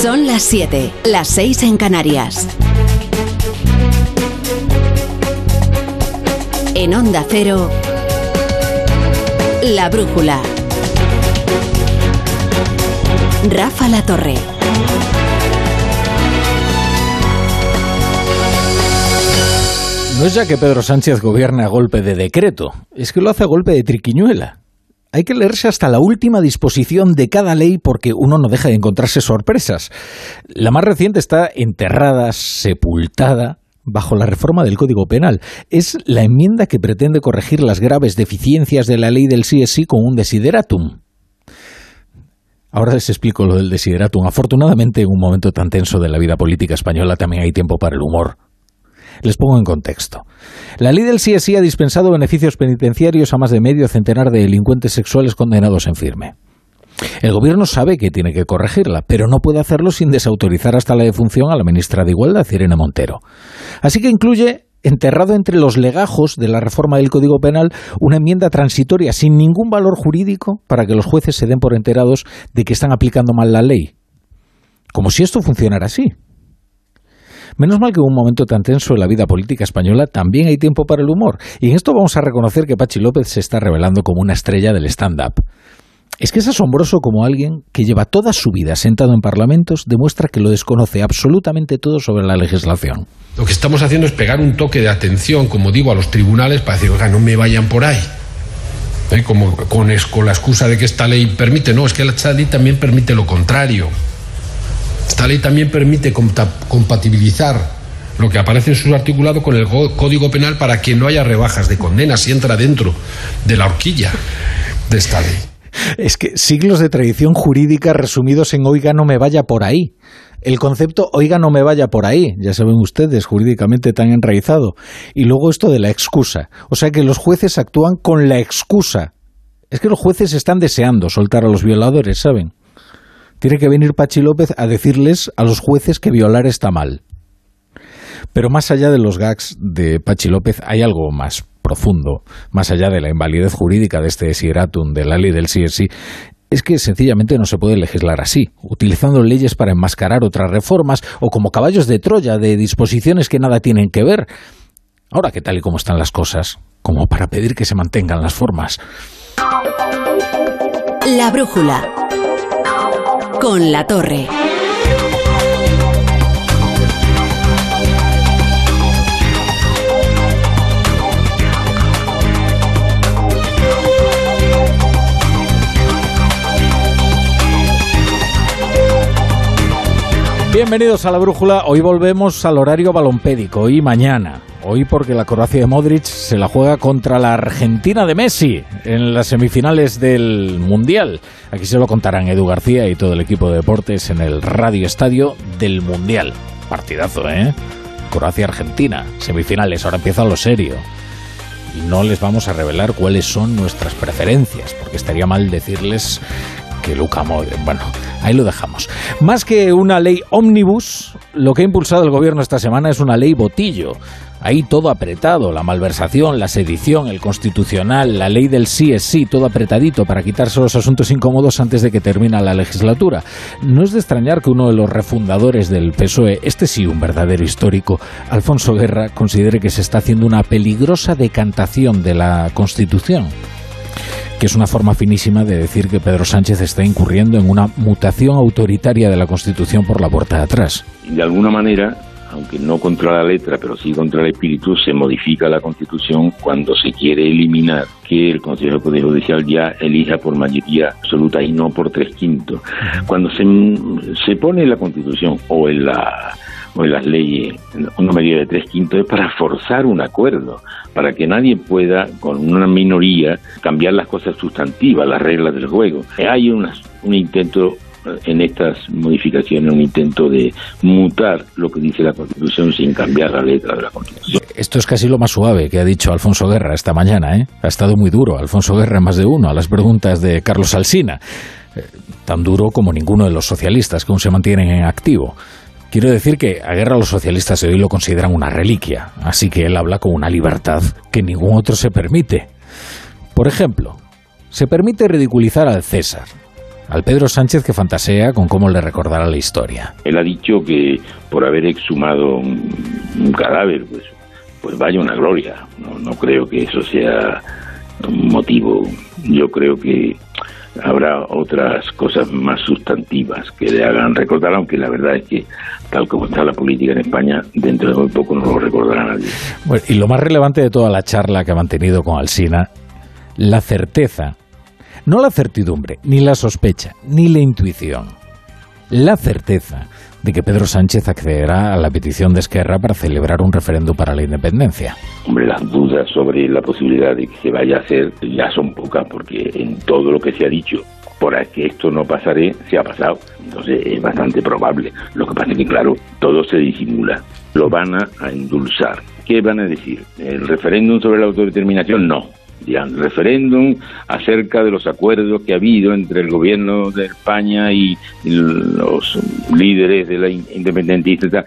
Son las 7, las 6 en Canarias. En Onda Cero, La Brújula. Rafa La Torre. No es ya que Pedro Sánchez gobierne a golpe de decreto, es que lo hace a golpe de triquiñuela. Hay que leerse hasta la última disposición de cada ley porque uno no deja de encontrarse sorpresas. La más reciente está enterrada, sepultada, bajo la reforma del Código Penal. Es la enmienda que pretende corregir las graves deficiencias de la ley del CSI con un desideratum. Ahora les explico lo del desideratum. Afortunadamente, en un momento tan tenso de la vida política española también hay tiempo para el humor. Les pongo en contexto. La ley del CSI ha dispensado beneficios penitenciarios a más de medio centenar de delincuentes sexuales condenados en firme. El gobierno sabe que tiene que corregirla, pero no puede hacerlo sin desautorizar hasta la defunción a la ministra de Igualdad, Irene Montero. Así que incluye enterrado entre los legajos de la reforma del Código Penal una enmienda transitoria sin ningún valor jurídico para que los jueces se den por enterados de que están aplicando mal la ley. Como si esto funcionara así. Menos mal que en un momento tan tenso en la vida política española también hay tiempo para el humor. Y en esto vamos a reconocer que Pachi López se está revelando como una estrella del stand-up. Es que es asombroso como alguien que lleva toda su vida sentado en parlamentos demuestra que lo desconoce absolutamente todo sobre la legislación. Lo que estamos haciendo es pegar un toque de atención, como digo, a los tribunales para decir, oiga, no me vayan por ahí. ¿Eh? Con, la excusa de que esta ley permite, no, es que esta ley también permite lo contrario. Esta ley también permite compatibilizar lo que aparece en su articulado con el Código Penal para que no haya rebajas de condena si entra dentro de la horquilla de esta ley. Es que siglos de tradición jurídica resumidos en oiga no me vaya por ahí. El concepto oiga no me vaya por ahí, ya saben ustedes, jurídicamente tan enraizado. Y luego esto de la excusa. O sea que los jueces actúan con la excusa. Es que los jueces están deseando soltar a los violadores, ¿saben? Tiene que venir Pachi López a decirles a los jueces que violar está mal. Pero más allá de los gags de Pachi López hay algo más profundo, más allá de la invalidez jurídica de este sieratum de la ley del CSI, es que sencillamente no se puede legislar así, utilizando leyes para enmascarar otras reformas o como caballos de Troya de disposiciones que nada tienen que ver. Ahora que tal y como están las cosas, como para pedir que se mantengan las formas. La brújula con la torre. Bienvenidos a la brújula. Hoy volvemos al horario balompédico y mañana. Hoy porque la Croacia de Modric se la juega contra la Argentina de Messi en las semifinales del Mundial. Aquí se lo contarán Edu García y todo el equipo de deportes en el Radio Estadio del Mundial. Partidazo, ¿eh? Croacia-Argentina, semifinales, ahora empieza lo serio. Y no les vamos a revelar cuáles son nuestras preferencias, porque estaría mal decirles que Luca Modric. Bueno, ahí lo dejamos. Más que una ley ómnibus, lo que ha impulsado el gobierno esta semana es una ley botillo ahí todo apretado, la malversación, la sedición, el constitucional, la ley del sí es sí, todo apretadito para quitarse los asuntos incómodos antes de que termine la legislatura. No es de extrañar que uno de los refundadores del PSOE, este sí un verdadero histórico, Alfonso Guerra, considere que se está haciendo una peligrosa decantación de la Constitución que es una forma finísima de decir que Pedro Sánchez está incurriendo en una mutación autoritaria de la Constitución por la puerta de atrás. De alguna manera, aunque no contra la letra, pero sí contra el espíritu, se modifica la Constitución cuando se quiere eliminar que el Consejo de Judicial ya elija por mayoría absoluta y no por tres quintos. Cuando se, se pone en la Constitución o en la o en las leyes una mayoría de tres quintos es para forzar un acuerdo, para que nadie pueda, con una minoría, cambiar las cosas sustantivas, las reglas del juego. Hay un intento en estas modificaciones un intento de mutar lo que dice la Constitución sin cambiar la letra de la Constitución. Esto es casi lo más suave que ha dicho Alfonso Guerra esta mañana. ¿eh? Ha estado muy duro Alfonso Guerra más de uno a las preguntas de Carlos Alsina. Eh, tan duro como ninguno de los socialistas que aún se mantienen en activo. Quiero decir que a Guerra los socialistas de hoy lo consideran una reliquia, así que él habla con una libertad que ningún otro se permite. Por ejemplo, se permite ridiculizar al César, al Pedro Sánchez que fantasea con cómo le recordará la historia. Él ha dicho que por haber exhumado un, cadáver, pues, pues vaya una gloria. No, no creo que eso sea un motivo. Yo creo que habrá otras cosas más sustantivas que le hagan recordar, aunque la verdad es que tal como está la política en España, dentro de muy poco no lo recordará nadie. Bueno, y lo más relevante de toda la charla que ha mantenido con Alsina, la certeza, no la certidumbre, ni la sospecha, ni la intuición, la certeza de que Pedro Sánchez accederá a la petición de Esquerra para celebrar un referéndum para la independencia. Hombre, las dudas sobre la posibilidad de que se vaya a hacer ya son pocas, porque en todo lo que se ha dicho por que esto no pasaré, se ha pasado. Entonces es bastante probable. Lo que pasa es que, claro, todo se disimula. Lo van a endulzar. ¿Qué van a decir? ¿El referéndum sobre la autodeterminación? No referéndum acerca de los acuerdos que ha habido entre el gobierno de España y los líderes de la independentista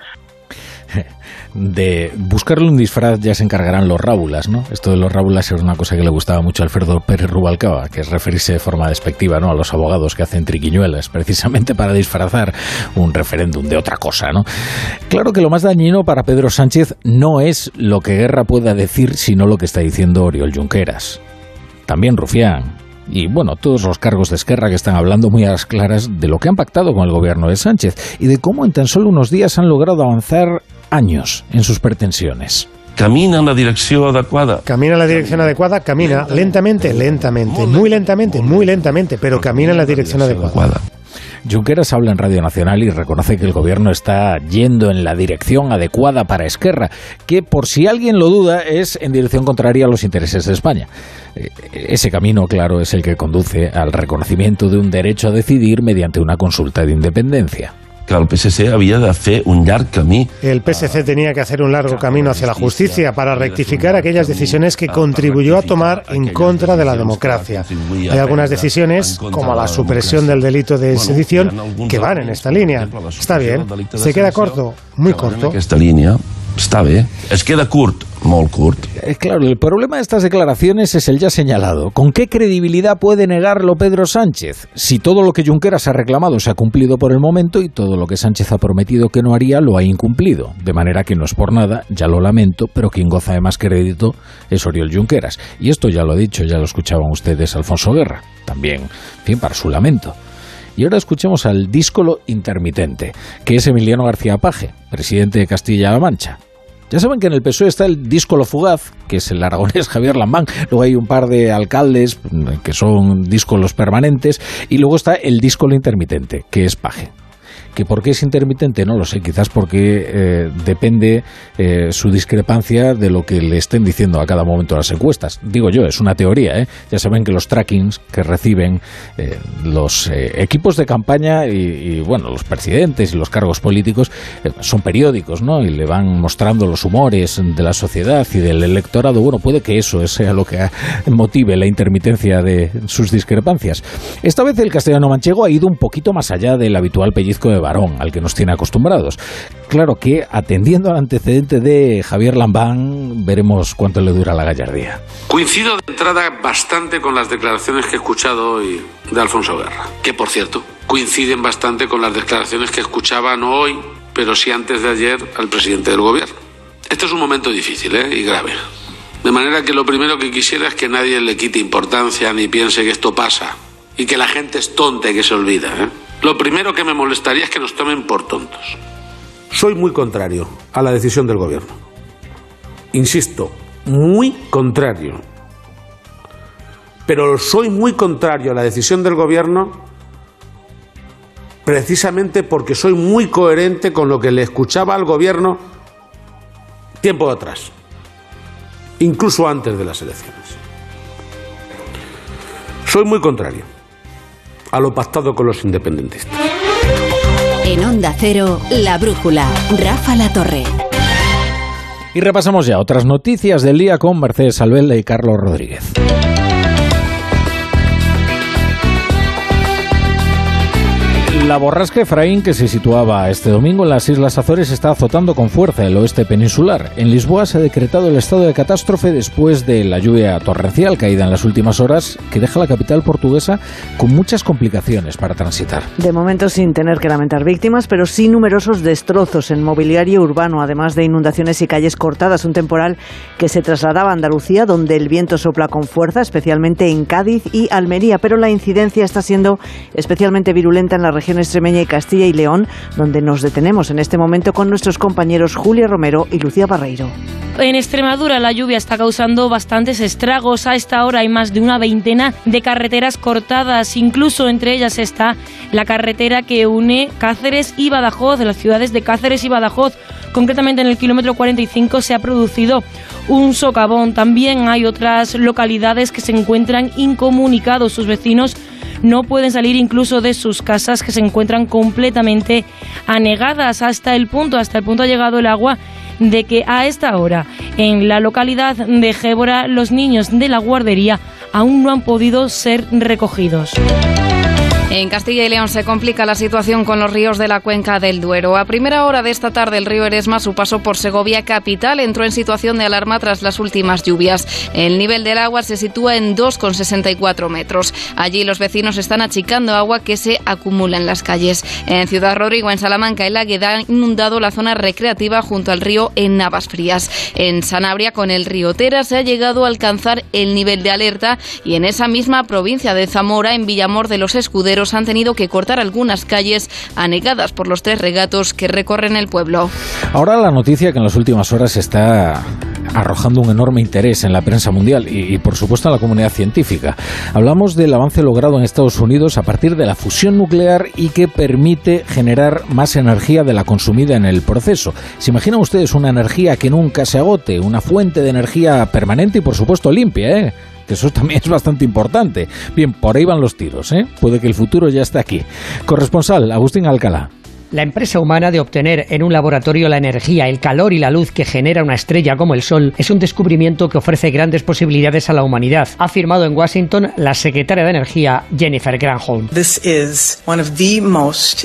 de buscarle un disfraz ya se encargarán los rábulas, ¿no? Esto de los rábulas era una cosa que le gustaba mucho a Alfredo Pérez Rubalcaba, que es referirse de forma despectiva, ¿no? A los abogados que hacen triquiñuelas, precisamente para disfrazar un referéndum de otra cosa, ¿no? Claro que lo más dañino para Pedro Sánchez no es lo que Guerra pueda decir, sino lo que está diciendo Oriol Junqueras. También Rufián, y bueno, todos los cargos de Esquerra que están hablando muy a las claras de lo que han pactado con el gobierno de Sánchez y de cómo en tan solo unos días han logrado avanzar años en sus pretensiones. Camina en la dirección adecuada. Camina en la dirección adecuada, camina lentamente, lentamente, muy lentamente, muy lentamente, pero camina en la dirección adecuada. Junqueras habla en Radio Nacional y reconoce que el gobierno está yendo en la dirección adecuada para Esquerra, que por si alguien lo duda es en dirección contraria a los intereses de España. Eh, ese camino, claro, es el que conduce al reconocimiento de un derecho a decidir mediante una consulta de independencia que el PSC de un. El tenía que hacer un largo camino hacia la justicia para rectificar aquellas decisiones que contribuyó a tomar en contra de la democracia. Hay algunas decisiones, como la supresión del delito de sedición, que van en esta línea. Está bien. Se queda corto, muy corto. Esta línea está bien. Es queda corto eh, claro, el problema de estas declaraciones es el ya señalado. ¿Con qué credibilidad puede negarlo Pedro Sánchez? Si todo lo que Junqueras ha reclamado se ha cumplido por el momento y todo lo que Sánchez ha prometido que no haría lo ha incumplido. De manera que no es por nada, ya lo lamento, pero quien goza de más crédito es Oriol Junqueras. Y esto ya lo ha dicho, ya lo escuchaban ustedes Alfonso Guerra. También, en fin, para su lamento. Y ahora escuchemos al díscolo intermitente, que es Emiliano García Paje, presidente de Castilla-La Mancha. Ya saben que en el PSOE está el díscolo fugaz, que es el aragonés Javier Lambán. Luego hay un par de alcaldes mm, que son díscolos permanentes. Y luego está el díscolo intermitente, que es Paje que por qué es intermitente no lo sé, quizás porque eh, depende eh, su discrepancia de lo que le estén diciendo a cada momento las encuestas. Digo yo, es una teoría, ¿eh? Ya saben que los trackings que reciben los equipos de campaña y, bueno, los presidentes y los cargos políticos son periódicos, ¿no? Y le van mostrando los humores de la sociedad y del electorado. Bueno, puede que eso sea lo que motive la intermitencia de sus discrepancias. Esta vez el castellano manchego ha ido un poquito más allá del habitual pellizco de varón al que nos tiene acostumbrados. Claro que, atendiendo al antecedente de Javier Lambán, veremos cuánto le dura la gallardía. Coincido de entrada bastante con las declaraciones que he escuchado hoy de Alfonso Guerra, que por cierto coinciden bastante con las declaraciones que escuchaba no hoy, pero sí antes de ayer al presidente del gobierno. Este es un momento difícil ¿eh? y grave. De manera que lo primero que quisiera es que nadie le quite importancia ni piense que esto pasa y que la gente es tonta y que se olvida. ¿eh? Lo primero que me molestaría es que nos tomen por tontos. Soy muy contrario a la decisión del gobierno. Insisto, muy contrario. Pero soy muy contrario a la decisión del gobierno precisamente porque soy muy coherente con lo que le escuchaba al gobierno tiempo atrás, incluso antes de las elecciones. Soy muy contrario a lo pactado con los independentistas. En Onda Cero, La Brújula, Rafa La Torre. Y repasamos ya otras noticias del día con Mercedes Salvela y Carlos Rodríguez. La borrasca Efraín, que se situaba este domingo en las Islas Azores, está azotando con fuerza el oeste peninsular. En Lisboa se ha decretado el estado de catástrofe después de la lluvia torrencial caída en las últimas horas, que deja la capital portuguesa con muchas complicaciones para transitar. De momento sin tener que lamentar víctimas, pero sí numerosos destrozos en mobiliario urbano, además de inundaciones y calles cortadas. Un temporal que se trasladaba a Andalucía, donde el viento sopla con fuerza, especialmente en Cádiz y Almería, pero la incidencia está siendo especialmente virulenta en la región extremeña y Castilla y León, donde nos detenemos en este momento con nuestros compañeros Julia Romero y Lucía Barreiro. En Extremadura la lluvia está causando bastantes estragos. A esta hora hay más de una veintena de carreteras cortadas. Incluso entre ellas está la carretera que une Cáceres y Badajoz, las ciudades de Cáceres y Badajoz. Concretamente en el kilómetro 45 se ha producido un socavón. También hay otras localidades que se encuentran incomunicados. Sus vecinos no pueden salir incluso de sus casas que se encuentran completamente anegadas hasta el punto, hasta el punto ha llegado el agua de que a esta hora en la localidad de Gébora los niños de la guardería aún no han podido ser recogidos. En Castilla y León se complica la situación con los ríos de la cuenca del Duero. A primera hora de esta tarde, el río Eresma, su paso por Segovia capital, entró en situación de alarma tras las últimas lluvias. El nivel del agua se sitúa en 2,64 metros. Allí los vecinos están achicando agua que se acumula en las calles. En Ciudad Rodrigo, en Salamanca, el Águeda ha inundado la zona recreativa junto al río en Navas Frías. En Sanabria, con el río Tera, se ha llegado a alcanzar el nivel de alerta y en esa misma provincia de Zamora, en Villamor de los Escuderos, han tenido que cortar algunas calles anegadas por los tres regatos que recorren el pueblo. Ahora la noticia que en las últimas horas está arrojando un enorme interés en la prensa mundial y, y, por supuesto en la comunidad científica. Hablamos del avance logrado en Estados Unidos a partir de la fusión nuclear y que permite generar más energía de la consumida en el proceso. ¿Se imaginan ustedes una energía que nunca se agote, una fuente de energía permanente y por supuesto limpia, eh? Eso también es bastante importante. Bien, por ahí van los tiros, ¿eh? Puede que el futuro ya esté aquí. Corresponsal, Agustín Alcalá. La empresa humana de obtener en un laboratorio la energía, el calor y la luz que genera una estrella como el Sol es un descubrimiento que ofrece grandes posibilidades a la humanidad, ha afirmado en Washington la secretaria de Energía, Jennifer Granholm.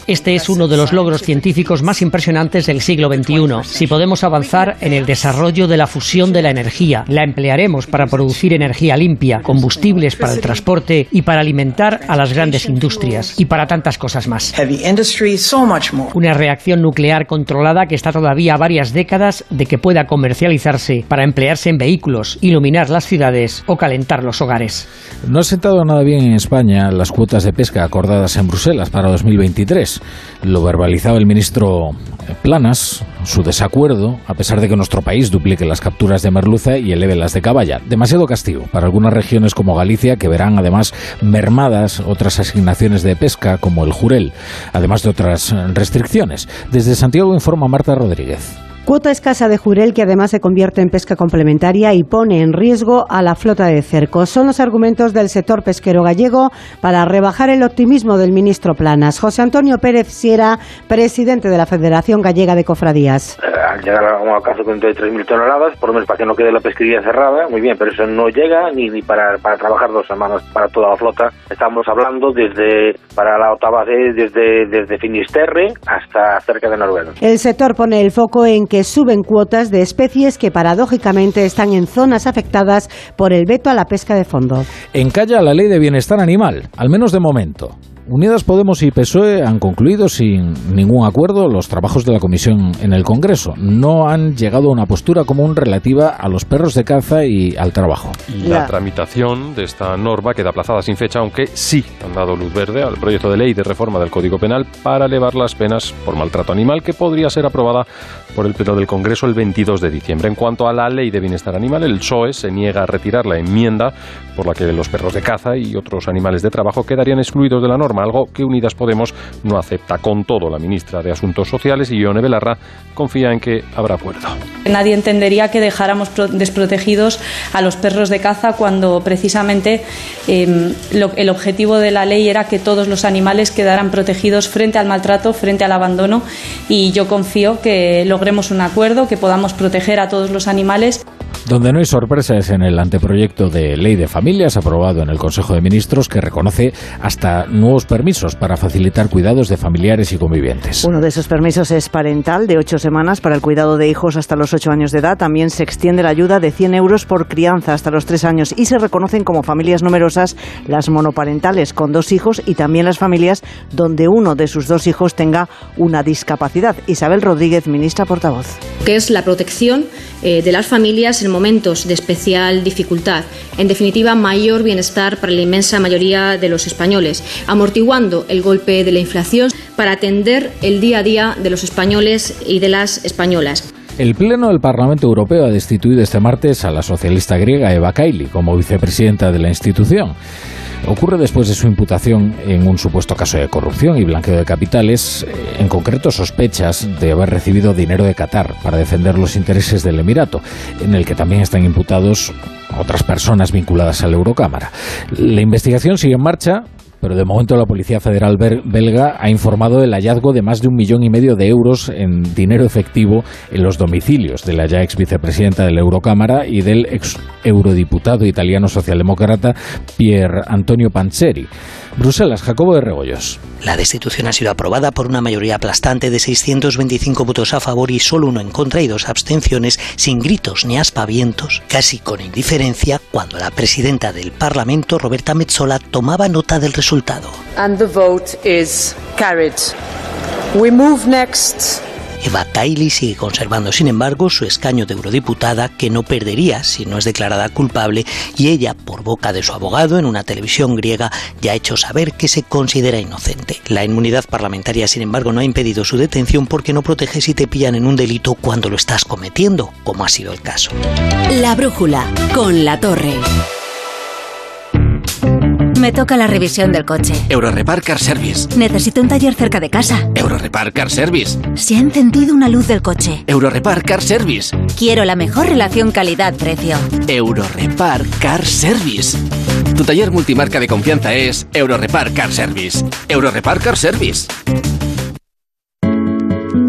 Este es uno de los logros científicos más impresionantes del siglo XXI. Si podemos avanzar en el desarrollo de la fusión de la energía, la emplearemos para producir energía limpia, combustibles para el transporte y para alimentar a las grandes industrias y para tantas cosas más. Una reacción nuclear controlada que está todavía a varias décadas de que pueda comercializarse para emplearse en vehículos, iluminar las ciudades o calentar los hogares. No ha sentado nada bien en España las cuotas de pesca acordadas en Bruselas para 2023. Lo verbalizaba el ministro Planas, su desacuerdo, a pesar de que nuestro país duplique las capturas de merluza y eleve las de caballa. Demasiado castigo para algunas regiones como Galicia, que verán además mermadas otras asignaciones de pesca, como el jurel, además de otras restricciones. Desde Santiago informa Marta Rodríguez. Cuota escasa de jurel que además se convierte en pesca complementaria y pone en riesgo a la flota de cercos. Son los argumentos del sector pesquero gallego para rebajar el optimismo del ministro Planas. José Antonio Pérez Sierra, presidente de la Federación Gallega de Cofradías. Al llegar a un alcance de 43.000 toneladas, por lo menos para que no quede la pesquería cerrada, muy bien, pero eso no llega ni, ni para, para trabajar dos semanas para toda la flota. Estamos hablando desde para la octava desde, desde Finisterre hasta cerca de Noruega. El sector pone el foco en que suben cuotas de especies que paradójicamente están en zonas afectadas por el veto a la pesca de fondo. Encalla la ley de bienestar animal, al menos de momento. Unidas Podemos y PSOE han concluido sin ningún acuerdo los trabajos de la comisión en el Congreso. No han llegado a una postura común relativa a los perros de caza y al trabajo. Y la tramitación de esta norma queda aplazada sin fecha, aunque sí han dado luz verde al proyecto de ley de reforma del Código Penal para elevar las penas por maltrato animal que podría ser aprobada por el Pleno del Congreso el 22 de diciembre. En cuanto a la ley de bienestar animal, el PSOE se niega a retirar la enmienda por la que los perros de caza y otros animales de trabajo quedarían excluidos de la norma algo que Unidas Podemos no acepta. Con todo, la ministra de Asuntos Sociales, Ione Belarra, confía en que habrá acuerdo. Nadie entendería que dejáramos desprotegidos a los perros de caza cuando precisamente lo, el objetivo de la ley era que todos los animales quedaran protegidos frente al maltrato, frente al abandono y yo confío que logremos un acuerdo, que podamos proteger a todos los animales. Donde no hay sorpresa es en el anteproyecto de ley de familias aprobado en el Consejo de Ministros que reconoce hasta nuevos permisos para facilitar cuidados de familiares y convivientes. Uno de esos permisos es parental de ocho semanas para el cuidado de hijos hasta los ocho años de edad. También se extiende la ayuda de 100 euros por crianza hasta los tres años y se reconocen como familias numerosas las monoparentales con dos hijos y también las familias donde uno de sus dos hijos tenga una discapacidad. Isabel Rodríguez, ministra portavoz. Que es la protección eh, de las familias en momentos de especial dificultad. En definitiva, mayor bienestar para la inmensa mayoría de los españoles, amortiguando el golpe de la inflación para atender el día a día de los españoles y de las españolas. El Pleno del Parlamento Europeo ha destituido este martes a la socialista griega Eva Kaili como vicepresidenta de la institución. Ocurre después de su imputación en un supuesto caso de corrupción y blanqueo de capitales, eh, en concreto sospechas de haber recibido dinero de Qatar para defender los intereses del Emirato, en el que también están imputados otras personas vinculadas a la Eurocámara. La investigación sigue en marcha pero de momento la Policía Federal belga ha informado del hallazgo de más de un millón y medio de euros en dinero efectivo en los domicilios de la ya ex vicepresidenta de la Eurocámara y del ex eurodiputado italiano socialdemócrata Pier Antonio Panzeri. Bruselas, Jacobo de Rebollos. La destitución ha sido aprobada por una mayoría aplastante de 625 votos a favor y solo uno en contra y dos abstenciones, sin gritos ni aspavientos, casi con indiferencia, cuando la presidenta del Parlamento, Roberta Metzola, tomaba nota del resultado. And the vote is carried. We move next Eva Kaili sigue conservando, sin embargo, su escaño de eurodiputada, que no perdería si no es declarada culpable, y ella, por boca de su abogado en una televisión griega, ya ha hecho saber que se considera inocente. La inmunidad parlamentaria, sin embargo, no ha impedido su detención porque no protege si te pillan en un delito cuando lo estás cometiendo, como ha sido el caso. La brújula, con la torre. Me toca la revisión del coche. Eurorepar Car Service. Necesito un taller cerca de casa. Eurorepar Car Service. Se ha encendido una luz del coche. Eurorepar Car Service. Quiero la mejor relación calidad-precio. Eurorepar Car Service. Tu taller multimarca de confianza es Eurorepar Car Service. Eurorepar Car Service.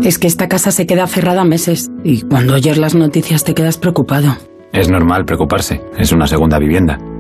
Es que esta casa se queda cerrada meses y cuando oyes las noticias te quedas preocupado. Es normal preocuparse, es una segunda vivienda.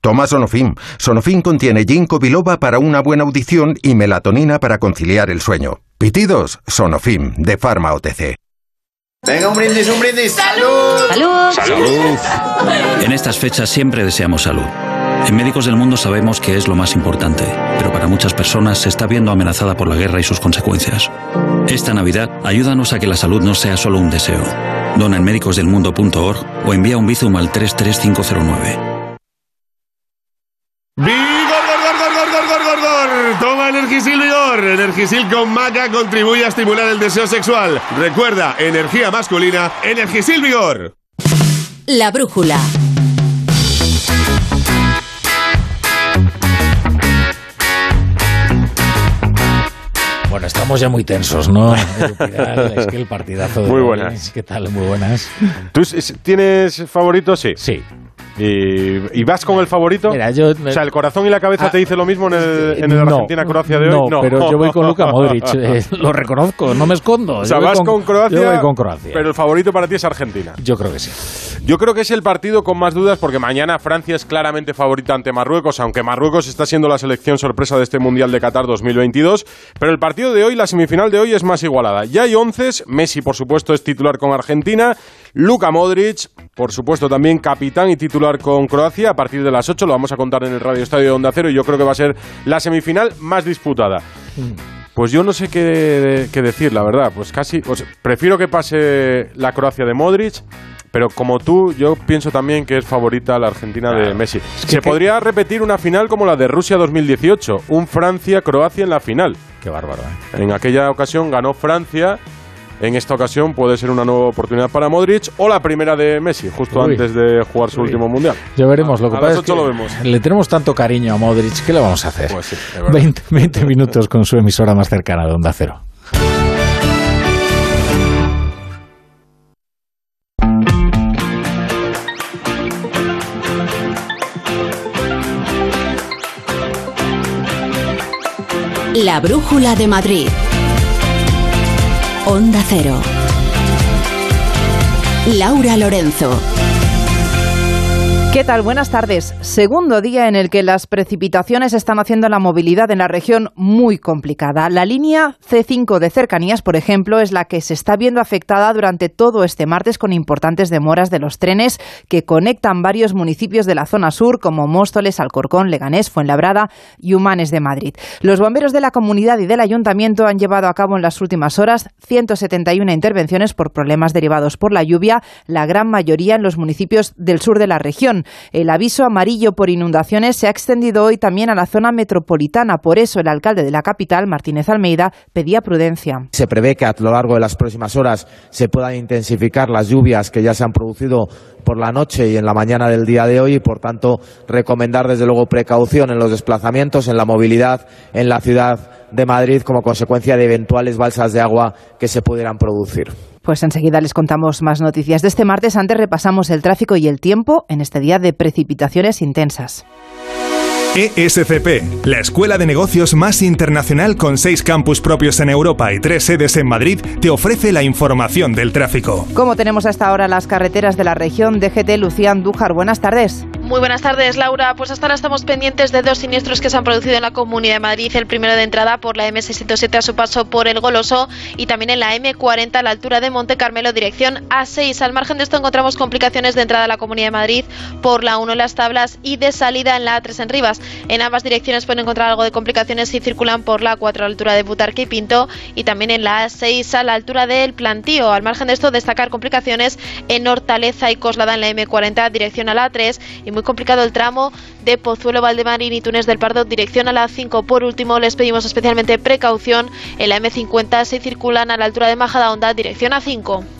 Toma Sonofim. Sonofim contiene ginkgo biloba para una buena audición y melatonina para conciliar el sueño. Pitidos, Sonofim, de Pharma OTC. Venga, un brindis, un brindis. ¡Salud! ¡Salud! ¡Salud! En estas fechas siempre deseamos salud. En Médicos del Mundo sabemos que es lo más importante, pero para muchas personas se está viendo amenazada por la guerra y sus consecuencias. Esta Navidad, ayúdanos a que la salud no sea solo un deseo. Dona en médicosdelmundo.org o envía un bizum al 33509. ¡Vigor, gor, gor, gor, gor, gor, gor, gor! Toma Energisil Vigor. Energisil con maca contribuye a estimular el deseo sexual. Recuerda, energía masculina, Energisil Vigor. La brújula. Bueno, estamos ya muy tensos, ¿no? es que el partidazo de Muy hoy, buenas. ¿Qué tal? Muy buenas. ¿Tú tienes favorito? Sí. Sí. ¿Y, y vas con el favorito? Mira, yo- o sea, ¿el corazón y la cabeza Ah, te dice lo mismo en el, en el No, Argentina-Croacia de hoy? No, pero yo voy con Luka Modric, eh, lo reconozco, no me escondo. O sea, vas con, Croacia, Yo voy con Croacia. pero el favorito para ti es Argentina. Yo creo que sí. Yo creo que es el partido con más dudas porque mañana Francia es claramente favorita ante Marruecos, aunque Marruecos está siendo la selección sorpresa de este Mundial de Qatar 2022. Pero el partido de hoy, la semifinal de hoy es más igualada. Ya hay once, Messi por supuesto es titular con Argentina, Luka Modric, por supuesto también capitán y titular con Croacia a partir de las 8, lo vamos a contar en el Radio Estadio de Onda Cero y yo creo que va a ser la semifinal más disputada. Pues yo no sé qué, qué decir, la verdad. Pues casi. pues prefiero que pase la Croacia de Modric, Pero como tú, yo pienso también que es favorita la Argentina de Messi. Se podría repetir una final como la de Rusia 2018, un Francia-Croacia en la final. Qué bárbaro. ¿eh? En aquella ocasión ganó Francia. En esta ocasión puede ser una nueva oportunidad para Modric o la primera de Messi, justo Uy. antes de jugar su último mundial. Ya veremos. Lo que A pasa las es que lo vemos. le tenemos tanto cariño a Modric. ¿Qué le vamos a hacer? Pues sí, de verdad. 20, 20 minutos con su emisora más cercana de Onda Cero. La brújula de Madrid. Onda Cero. Laura Lorenzo. ¿Qué tal? Buenas tardes. Segundo día en el que las precipitaciones están haciendo la movilidad en la región muy complicada. La línea C5 de cercanías, por ejemplo, es la que se está viendo afectada durante todo este martes con importantes demoras de los trenes que conectan varios municipios de la zona sur como Móstoles, Alcorcón, Leganés, Fuenlabrada y Humanes de Madrid. Los bomberos de la comunidad y del ayuntamiento han llevado a cabo en las últimas horas 171 intervenciones por problemas derivados por la lluvia, la gran mayoría en los municipios del sur de la región. El aviso amarillo por inundaciones se ha extendido hoy también a la zona metropolitana. Por eso el alcalde de la capital, Martínez Almeida, pedía prudencia. Se prevé que a lo largo de las próximas horas se puedan intensificar las lluvias que ya se han producido por la noche y en la mañana del día de hoy y, por tanto, recomendar desde luego precaución en los desplazamientos, en la movilidad en la ciudad de Madrid como consecuencia de eventuales balsas de agua que se pudieran producir. Pues enseguida les contamos más noticias de este martes. Antes repasamos el tráfico y el tiempo en este día de precipitaciones intensas. ESCP, la escuela de negocios más internacional con seis campus propios en Europa y tres sedes en Madrid, te ofrece la información del tráfico. Como tenemos hasta ahora las carreteras de la región, DGT Lucía Andújar, buenas tardes. Muy buenas tardes, Laura. Pues hasta ahora estamos pendientes de dos siniestros que se han producido en la Comunidad de Madrid. El primero de entrada por la M607 a su paso por el Goloso y también en la M40 a la altura de Monte Carmelo, dirección A6. Al margen de esto encontramos complicaciones de entrada a la Comunidad de Madrid por la 1 en las tablas y de salida en la A3 en Rivas. En ambas direcciones pueden encontrar algo de complicaciones si circulan por la 4 a la altura de Butarque y Pinto y también en la A6 a la altura del Plantío. Al margen de esto, destacar complicaciones en Hortaleza y Coslada en la M40 dirección a la A3 y muy complicado el tramo de Pozuelo, Valdemarín y Túnez del Pardo dirección a la A5. Por último, les pedimos especialmente precaución en la M50 si circulan a la altura de Majadahonda dirección A5.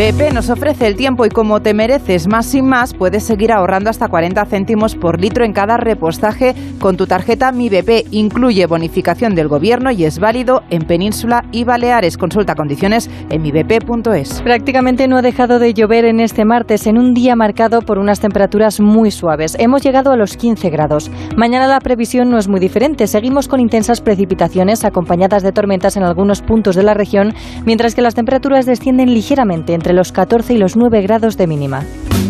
BP nos ofrece el tiempo y como te mereces más sin más, puedes seguir ahorrando hasta 40 céntimos por litro en cada repostaje con tu tarjeta Mi BP. Incluye bonificación del gobierno y es válido en Península y Baleares. Consulta condiciones en mibp.es. Prácticamente no ha dejado de llover en este martes, en un día marcado por unas temperaturas muy suaves. Hemos llegado a los 15 grados. Mañana la previsión no es muy diferente. Seguimos con intensas precipitaciones acompañadas de tormentas en algunos puntos de la región, mientras que las temperaturas descienden ligeramente entre los 14 y los 9 grados de mínima.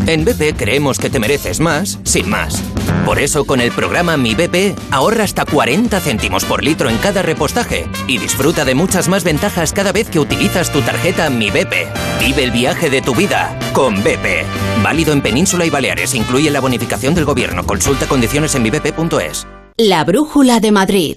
En BP creemos que te mereces más, sin más. Por eso, con el programa Mi BP, ahorra hasta 40 céntimos por litro en cada repostaje y disfruta de muchas más ventajas cada vez que utilizas tu tarjeta Mi BP. Vive el viaje de tu vida con BP. Válido en Península y Baleares. Incluye la bonificación del gobierno. Consulta condiciones en mibp.es. La brújula de Madrid.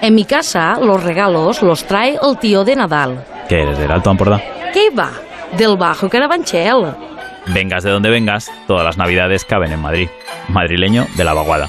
En mi casa los regalos los trae el tío de Nadal. ¿Qué eres, del Alto Ampordá? ¿Qué va? Del Bajo Carabanchel. Vengas de donde vengas, todas las navidades caben en Madrid. Madrileño de la vaguada.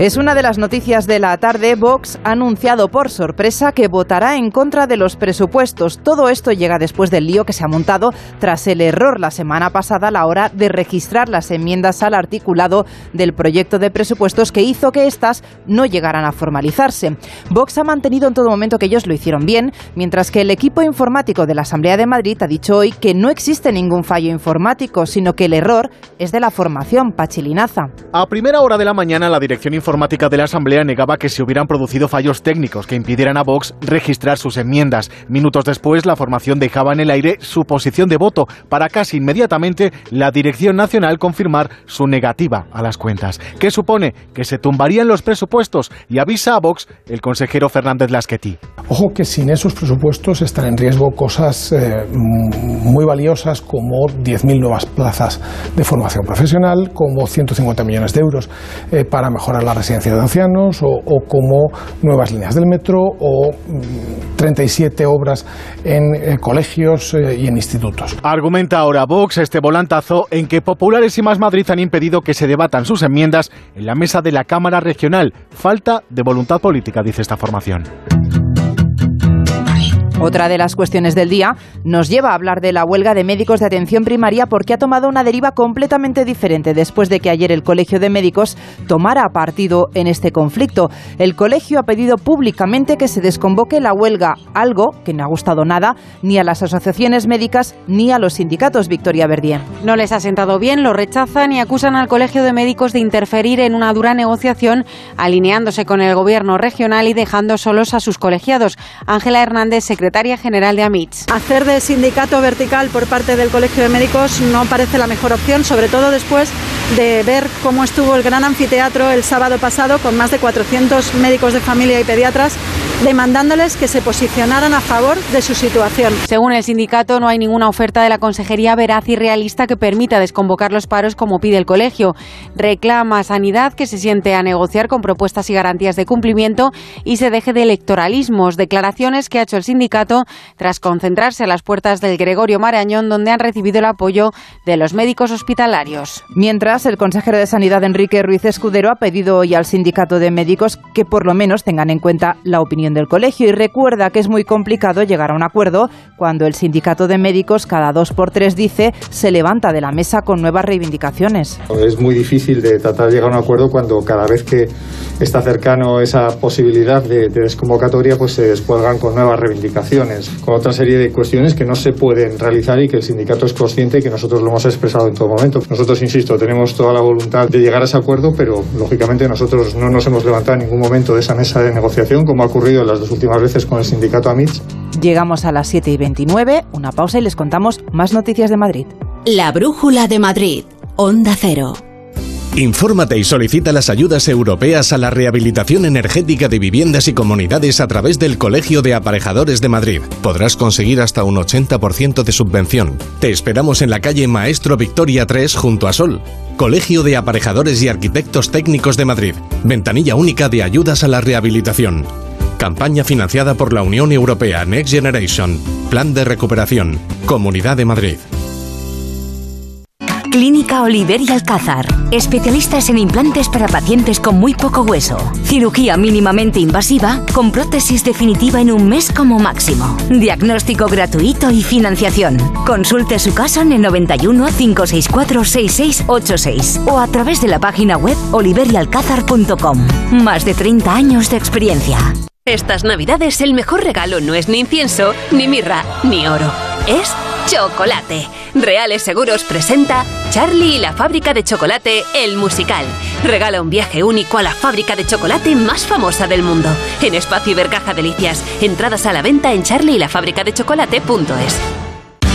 Es una de las noticias de la tarde. Vox ha anunciado por sorpresa que votará en contra de los presupuestos. Todo esto llega después del lío que se ha montado tras el error la semana pasada a la hora de registrar las enmiendas al articulado del proyecto de presupuestos que hizo que éstas no llegaran a formalizarse. Vox ha mantenido en todo momento que ellos lo hicieron bien, mientras que el equipo informático de la Asamblea de Madrid ha dicho hoy que no existe ningún fallo informático, sino que el error es de la formación pachilinaza. A primera hora de la mañana la dirección informática de la Asamblea negaba que se hubieran producido fallos técnicos que impidieran a Vox registrar sus enmiendas. Minutos después, la formación dejaba en el aire su posición de voto para casi inmediatamente la Dirección Nacional confirmar su negativa a las cuentas. ¿Qué supone? Que se tumbarían los presupuestos y avisa a Vox el consejero Fernández Lasqueti. Ojo que sin esos presupuestos están en riesgo cosas eh, muy valiosas como 10.000 nuevas plazas de formación profesional, como 150 millones de euros eh, para mejorar la residencia de ancianos o, como nuevas líneas del metro o 37 obras en eh, colegios eh, y en institutos. Argumenta ahora Vox este volantazo en que Populares y Más Madrid han impedido que se debatan sus enmiendas en la mesa de la Cámara Regional. Falta de voluntad política, dice esta formación. Otra de las cuestiones del día nos lleva a hablar de la huelga de médicos de atención primaria porque ha tomado una deriva completamente diferente después de que ayer el Colegio de Médicos tomara partido en este conflicto. El colegio ha pedido públicamente que se desconvoque la huelga, algo que no ha gustado nada ni a las asociaciones médicas ni a los sindicatos, Victoria Verdier. No les ha sentado bien, lo rechazan y acusan al Colegio de Médicos de interferir en una dura negociación, alineándose con el gobierno regional y dejando solos a sus colegiados. Ángela Hernández, secretaria secretaria general de AMITS. Hacer de sindicato vertical por parte del Colegio de Médicos no parece la mejor opción, sobre todo después de ver cómo estuvo el gran anfiteatro el sábado pasado con más de 400 médicos de familia y pediatras demandándoles que se posicionaran a favor de su situación. Según el sindicato, no hay ninguna oferta de la Consejería veraz y realista que permita desconvocar los paros como pide el colegio. Reclama Sanidad que se siente a negociar con propuestas y garantías de cumplimiento y se deje de electoralismos, declaraciones que ha hecho el sindicato tras concentrarse a las puertas del Gregorio Marañón, donde han recibido el apoyo de los médicos hospitalarios. Mientras, el consejero de Sanidad, Enrique Ruiz Escudero, ha pedido hoy al sindicato de médicos que por lo menos tengan en cuenta la opinión del colegio y recuerda que es muy complicado llegar a un acuerdo cuando el sindicato de médicos cada dos por tres dice se levanta de la mesa con nuevas reivindicaciones. Es muy difícil de tratar de llegar a un acuerdo cuando cada vez que está cercano esa posibilidad de, de desconvocatoria pues se descuelgan con nuevas reivindicaciones, con otra serie de cuestiones que no se pueden realizar y que el sindicato es consciente y que nosotros lo hemos expresado en todo momento. Nosotros, insisto, tenemos toda la voluntad de llegar a ese acuerdo, pero lógicamente nosotros no nos hemos levantado en ningún momento de esa mesa de negociación como ha ocurrido las dos últimas veces con el sindicato AMITS. Llegamos a las 7 y 29, una pausa y les contamos más noticias de Madrid. La Brújula de Madrid, Onda Cero. Infórmate y solicita las ayudas europeas a la rehabilitación energética de viviendas y comunidades a través del Colegio de Aparejadores de Madrid. Podrás conseguir hasta un 80% de subvención. Te esperamos en la calle Maestro Victoria 3 junto a Sol. Colegio de Aparejadores y Arquitectos Técnicos de Madrid. Ventanilla única de ayudas a la rehabilitación. Campaña financiada por la Unión Europea Next Generation. Plan de recuperación. Comunidad de Madrid. Clínica Oliver y Alcázar. Especialistas en implantes para pacientes con muy poco hueso. Cirugía mínimamente invasiva con prótesis definitiva en un mes como máximo. Diagnóstico gratuito y financiación. Consulte su caso en el 91 564 6686 o a través de la página web oliverialcázar.com. Más de 30 años de experiencia. Estas navidades el mejor regalo no es ni incienso, ni mirra, ni oro. Es chocolate. Reales Seguros presenta Charlie y la fábrica de chocolate, el musical. Regala un viaje único a la fábrica de chocolate más famosa del mundo. En Espacio Ibercaja Delicias. Entradas a la venta en charlieylafabricadechocolate.es.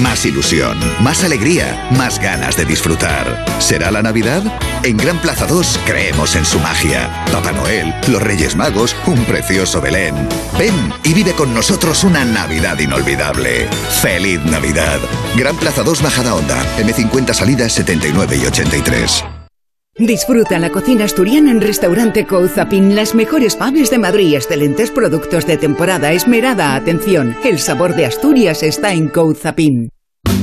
Más ilusión, más alegría, más ganas de disfrutar. ¿Será la Navidad? En Gran Plaza 2 creemos en su magia. Papá Noel, los Reyes Magos, un precioso Belén. Ven y vive con nosotros una Navidad inolvidable. ¡Feliz Navidad! Gran Plaza 2 Bajada Onda, M50 Salidas 79 y 83. Disfruta la cocina asturiana en Restaurante Couzapin. Las mejores faves de Madrid, excelentes productos de temporada, esmerada atención. El sabor de Asturias está en Couzapin.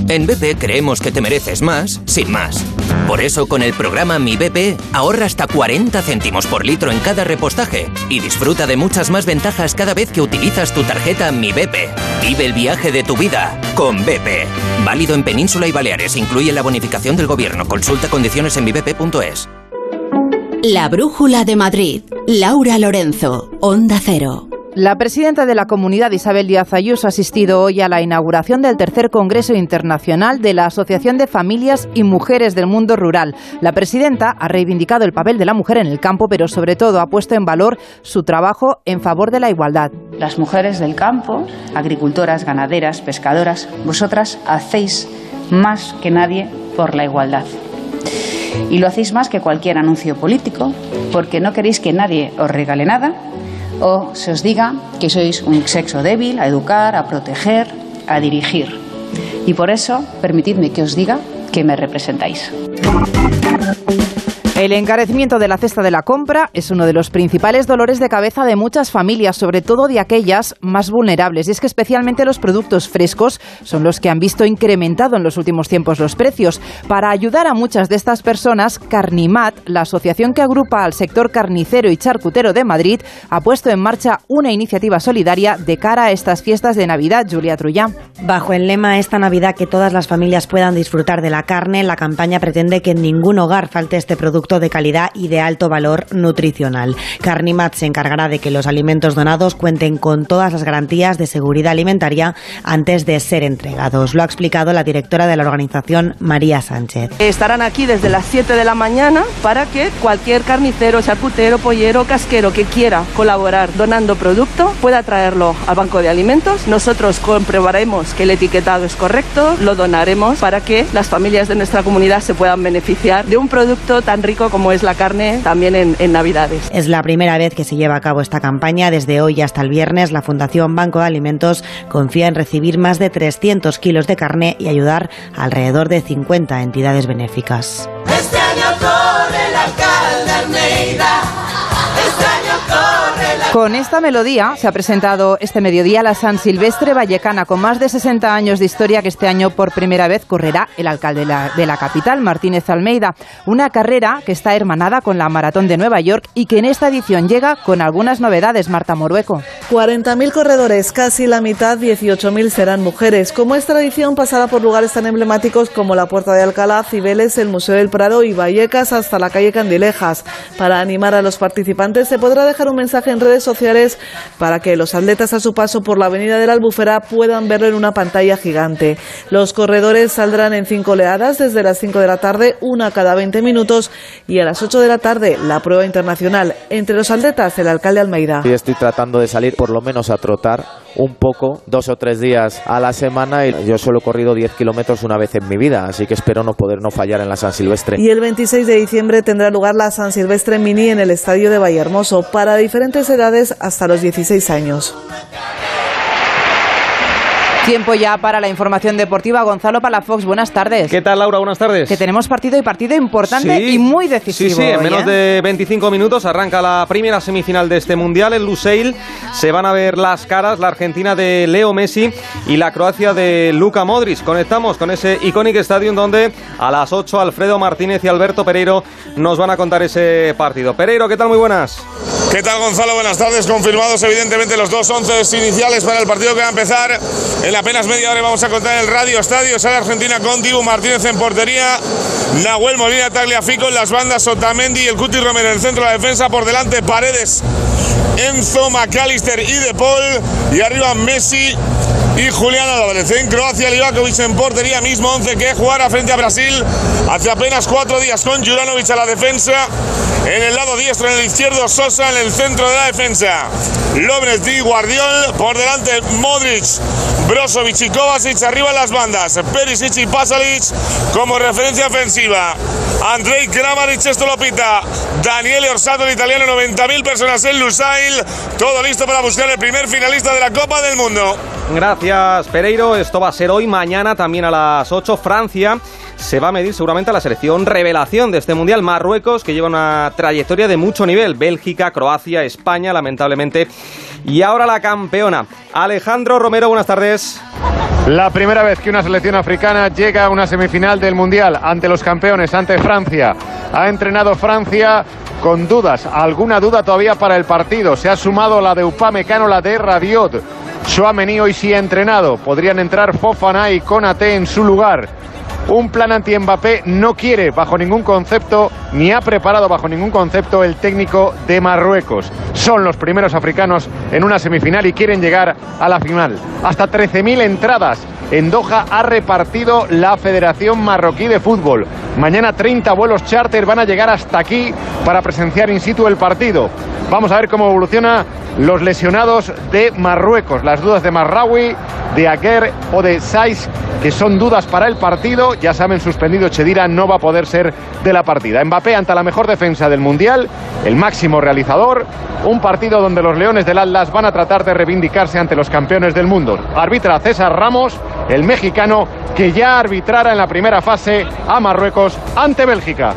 En BP creemos que te mereces más, sin más. Por eso con el programa Mi BP ahorra hasta 40 céntimos por litro en cada repostaje y disfruta de muchas más ventajas cada vez que utilizas tu tarjeta Mi BP. Vive el viaje de tu vida con BP. Válido en Península y Baleares. Incluye la bonificación del gobierno. Consulta condiciones en mibp.es. La Brújula de Madrid. Laura Lorenzo. Onda Cero. La presidenta de la comunidad, Isabel Díaz Ayuso, ha asistido hoy a la inauguración del tercer Congreso Internacional de la Asociación de Familias y Mujeres del Mundo Rural. La presidenta ha reivindicado el papel de la mujer en el campo, pero sobre todo ha puesto en valor su trabajo en favor de la igualdad. Las mujeres del campo, agricultoras, ganaderas, pescadoras, vosotras hacéis más que nadie por la igualdad. Y lo hacéis más que cualquier anuncio político, porque no queréis que nadie os regale nada o se os diga que sois un sexo débil a educar, a proteger, a dirigir. Y por eso, permitidme que os diga que me representáis. El encarecimiento de la cesta de la compra es uno de los principales dolores de cabeza de muchas familias, sobre todo de aquellas más vulnerables. Y es que especialmente los productos frescos son los que han visto incrementado en los últimos tiempos los precios. Para ayudar a muchas de estas personas, Carnimat, la asociación que agrupa al sector carnicero y charcutero de Madrid, ha puesto en marcha una iniciativa solidaria de cara a estas fiestas de Navidad. Julia Trullán. Bajo el lema Esta Navidad que todas las familias puedan disfrutar de la carne, la campaña pretende que en ningún hogar falte este producto de calidad y de alto valor nutricional. Carnimat se encargará de que los alimentos donados cuenten con todas las garantías de seguridad alimentaria antes de ser entregados. Lo ha explicado la directora de la organización, María Sánchez. Estarán aquí desde las 7 de la mañana para que cualquier carnicero, charcutero, pollero, casquero que quiera colaborar donando producto pueda traerlo al banco de alimentos. Nosotros comprobaremos que el etiquetado es correcto, lo donaremos para que las familias de nuestra comunidad se puedan beneficiar de un producto tan rico como es la carne también en, en, Navidades. Es la primera vez que se lleva a cabo esta campaña. Desde hoy hasta el viernes, la Fundación Banco de Alimentos confía en recibir más de 300 kilos de carne y ayudar a alrededor de 50 entidades benéficas. Este año corre el alcalde Almeida. Este año corre. Con esta melodía se ha presentado este mediodía la San Silvestre Vallecana, con más de 60 años de historia que este año por primera vez correrá el alcalde de la, capital, Martínez Almeida. Una carrera que está hermanada con la Maratón de Nueva York y que en esta edición llega con algunas novedades, Marta Morueco. 40.000 corredores, casi la mitad, 18.000 serán mujeres. Como es tradición, pasará por lugares tan emblemáticos como la Puerta de Alcalá, Cibeles, el Museo del Prado y Vallecas hasta la calle Candilejas. Para animar a los participantes se podrá dejar un mensaje en redes sociales para que los atletas a su paso por la avenida de la Albufera puedan verlo en una pantalla gigante. Los corredores saldrán en cinco oleadas desde las 5 de la tarde, una cada 20 minutos, y a las 8 de la tarde la prueba internacional. Entre los atletas, el alcalde Almeida. Sí, estoy tratando de salir por lo menos a trotar un poco, dos o tres días a la semana y yo solo he corrido 10 kilómetros una vez en mi vida, así que espero no poder no fallar en la San Silvestre. Y el 26 de diciembre tendrá lugar la San Silvestre Mini en el estadio de Vallehermoso para diferentes edades hasta los 16 años. Tiempo ya para la información deportiva. Gonzalo Palafox, buenas tardes. ¿Qué tal, Laura? Buenas tardes. Que tenemos partido y partido importante Sí. y muy decisivo. Sí, sí, en menos ¿eh? de 25 minutos arranca la primera semifinal de este Mundial. En Lusail se van a ver las caras, la Argentina de Leo Messi y la Croacia de Luka Modric. Conectamos con ese Iconic Stadium donde a las 8 Alfredo Martínez y Alberto Pereiro nos van a contar ese partido. Pereiro, ¿qué tal? Muy buenas. ¿Qué tal Gonzalo? Buenas tardes. Confirmados evidentemente los dos once iniciales para el partido que va a empezar. En apenas media hora vamos a contar el Radio Estadio. Sale Argentina con Dibu Martínez en portería. Nahuel Molina Tagliafico en las bandas. Otamendi y el Cuti Romero en el centro de la defensa. Por delante Paredes, Enzo, McAllister y De Paul. Y arriba Messi y Julián Álvarez. En Croacia, Livakovic en portería, mismo 11 que jugará frente a Brasil hace apenas cuatro días con Juranovic a la defensa. En el lado diestro, en el izquierdo, Sosa en el centro de la defensa. López y Guardiol, por delante Modric, Brozovic y Kovacic arriba en las bandas. Perisic y Pasalic como referencia ofensiva. Andrei Kramaric, esto lo pita. Daniele Orsato, el italiano, 90.000 personas en Lusail. Todo listo para buscar el primer finalista de la Copa del Mundo. Gracias, Pereiro. Esto va a ser hoy, mañana también a las 8. Francia se va a medir seguramente a la selección revelación de este mundial. Marruecos, que lleva una trayectoria de mucho nivel. Bélgica, Croacia, España, lamentablemente. Y ahora la campeona. Alejandro Romero, buenas tardes. La primera vez que una selección africana llega a una semifinal del Mundial ante los campeones, ante Francia. Ha entrenado Francia con dudas, alguna duda todavía para el partido. Se ha sumado la de Upamecano, la de Rabiot. Chouameni hoy sí ha entrenado. Podrían entrar Fofana y Konate en su lugar. Un plan anti-Mbappé no quiere bajo ningún concepto, ni ha preparado bajo ningún concepto el técnico de Marruecos. Son los primeros africanos en una semifinal y quieren llegar a la final. Hasta 13.000 entradas en Doha ha repartido la Federación Marroquí de Fútbol. Mañana 30 vuelos charter van a llegar hasta aquí para presenciar in situ el partido. Vamos a ver cómo evoluciona los lesionados de Marruecos, las dudas de Marraoui, de Aguer o de Saiz, que son dudas para el partido. Ya saben, suspendido Chedira no va a poder ser de la partida. Mbappé ante la mejor defensa del Mundial, el máximo realizador, un partido donde los Leones del Atlas van a tratar de reivindicarse ante los campeones del mundo. Arbitra César Ramos, el mexicano que ya arbitrara en la primera fase a Marruecos ante Bélgica.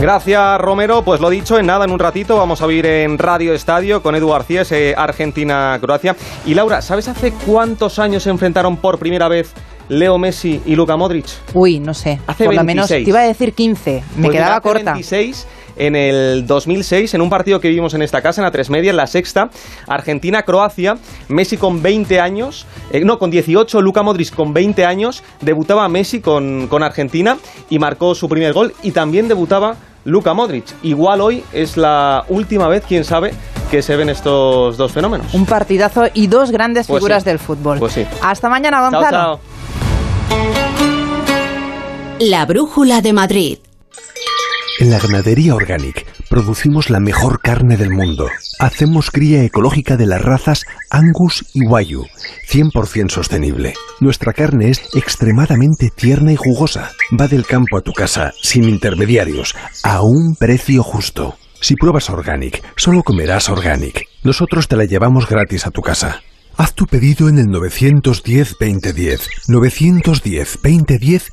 Gracias, Romero. Pues lo dicho, en nada, en un ratito vamos a vivir en Radio Estadio con Edu García, ese Argentina-Croacia. Y Laura, ¿sabes hace cuántos años se enfrentaron por primera vez Leo Messi y Luka Modric? Uy, no sé. Hace Por lo menos 26. te iba a decir 15. Me Pues quedaba mira, hace corta. 26 en el 2006, en un partido que vimos en esta casa, en la tres media, en la sexta, Argentina-Croacia, Messi con 20 años, eh, no, con 18, Luka Modric con 20 años, debutaba Messi con, con Argentina y marcó su primer gol y también debutaba Luka Modric. Igual hoy es la última vez, quién sabe, que se ven estos dos fenómenos. Un partidazo y dos grandes Pues figuras sí. del fútbol. Pues sí. Hasta mañana, Chao, Gonzalo. chao. La brújula de Madrid. En la ganadería Organic producimos la mejor carne del mundo. Hacemos cría ecológica de las razas Angus y Wayu, 100% sostenible. Nuestra carne es extremadamente tierna y jugosa. Va del campo a tu casa, sin intermediarios, a un precio justo. Si pruebas Organic, solo comerás Organic. Nosotros te la llevamos gratis a tu casa. Haz tu pedido en el 910-2010, 910-2010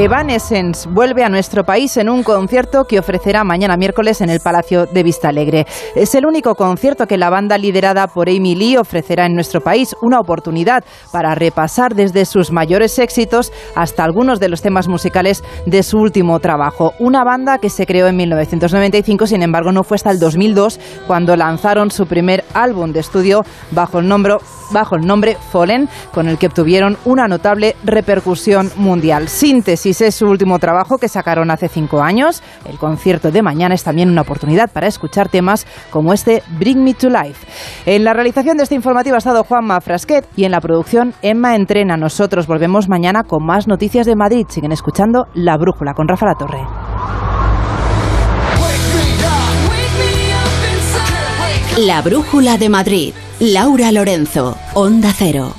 Evanescence vuelve a nuestro país en un concierto que ofrecerá mañana miércoles en el Palacio de Vista Alegre. Es el único concierto que la banda liderada por Amy Lee ofrecerá en nuestro país, una oportunidad para repasar desde sus mayores éxitos hasta algunos de los temas musicales de su último trabajo. Una banda que se creó en 1995, sin embargo no fue hasta el 2002 cuando lanzaron su primer álbum de estudio bajo el nombre, bajo el nombre Fallen, con el que obtuvieron una notable repercusión mundial. Síntesis es su último trabajo que sacaron hace cinco años. El concierto de mañana es también una oportunidad para escuchar temas como este Bring Me to Life. En la realización de este informativo ha estado Juanma Frasquet y en la producción Emma Entrena. Nosotros volvemos mañana con más noticias de Madrid. Siguen escuchando La Brújula con Rafa La Torre. La Brújula de Madrid. Laura Lorenzo, Onda Cero.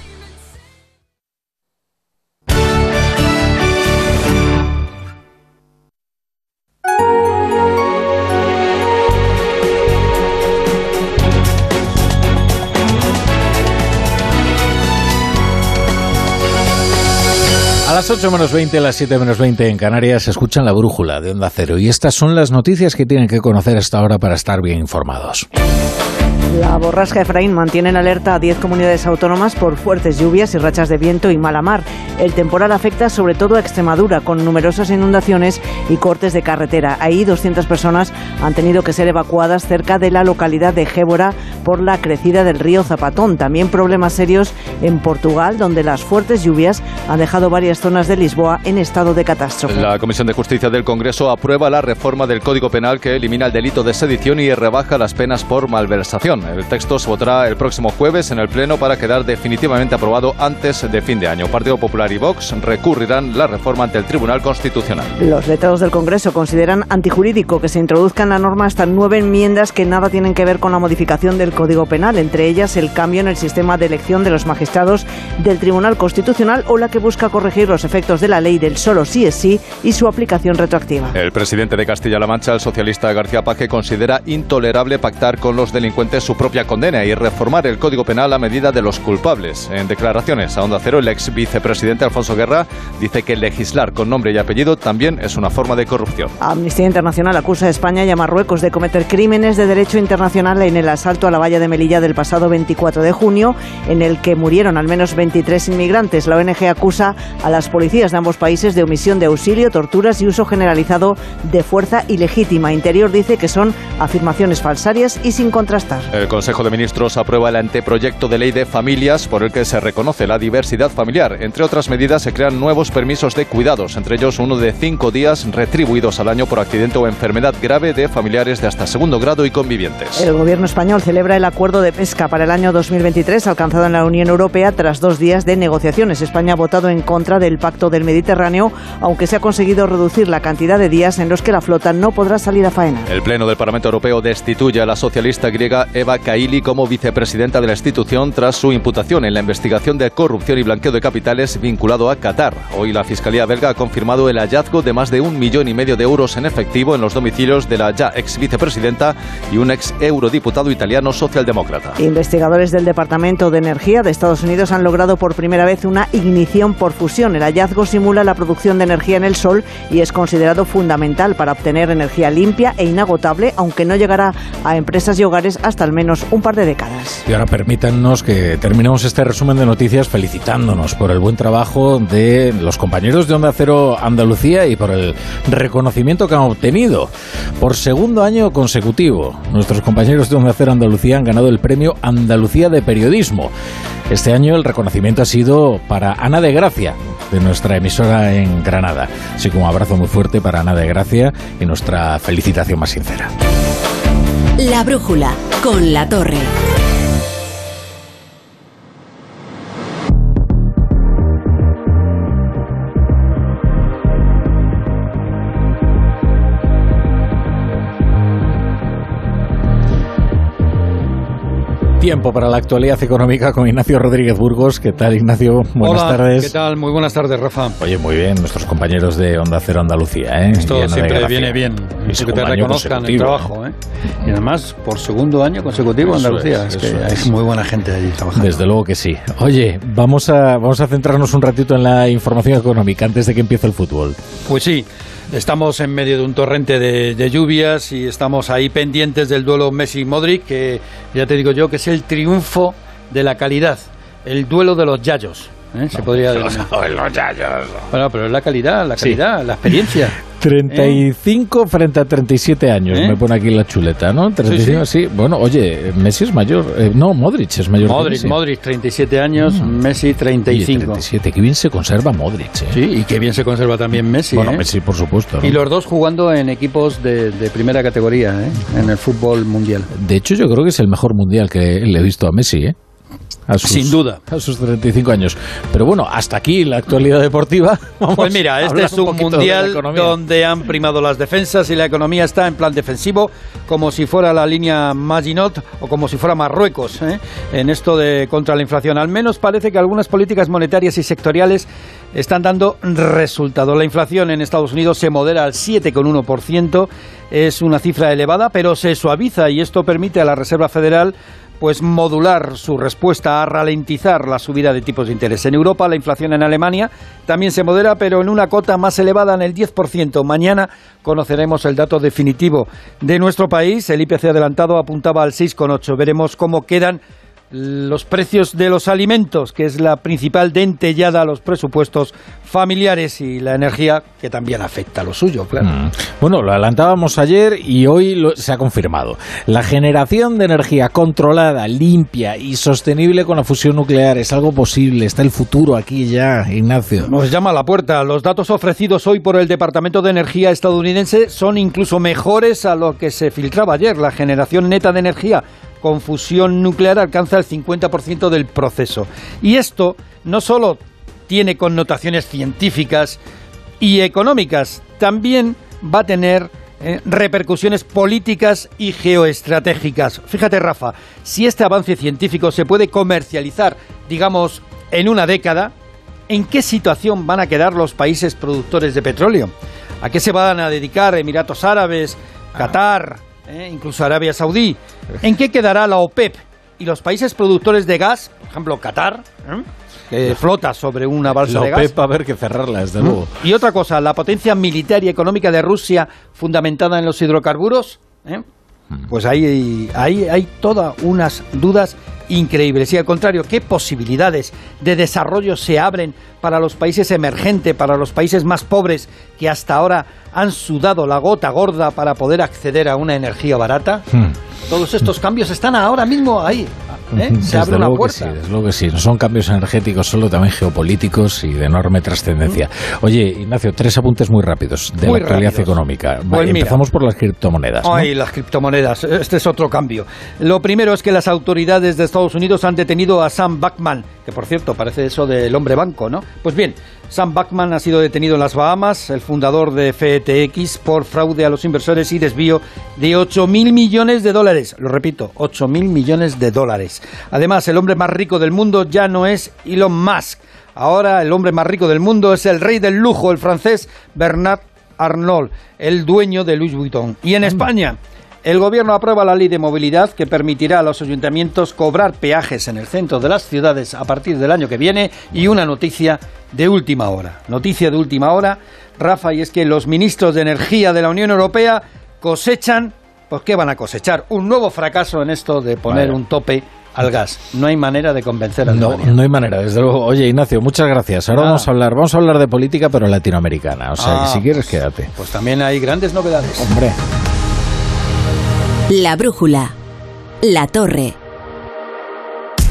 A las 8 menos 20, a las 7 menos 20 en Canarias se escuchan la brújula de Onda Cero y estas son las noticias que tienen que conocer hasta ahora para estar bien informados. La borrasca Efraín mantiene en alerta a 10 comunidades autónomas por fuertes lluvias y rachas de viento y mala mar. El temporal afecta sobre todo a Extremadura, con numerosas inundaciones y cortes de carretera. Ahí 200 personas han tenido que ser evacuadas cerca de la localidad de Gébora por la crecida del río Zapatón. También problemas serios en Portugal, donde las fuertes lluvias han dejado varias zonas de Lisboa en estado de catástrofe. La Comisión de Justicia del Congreso aprueba la reforma del Código Penal que elimina el delito de sedición y rebaja las penas por malversación. El texto se votará el próximo jueves en el Pleno para quedar definitivamente aprobado antes de fin de año. Partido Popular y Vox recurrirán la reforma ante el Tribunal Constitucional. Los letrados del Congreso consideran antijurídico que se introduzca en la norma hasta nueve enmiendas que nada tienen que ver con la modificación del Código Penal, entre ellas el cambio en el sistema de elección de los magistrados del Tribunal Constitucional o la que busca corregir los efectos de la ley del solo sí es sí y su aplicación retroactiva. El presidente de Castilla-La Mancha, el socialista García Paje, considera intolerable pactar con los delincuentes su propia condena y reformar el Código Penal a medida de los culpables. En declaraciones a Onda Cero, el ex vicepresidente Alfonso Guerra dice que legislar con nombre y apellido también es una forma de corrupción. Amnistía Internacional acusa a España y a Marruecos de cometer crímenes de derecho internacional en el asalto a la valla de Melilla del pasado 24 de junio, en el que murieron al menos 23 inmigrantes. La ONG acusa a las policías de ambos países de omisión de auxilio, torturas y uso generalizado de fuerza ilegítima. Interior dice que son afirmaciones falsarias y sin contrastar. El Consejo de Ministros aprueba el anteproyecto de ley de familias por el que se reconoce la diversidad familiar. Entre otras medidas, se crean nuevos permisos de cuidados, entre ellos uno de cinco días retribuidos al año por accidente o enfermedad grave de familiares de hasta segundo grado y convivientes. El gobierno español celebra el acuerdo de pesca para el año 2023 alcanzado en la Unión Europea tras dos días de negociaciones. España ha votado en contra del Pacto del Mediterráneo, aunque se ha conseguido reducir la cantidad de días en los que la flota no podrá salir a faena. El Pleno del Parlamento Europeo destituye a la socialista griega Eva Kaili como vicepresidenta de la institución tras su imputación en la investigación de corrupción y blanqueo de capitales vinculado a Qatar. Hoy la Fiscalía belga ha confirmado el hallazgo de más de un millón y medio de euros en efectivo en los domicilios de la ya ex vicepresidenta y un ex eurodiputado italiano socialdemócrata. Investigadores del Departamento de Energía de Estados Unidos han logrado por primera vez una ignición por fusión. El hallazgo simula la producción de energía en el Sol y es considerado fundamental para obtener energía limpia e inagotable, aunque no llegará a empresas y hogares hasta al menos un par de décadas. Y ahora permítanos que terminemos este resumen de noticias felicitándonos por el buen trabajo de los compañeros de Onda Cero Andalucía y por el reconocimiento que han obtenido. Por segundo año consecutivo, nuestros compañeros de Onda Cero Andalucía han ganado el premio Andalucía de Periodismo. Este año el reconocimiento ha sido para Ana de Gracia, de nuestra emisora en Granada. Así un abrazo muy fuerte para Ana de Gracia y nuestra felicitación más sincera. La brújula con la torre. Tiempo para la actualidad económica con Ignacio Rodríguez Burgos. ¿Qué tal, Ignacio? Buenas Hola, tardes. ¿Qué tal? Muy buenas tardes, Rafa. Oye, muy bien, nuestros compañeros de Onda Cero Andalucía. ¿eh? Esto Lleno siempre viene bien. Y que te reconozcan el trabajo. ¿eh? Y además, por segundo año consecutivo en Andalucía. Es, que hay muy buena gente allí trabajando. Desde luego que sí. Oye, vamos a, vamos a centrarnos un ratito en la información económica antes de que empiece el fútbol. Pues sí. Estamos en medio de un torrente de, lluvias y estamos ahí pendientes del duelo Messi-Modric, que ya te digo yo que es el triunfo de la calidad, el duelo de los yayos. ¿Eh? Se podría. Bueno, pero es la calidad, la calidad, la experiencia. 35 frente a 37 años, ¿Eh? me pone aquí la chuleta, ¿no? 35, sí, Bueno, oye, Messi es mayor. eh, no, Modric es mayor. que Modric, Messi. Modric 37 años, Messi Oye, 35. 37, qué bien se conserva Modric, ¿eh? Sí, y qué bien se conserva también Messi. Bueno, ¿eh? Messi, por supuesto. ¿no? Y los dos jugando en equipos de, de primera categoría, ¿eh? en el fútbol mundial. De hecho, yo creo que es el mejor mundial que le he visto a Messi, ¿eh? A sus- Sin duda. A sus 35 años. Pero bueno, hasta aquí la actualidad deportiva. Vamos Pues mira, este es un mundial donde han primado las defensas y la economía está en plan defensivo, como si fuera la línea Maginot o como si fuera Marruecos, ¿eh? en esto de contra la inflación. Al menos parece que algunas políticas monetarias y sectoriales están dando resultado. La inflación en Estados Unidos se modera al 7,1%, es una cifra elevada, pero se suaviza y esto permite a la Reserva Federal pues modular su respuesta a ralentizar la subida de tipos de interés. En Europa la inflación en Alemania también se modera, pero en una cota más elevada en el 10%. Mañana conoceremos el dato definitivo de nuestro país. El IPC adelantado apuntaba al 6,8. Veremos cómo quedan los precios de los alimentos, que es la principal dentellada a los presupuestos familiares y la energía, que también afecta a lo suyo, claro. Mm. Bueno, lo adelantábamos ayer y hoy lo- se ha confirmado. La generación de energía controlada, limpia y sostenible con la fusión nuclear es algo posible. Está el futuro aquí ya, Ignacio. Nos llama a la puerta. Los datos ofrecidos hoy por el Departamento de Energía estadounidense son incluso mejores a lo que se filtraba ayer. La generación neta de energía con fusión nuclear alcanza el 50% del proceso. Y esto no solo tiene connotaciones científicas y económicas, también va a tener eh, repercusiones políticas y geoestratégicas. Fíjate, Rafa, si este avance científico se puede comercializar, digamos, en una década, ¿en qué situación van a quedar los países productores de petróleo? ¿A qué se van a dedicar Emiratos Árabes, Qatar, eh, incluso Arabia Saudí? ¿En qué quedará la OPEP y los países productores de gas, por ejemplo Qatar, eh, que flota sobre una balsa La de gas? OPEP va a haber que cerrarla, desde luego. Y otra cosa, la potencia militar y económica de Rusia fundamentada en los hidrocarburos, ¿eh? pues ahí, ahí hay todas unas dudas increíbles. Y al contrario, ¿qué posibilidades de desarrollo se abren para los países emergentes, para los países más pobres que hasta ahora han sudado la gota gorda para poder acceder a una energía barata? Hmm. Todos estos cambios están ahora mismo ahí. ¿Eh? Se Desde abre una luego que puerta. sí, desde luego que sí. No son cambios energéticos solo, también geopolíticos y de enorme trascendencia. Oye, Ignacio, tres apuntes muy rápidos de Muy la actualidad rápidos. económica. Pues mira. empezamos por las criptomonedas. ¿no? Ay, las criptomonedas. Este es otro cambio. Lo primero es que las autoridades de Estados Unidos han detenido a Sam Backman, que por cierto parece eso del hombre banco, ¿no? Pues bien, Sam Backman ha sido detenido en las Bahamas, el fundador de FTX, por fraude a los inversores y desvío de 8 mil millones de dólares. Lo repito, 8 mil millones de dólares. Además, el hombre más rico del mundo ya no es Elon Musk. Ahora el hombre más rico del mundo es el rey del lujo, el francés Bernard Arnault, el dueño de Louis Vuitton. Y en España, el gobierno aprueba la ley de movilidad que permitirá a los ayuntamientos cobrar peajes en el centro de las ciudades a partir del año que viene y una noticia de última hora. Noticia de última hora, Rafa, y es que los ministros de Energía de la Unión Europea cosechan, pues ¿qué van a cosechar? Un nuevo fracaso en esto de poner un tope al gas. No hay manera de convencer a No, Alemania. no hay manera, desde luego. Oye, Ignacio, muchas gracias. Ahora Ah. vamos a hablar, vamos a hablar de política, pero latinoamericana. O sea, que Ah, si quieres, quédate. Pues también hay grandes novedades. Hombre. La brújula. La torre.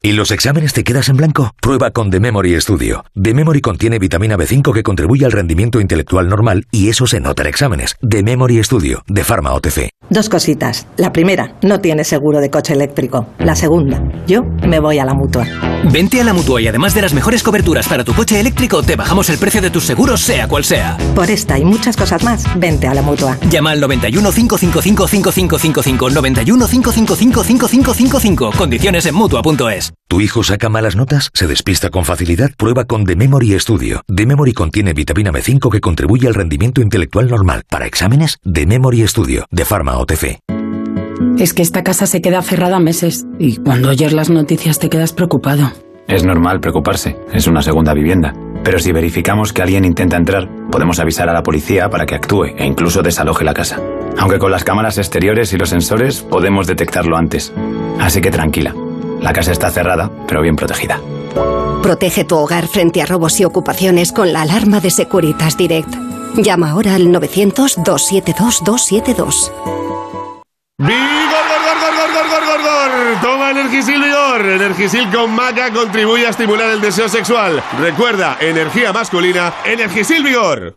¿Y los exámenes te quedas en blanco? Prueba con The Memory Studio. The Memory contiene vitamina B5 que contribuye al rendimiento intelectual normal y eso se nota en exámenes. The Memory Studio, de Pharma OTC. Dos cositas. La primera, no tiene seguro de coche eléctrico. La segunda, yo me voy a la mutua. Vente a la mutua y además de las mejores coberturas para tu coche eléctrico, te bajamos el precio de tus seguros, sea cual sea. Por esta y muchas cosas más, vente a la mutua. Llama al 91 555 5555 91 555 5555. Condiciones en mutua.es. ¿Tu hijo saca malas notas? ¿Se despista con facilidad? Prueba con The Memory Studio. The Memory contiene vitamina B5 que contribuye al rendimiento intelectual normal. Para exámenes, The Memory Studio, de Pharma OTC. Es que esta casa se queda cerrada meses y cuando oyes las noticias te quedas preocupado. Es normal preocuparse, es una segunda vivienda. Pero si verificamos que alguien intenta entrar, podemos avisar a la policía para que actúe e incluso desaloje la casa. Aunque con las cámaras exteriores y los sensores podemos detectarlo antes. Así que tranquila, la casa está cerrada, pero bien protegida. Protege tu hogar frente a robos y ocupaciones con la alarma de Securitas Direct. Llama ahora al 900-272-272. ¡Vigor, gor, gor, gor, gor, gor, gor, gor! Toma Energisil Vigor. Energisil con maca contribuye a estimular el deseo sexual. Recuerda, energía masculina, Energisil Vigor.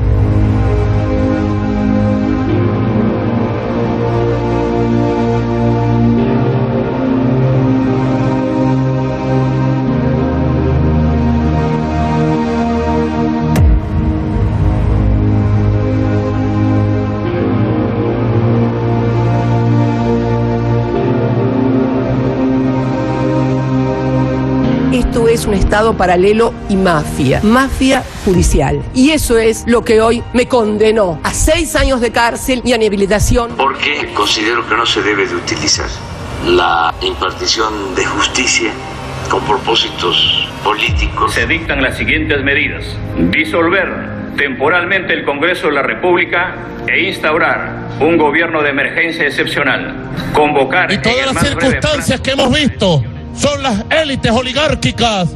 Es un Estado paralelo y mafia, mafia judicial. Y eso es lo que hoy me condenó a seis años de cárcel y a inhabilitación. Porque considero que no se debe de utilizar la impartición de justicia con propósitos políticos. Se dictan las siguientes medidas. Disolver temporalmente el Congreso de la República e instaurar un gobierno de emergencia excepcional. Convocar... Y todas las circunstancias que hemos visto son las élites oligárquicas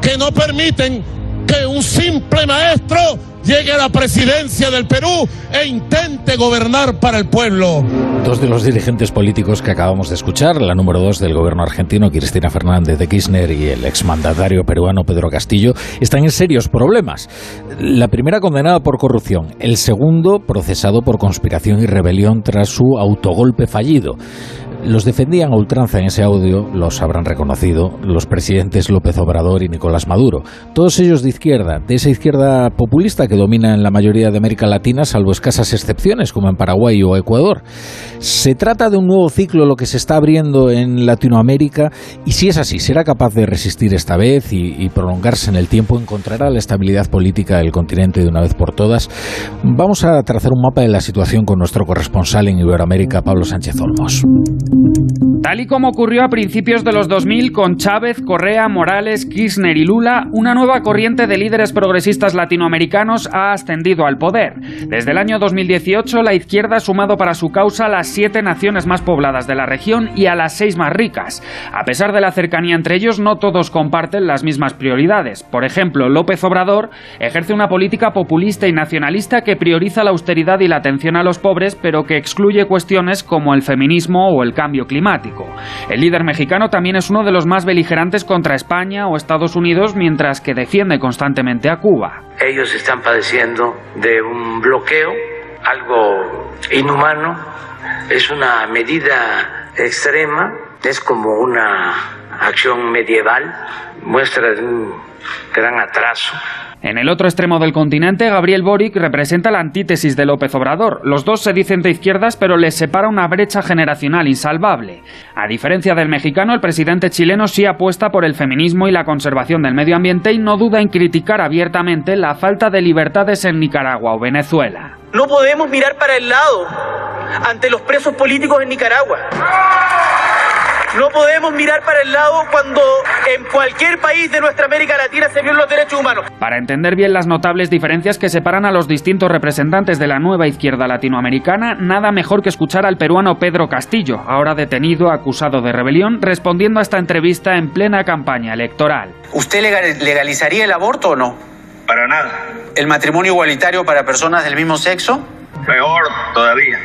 que no permiten que un simple maestro llegue a la presidencia del Perú e intente gobernar para el pueblo. Dos de los dirigentes políticos que acabamos de escuchar, la número dos del gobierno argentino, Cristina Fernández de Kirchner, y el exmandatario peruano Pedro Castillo, están en serios problemas. La primera condenada por corrupción, el segundo procesado por conspiración y rebelión tras su autogolpe fallido. Los defendían a ultranza en ese audio, los habrán reconocido, los presidentes López Obrador y Nicolás Maduro. Todos ellos de izquierda, de esa izquierda populista que domina en la mayoría de América Latina, salvo escasas excepciones como en Paraguay o Ecuador. Se trata de un nuevo ciclo lo que se está abriendo en Latinoamérica y si es así, será capaz de resistir esta vez y, y prolongarse en el tiempo, encontrará la estabilidad política del continente de una vez por todas. Vamos a trazar un mapa de la situación con nuestro corresponsal en Iberoamérica, Pablo Sánchez Olmos. Tal y como ocurrió a principios de los 2000 con Chávez, Correa, Morales, Kirchner y Lula, una nueva corriente de líderes progresistas latinoamericanos ha ascendido al poder. Desde el año 2018, la izquierda ha sumado para su causa las siete naciones más pobladas de la región y a las seis más ricas. A pesar de la cercanía entre ellos, no todos comparten las mismas prioridades. Por ejemplo, López Obrador ejerce una política populista y nacionalista que prioriza la austeridad y la atención a los pobres, pero que excluye cuestiones como el feminismo o el cambio climático. El líder mexicano también es uno de los más beligerantes contra España o Estados Unidos, mientras que defiende constantemente a Cuba. Ellos están padeciendo de un bloqueo, algo inhumano, es una medida extrema, es como una acción medieval, muestra de un gran atraso. En el otro extremo del continente, Gabriel Boric representa la antítesis de López Obrador. Los dos se dicen de izquierdas, pero les separa una brecha generacional insalvable. A diferencia del mexicano, el presidente chileno sí apuesta por el feminismo y la conservación del medio ambiente y no duda en criticar abiertamente la falta de libertades en Nicaragua o Venezuela. No podemos mirar para el lado ante los presos políticos en Nicaragua. No podemos mirar para el lado cuando en cualquier país de nuestra América Latina se violan los derechos humanos. Para entender bien las notables diferencias que separan a los distintos representantes de la nueva izquierda latinoamericana, nada mejor que escuchar al peruano Pedro Castillo, ahora detenido acusado de rebelión, respondiendo a esta entrevista en plena campaña electoral. ¿Usted legalizaría el aborto o no? Para nada. ¿El matrimonio igualitario para personas del mismo sexo? Peor todavía.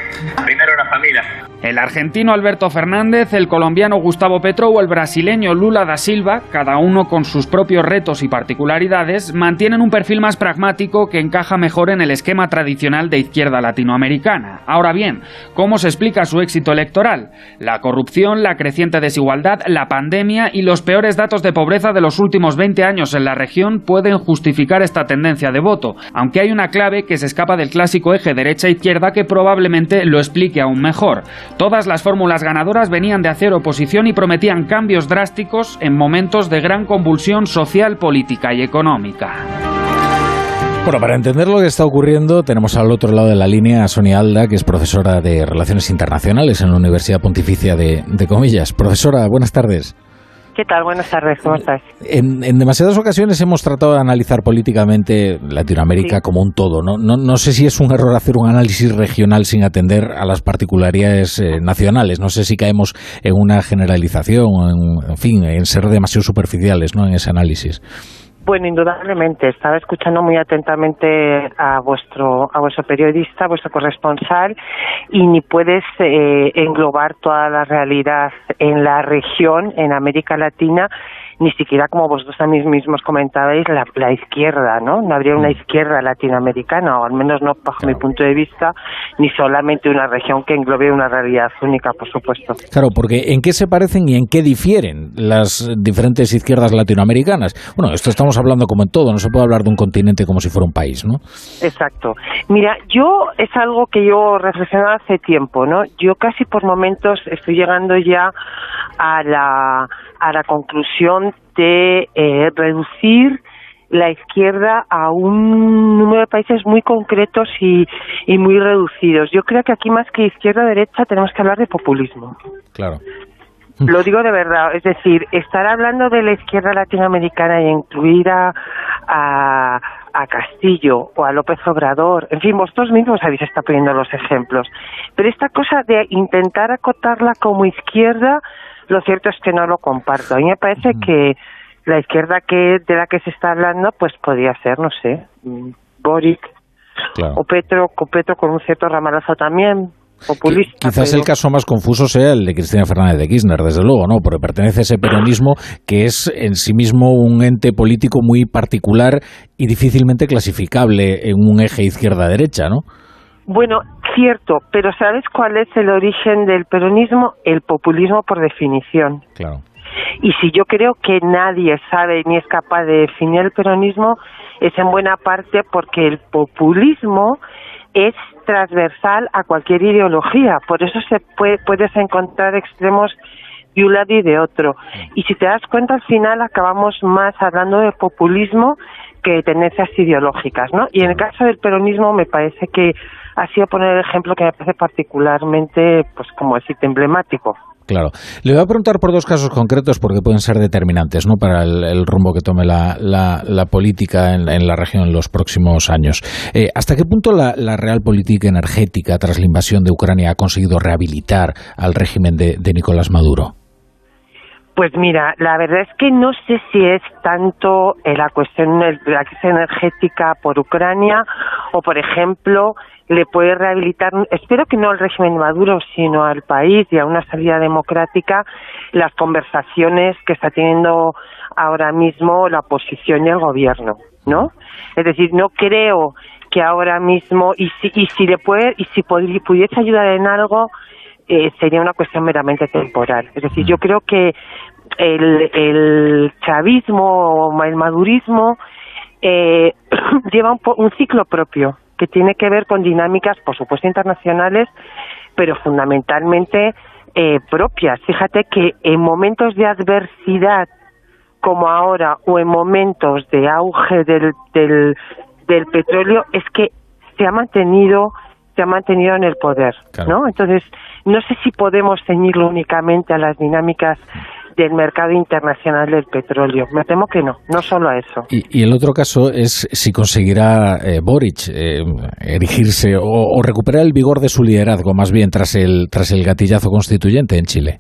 Primero la familia. El argentino Alberto Fernández, el colombiano Gustavo Petro o el brasileño Lula da Silva, cada uno con sus propios retos y particularidades, mantienen un perfil más pragmático que encaja mejor en el esquema tradicional de izquierda latinoamericana. Ahora bien, ¿cómo se explica su éxito electoral? La corrupción, la creciente desigualdad, la pandemia y los peores datos de pobreza de los últimos 20 años en la región pueden justificar esta tendencia de voto, aunque hay una clave que se escapa del clásico eje derecha-izquierda que probablemente lo explique aún mejor. Todas las fórmulas ganadoras venían de hacer oposición y prometían cambios drásticos en momentos de gran convulsión social, política y económica. Bueno, para entender lo que está ocurriendo, tenemos al otro lado de la línea a Sonia Alda, que es profesora de Relaciones Internacionales en la Universidad Pontificia de, de Comillas. Profesora, buenas tardes. ¿Qué tal? Buenas tardes, ¿cómo estás? En, demasiadas ocasiones hemos tratado de analizar políticamente Latinoamérica como un todo. ¿no? No, sé si es un error hacer un análisis regional sin atender a las particularidades eh, nacionales. No sé si caemos en una generalización, en, en fin, en ser demasiado superficiales ¿no? en ese análisis. Bueno, indudablemente. Estaba escuchando muy atentamente a vuestro, a vuestro periodista, a vuestro corresponsal, y ni puedes eh, englobar toda la realidad en la región, en América Latina, ni siquiera como vosotros también mismos comentabais, la, la izquierda, ¿no? No habría una mm. izquierda latinoamericana, o al menos no bajo mi punto de vista, ni solamente una región que englobe una realidad única, por supuesto. Claro, porque ¿en qué se parecen y en qué difieren las diferentes izquierdas latinoamericanas? Bueno, esto estamos hablando como en todo, no se puede hablar de un continente como si fuera un país, ¿no? Exacto. Mira, yo es algo que yo reflexionaba hace tiempo, ¿no? Yo casi por momentos estoy llegando ya a la a la conclusión de eh, reducir la izquierda a un número de países muy concretos y, y muy reducidos. Yo creo que aquí más que izquierda-derecha tenemos que hablar de populismo. Claro. Lo digo de verdad, es decir, estar hablando de la izquierda latinoamericana y incluir a, a, a, Castillo o a López Obrador, en fin, vosotros mismos habéis estado poniendo los ejemplos, pero esta cosa de intentar acotarla como izquierda lo cierto es que no lo comparto. A mí me parece que la izquierda que de la que se está hablando, pues podría ser, no sé, Boric o Petro, con Petro con un cierto ramalazo también, populista. Quizás el caso más confuso sea el de Cristina Fernández de Kirchner, desde luego, ¿no? Porque pertenece a ese peronismo que es en sí mismo un ente político muy particular y difícilmente clasificable en un eje izquierda-derecha, ¿no? Bueno, cierto, pero ¿sabes cuál es el origen del peronismo? El populismo por definición. Claro. Y si yo creo que nadie sabe ni es capaz de definir el peronismo, es en buena parte porque el populismo es transversal a cualquier ideología. Por eso se puede, puedes encontrar extremos de un lado y de otro. Y si te das cuenta, al final acabamos más hablando de populismo que de tendencias ideológicas, ¿no? Y en el caso del peronismo me parece que así a poner el ejemplo que me parece particularmente, pues como decirte, emblemático. Claro. Le voy a preguntar por dos casos concretos porque pueden ser determinantes ¿no? para el, rumbo que tome la, la, política en, la región en los próximos años. Eh, ¿Hasta qué punto la, real política energética tras la invasión de Ucrania ha conseguido rehabilitar al régimen de Nicolás Maduro? Pues mira, la verdad es que no sé si es tanto la cuestión de la crisis energética por Ucrania o, por ejemplo, le puede rehabilitar, espero que no al régimen Maduro, sino al país y a una salida democrática, las conversaciones que está teniendo ahora mismo la oposición y el gobierno, ¿no? Es decir, no creo que ahora mismo, y si, y si le puede, y si pudiese ayudar en algo, eh, sería una cuestión meramente temporal. Es decir, yo creo que el, el chavismo o el madurismo eh, lleva un, un ciclo propio que tiene que ver con dinámicas, por supuesto, internacionales, pero fundamentalmente eh, propias. Fíjate que en momentos de adversidad como ahora o en momentos de auge del, del, del petróleo es que se ha mantenido te ha mantenido en el poder, ¿no? Entonces, no sé si podemos ceñirlo únicamente a las dinámicas del mercado internacional del petróleo. Me temo que no, no solo a eso. Y, el otro caso es si conseguirá eh, Boric eh, erigirse o, o, recuperar el vigor de su liderazgo, más bien tras el, tras el gatillazo constituyente en Chile.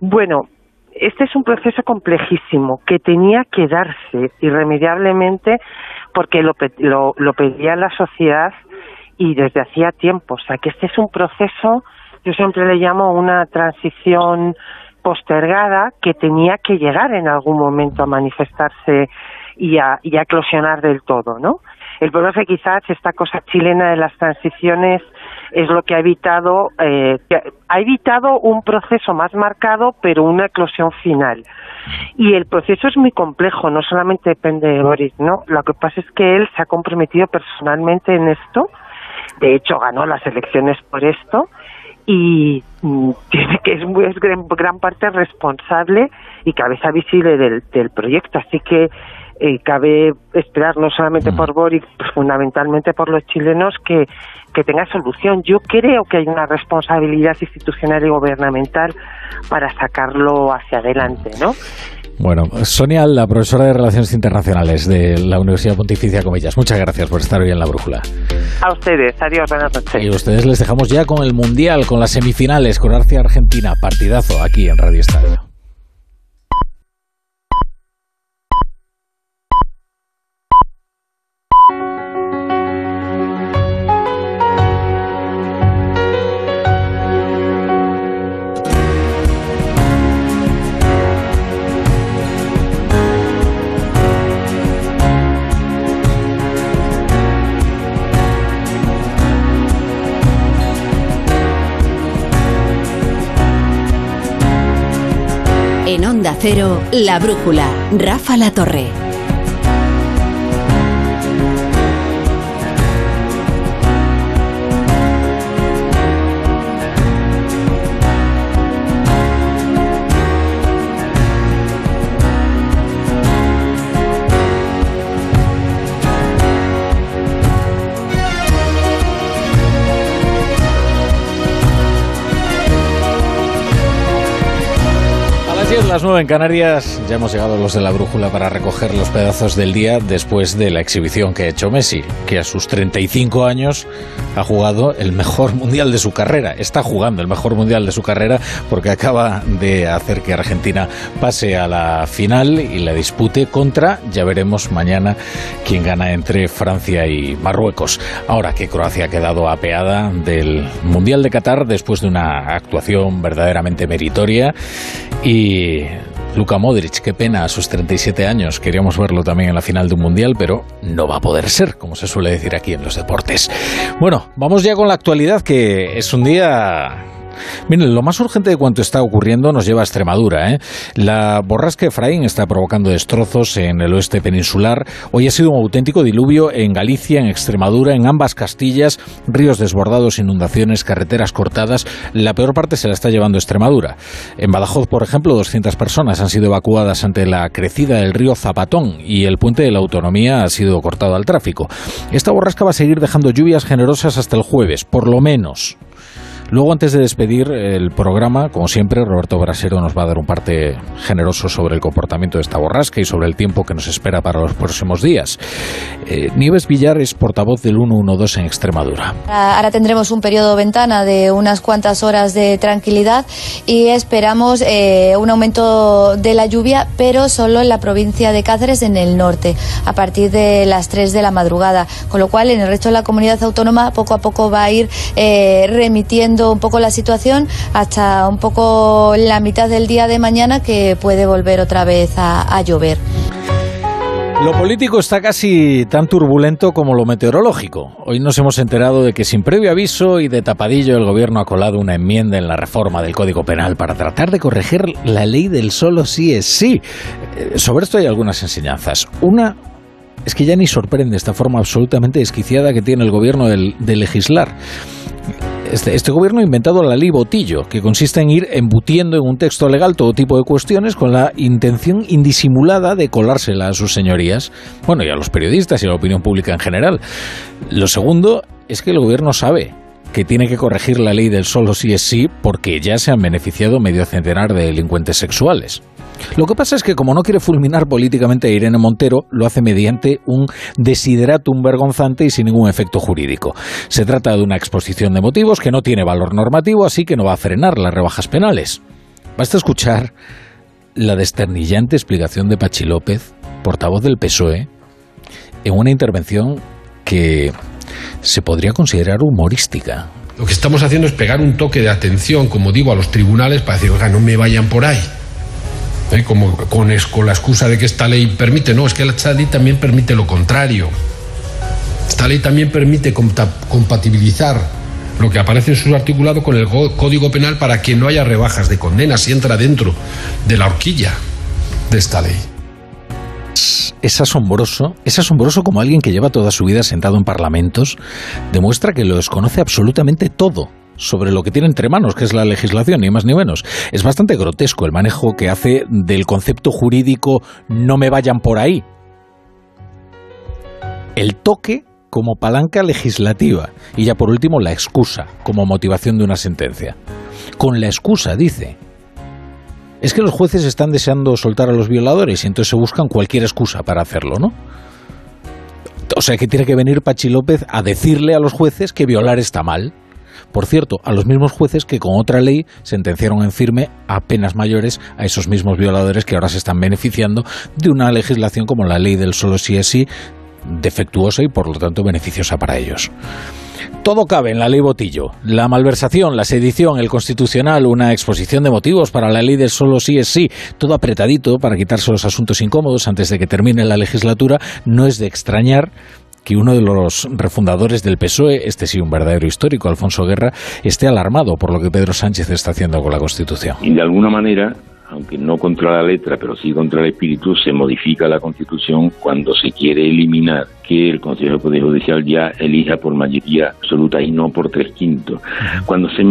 Bueno, este es un proceso complejísimo que tenía que darse irremediablemente porque lo, lo, lo pedía la sociedad y desde hacía tiempo. O sea, que este es un proceso, yo siempre le llamo una transición postergada que tenía que llegar en algún momento a manifestarse y a, y a eclosionar del todo, ¿no? El problema es que quizás esta cosa chilena de las transiciones es lo que ha evitado, eh, ha evitado un proceso más marcado, pero una eclosión final. Y el proceso es muy complejo, no solamente depende de Boris, ¿no? Lo que pasa es que él se ha comprometido personalmente en esto, de hecho ganó las elecciones por esto, y mm, tiene que es, muy, es gran, gran, parte responsable y cabeza visible del, del proyecto. Así que eh, cabe esperar no solamente mm. por Boric, pues fundamentalmente por los chilenos que, que tenga solución. Yo creo que hay una responsabilidad institucional y gubernamental para sacarlo hacia adelante, ¿no? Bueno, Sonia, la profesora de Relaciones Internacionales de la Universidad Pontificia Comillas, muchas gracias por estar hoy en la brújula. A ustedes, adiós, buenas noches. Y a ustedes les dejamos ya con el Mundial, con las semifinales, con Arcia-Argentina, partidazo aquí en Radio Estadio. Cero, La Brújula, Rafa La Torre. Las 9 en Canarias. Ya hemos llegado los de la brújula para recoger los pedazos del día después de la exhibición que ha hecho Messi, que a sus 35 años ha jugado el mejor mundial de su carrera. Está jugando el mejor mundial de su carrera porque acaba de hacer que Argentina pase a la final y la dispute contra, ya veremos mañana quién gana entre Francia y Marruecos. Ahora que Croacia ha quedado apeada del mundial de Qatar después de una actuación verdaderamente meritoria y Luka Modric, qué pena, a sus 37 años. Queríamos verlo también en la final de un mundial, pero no va a poder ser, como se suele decir aquí en los deportes. Bueno, vamos ya con la actualidad, que es un día Miren, lo más urgente de cuanto está ocurriendo nos lleva a Extremadura. ¿eh? La borrasca Efraín está provocando destrozos en el oeste peninsular. Hoy ha sido un auténtico diluvio en Galicia, en Extremadura, en ambas Castillas, ríos desbordados, inundaciones, carreteras cortadas. La peor parte se la está llevando Extremadura. En Badajoz, por ejemplo, 200 personas han sido evacuadas ante la crecida del río Zapatón y el puente de la autonomía ha sido cortado al tráfico. Esta borrasca va a seguir dejando lluvias generosas hasta el jueves, por lo menos. Luego, antes de despedir el programa, como siempre, Roberto Brasero nos va a dar un parte generoso sobre el comportamiento de esta borrasca y sobre el tiempo que nos espera para los próximos días. Eh, Nieves Villar es portavoz del 112 en Extremadura. Ahora tendremos un periodo ventana de unas cuantas horas de tranquilidad y esperamos eh, un aumento de la lluvia, pero solo en la provincia de Cáceres, en el norte, a partir de las 3 de la madrugada. Con lo cual, en el resto de la comunidad autónoma, poco a poco va a ir eh, remitiendo un poco la situación hasta un poco la mitad del día de mañana que puede volver otra vez a, llover. Lo político está casi tan turbulento como lo meteorológico. Hoy nos hemos enterado de que sin previo aviso y de tapadillo el gobierno ha colado una enmienda en la reforma del Código Penal para tratar de corregir la ley del solo sí es sí. Eh, sobre esto hay algunas enseñanzas. Una es que ya ni sorprende esta forma absolutamente desquiciada que tiene el gobierno de legislar. Este, este, gobierno ha inventado la ley Botillo, que consiste en ir embutiendo en un texto legal todo tipo de cuestiones con la intención indisimulada de colársela a sus señorías, bueno, y a los periodistas y a la opinión pública en general. Lo segundo es que el gobierno sabe que tiene que corregir la ley del solo sí es sí porque ya se han beneficiado medio centenar de delincuentes sexuales. Lo que pasa es que como no quiere fulminar políticamente a Irene Montero, lo hace mediante un desideratum vergonzante y sin ningún efecto jurídico. Se trata de una exposición de motivos que no tiene valor normativo, así que no va a frenar las rebajas penales. Basta escuchar la desternillante explicación de Pachi López, portavoz del PSOE, en una intervención que se podría considerar humorística. Lo que estamos haciendo es pegar un toque de atención, como digo, a los tribunales para decir, oiga, no me vayan por ahí. Como con, la excusa de que esta ley permite. No, es que esta ley también permite lo contrario. Esta ley también permite compatibilizar lo que aparece en su articulado con el go- Código Penal para que no haya rebajas de condenas y entra dentro de la horquilla de esta ley. Es asombroso, es asombroso como alguien que lleva toda su vida sentado en parlamentos demuestra que lo desconoce absolutamente todo sobre lo que tiene entre manos, que es la legislación, ni más ni menos. Es bastante grotesco el manejo que hace del concepto jurídico no me vayan por ahí. El toque como palanca legislativa y ya por último la excusa como motivación de una sentencia. Con la excusa, dice, es que los jueces están deseando soltar a los violadores y entonces se buscan cualquier excusa para hacerlo, ¿no? O sea que tiene que venir Pachi López a decirle a los jueces que violar está mal. Por cierto, a los mismos jueces que con otra ley sentenciaron en firme a penas mayores a esos mismos violadores que ahora se están beneficiando de una legislación como la ley del solo sí es sí, defectuosa y por lo tanto beneficiosa para ellos. Todo cabe en la ley Botillo. La malversación, la sedición, el constitucional, una exposición de motivos para la ley del solo sí es sí, todo apretadito para quitarse los asuntos incómodos antes de que termine la legislatura, no es de extrañar que uno de los refundadores del PSOE, este sí un verdadero histórico, Alfonso Guerra, esté alarmado por lo que Pedro Sánchez está haciendo con la Constitución. Y de alguna manera, aunque no contra la letra, pero sí contra el espíritu, se modifica la Constitución cuando se quiere eliminar que el Consejo de Poder Judicial ya elija por mayoría absoluta y no por tres quintos. Cuando se,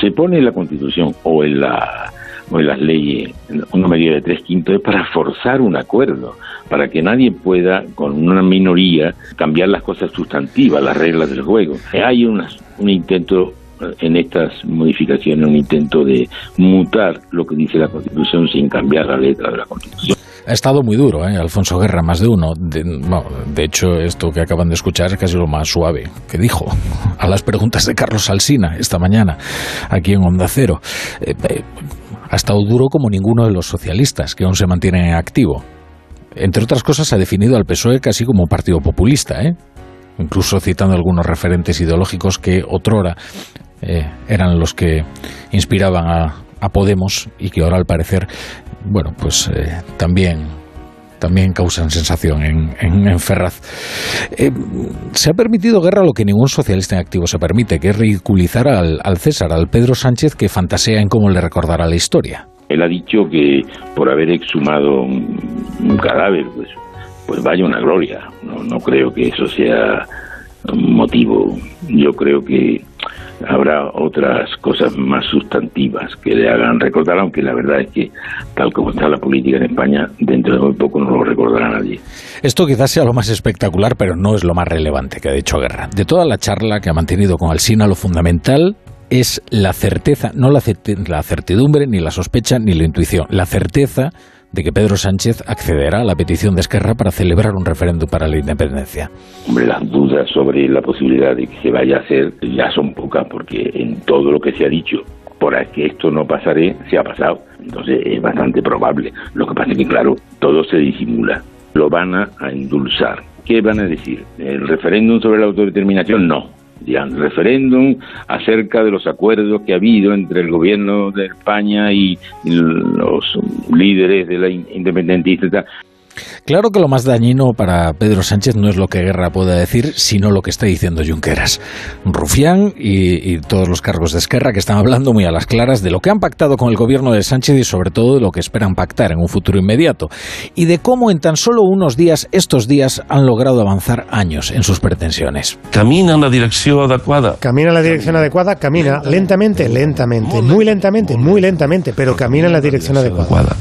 se pone en la Constitución o en la o en las leyes una medida de tres quintos es para forzar un acuerdo, para que nadie pueda, con una minoría, cambiar las cosas sustantivas, las reglas del juego. Hay una- un intento eh, en estas modificaciones, un intento de mutar lo que dice la Constitución sin cambiar la letra de la Constitución. Ha estado muy duro, ¿eh? Alfonso Guerra, más de uno. De, de hecho, esto que acaban de escuchar es casi lo más suave que dijo a las preguntas de Carlos Alsina esta mañana, aquí en Onda Cero. Eh, eh, ha estado duro como ninguno de los socialistas, que aún se mantienen en activo. Entre otras cosas, ha definido al PSOE casi como un partido populista, ¿eh? incluso citando algunos referentes ideológicos que otrora eh, eran los que inspiraban a, a Podemos y que ahora al parecer, bueno, pues eh, también también causan sensación en, en, en Ferraz. Eh, se ha permitido guerra lo que ningún socialista en activo se permite, que es ridiculizar al, al César, al Pedro Sánchez, que fantasea en cómo le recordará la historia. Él ha dicho que por haber exhumado un, un cadáver, pues, pues vaya una gloria. No, no creo que eso sea motivo. Yo creo que habrá otras cosas más sustantivas que le hagan recordar, aunque la verdad es que tal como está la política en España, dentro de muy poco no lo recordará nadie. Esto quizás sea lo más espectacular, pero no es lo más relevante que ha dicho Guerra. De toda la charla que ha mantenido con Alsina, lo fundamental es la certeza, no la, certidumbre, ni la sospecha, ni la intuición, la certeza de que Pedro Sánchez accederá a la petición de Esquerra para celebrar un referéndum para la independencia. Hombre, las dudas sobre la posibilidad de que se vaya a hacer ya son pocas, porque en todo lo que se ha dicho, por que esto no pasaré, se ha pasado. Entonces es bastante probable. Lo que pasa es que, claro, todo se disimula. Lo van a, a endulzar. ¿Qué van a decir? ¿El referéndum sobre la autodeterminación? No. Referéndum acerca de los acuerdos que ha habido entre el gobierno de España y los líderes de la in- independentista. Claro que lo más dañino para Pedro Sánchez no es lo que Guerra pueda decir, sino lo que está diciendo Junqueras. Rufián y, y todos los cargos de Esquerra que están hablando muy a las claras de lo que han pactado con el gobierno de Sánchez y sobre todo de lo que esperan pactar en un futuro inmediato. Y de cómo en tan solo unos días, estos días, han logrado avanzar años en sus pretensiones. Camina en la dirección adecuada. Camina en la dirección adecuada, camina lentamente, lentamente, muy lentamente, muy lentamente, pero camina en la dirección adecuada.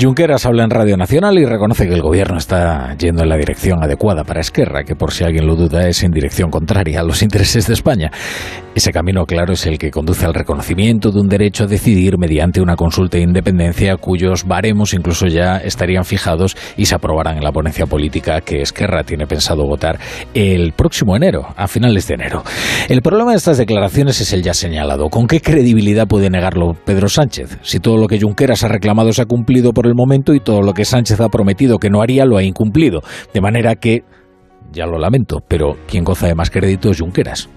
Junqueras habla en Radio Nacional y reconoce que el gobierno está yendo en la dirección adecuada para Esquerra, que por si alguien lo duda es en dirección contraria a los intereses de España. Ese camino claro es el que conduce al reconocimiento de un derecho a decidir mediante una consulta de independencia cuyos baremos incluso ya estarían fijados y se aprobarán en la ponencia política que Esquerra tiene pensado votar el próximo enero, a finales de enero. El problema de estas declaraciones es el ya señalado. ¿Con qué credibilidad puede negarlo Pedro Sánchez? Si todo lo que Junqueras ha reclamado se ha cumplido por el momento y todo lo que Sánchez ha prometido que no haría lo ha incumplido. De manera que, ya lo lamento, pero quien goza de más crédito es Junqueras.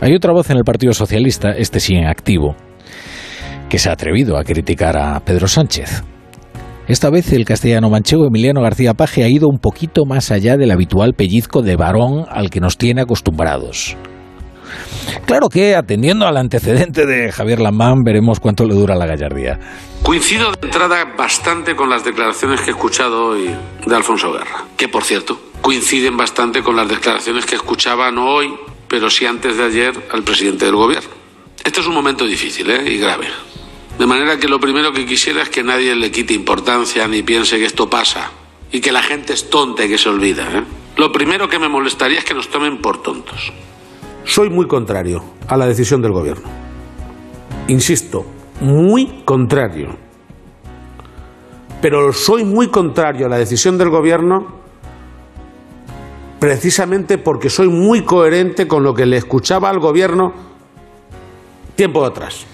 Hay otra voz en el Partido Socialista, este sí en activo, que se ha atrevido a criticar a Pedro Sánchez. Esta vez el castellano manchego Emiliano García Paje ha ido un poquito más allá del habitual pellizco de varón al que nos tiene acostumbrados. Claro que, atendiendo al antecedente de Javier Lamán, veremos cuánto le dura la gallardía. Coincido de entrada bastante con las declaraciones que he escuchado hoy de Alfonso Guerra, que por cierto coinciden bastante con las declaraciones que escuchaba no hoy, pero sí antes de ayer al presidente del gobierno. Este es un momento difícil ¿eh? y grave. De manera que lo primero que quisiera es que nadie le quite importancia ni piense que esto pasa y que la gente es tonta y que se olvida. ¿eh? Lo primero que me molestaría es que nos tomen por tontos. Soy muy contrario a la decisión del gobierno. Insisto, muy contrario. Pero soy muy contrario a la decisión del gobierno precisamente porque soy muy coherente con lo que le escuchaba al gobierno tiempo atrás.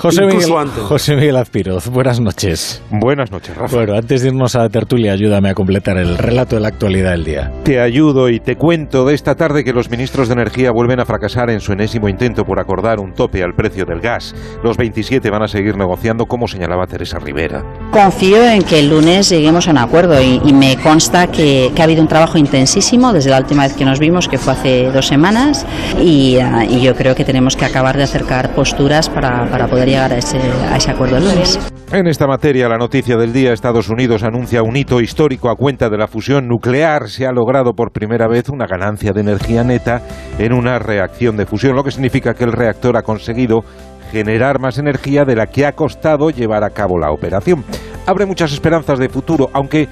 José Miguel, José Miguel Azpiroz, buenas noches. Buenas noches, Rafa. Bueno, antes de irnos a la tertulia, ayúdame a completar el relato de la actualidad del día. Te ayudo y te cuento de esta tarde que los ministros de Energía vuelven a fracasar en su enésimo intento por acordar un tope al precio del gas. Los 27 van a seguir negociando, como señalaba Teresa Rivera. Confío en que el lunes lleguemos a un acuerdo y, y me consta que, que, ha habido un trabajo intensísimo desde la última vez que nos vimos, que fue hace dos semanas, y, uh, y yo creo que tenemos que acabar de acercar posturas para, para poder llegar a ese, acuerdo el lunes. En esta materia, la noticia del día, Estados Unidos anuncia un hito histórico a cuenta de la fusión nuclear. Se ha logrado por primera vez una ganancia de energía neta en una reacción de fusión, lo que significa que el reactor ha conseguido generar más energía de la que ha costado llevar a cabo la operación. Abre muchas esperanzas de futuro, aunque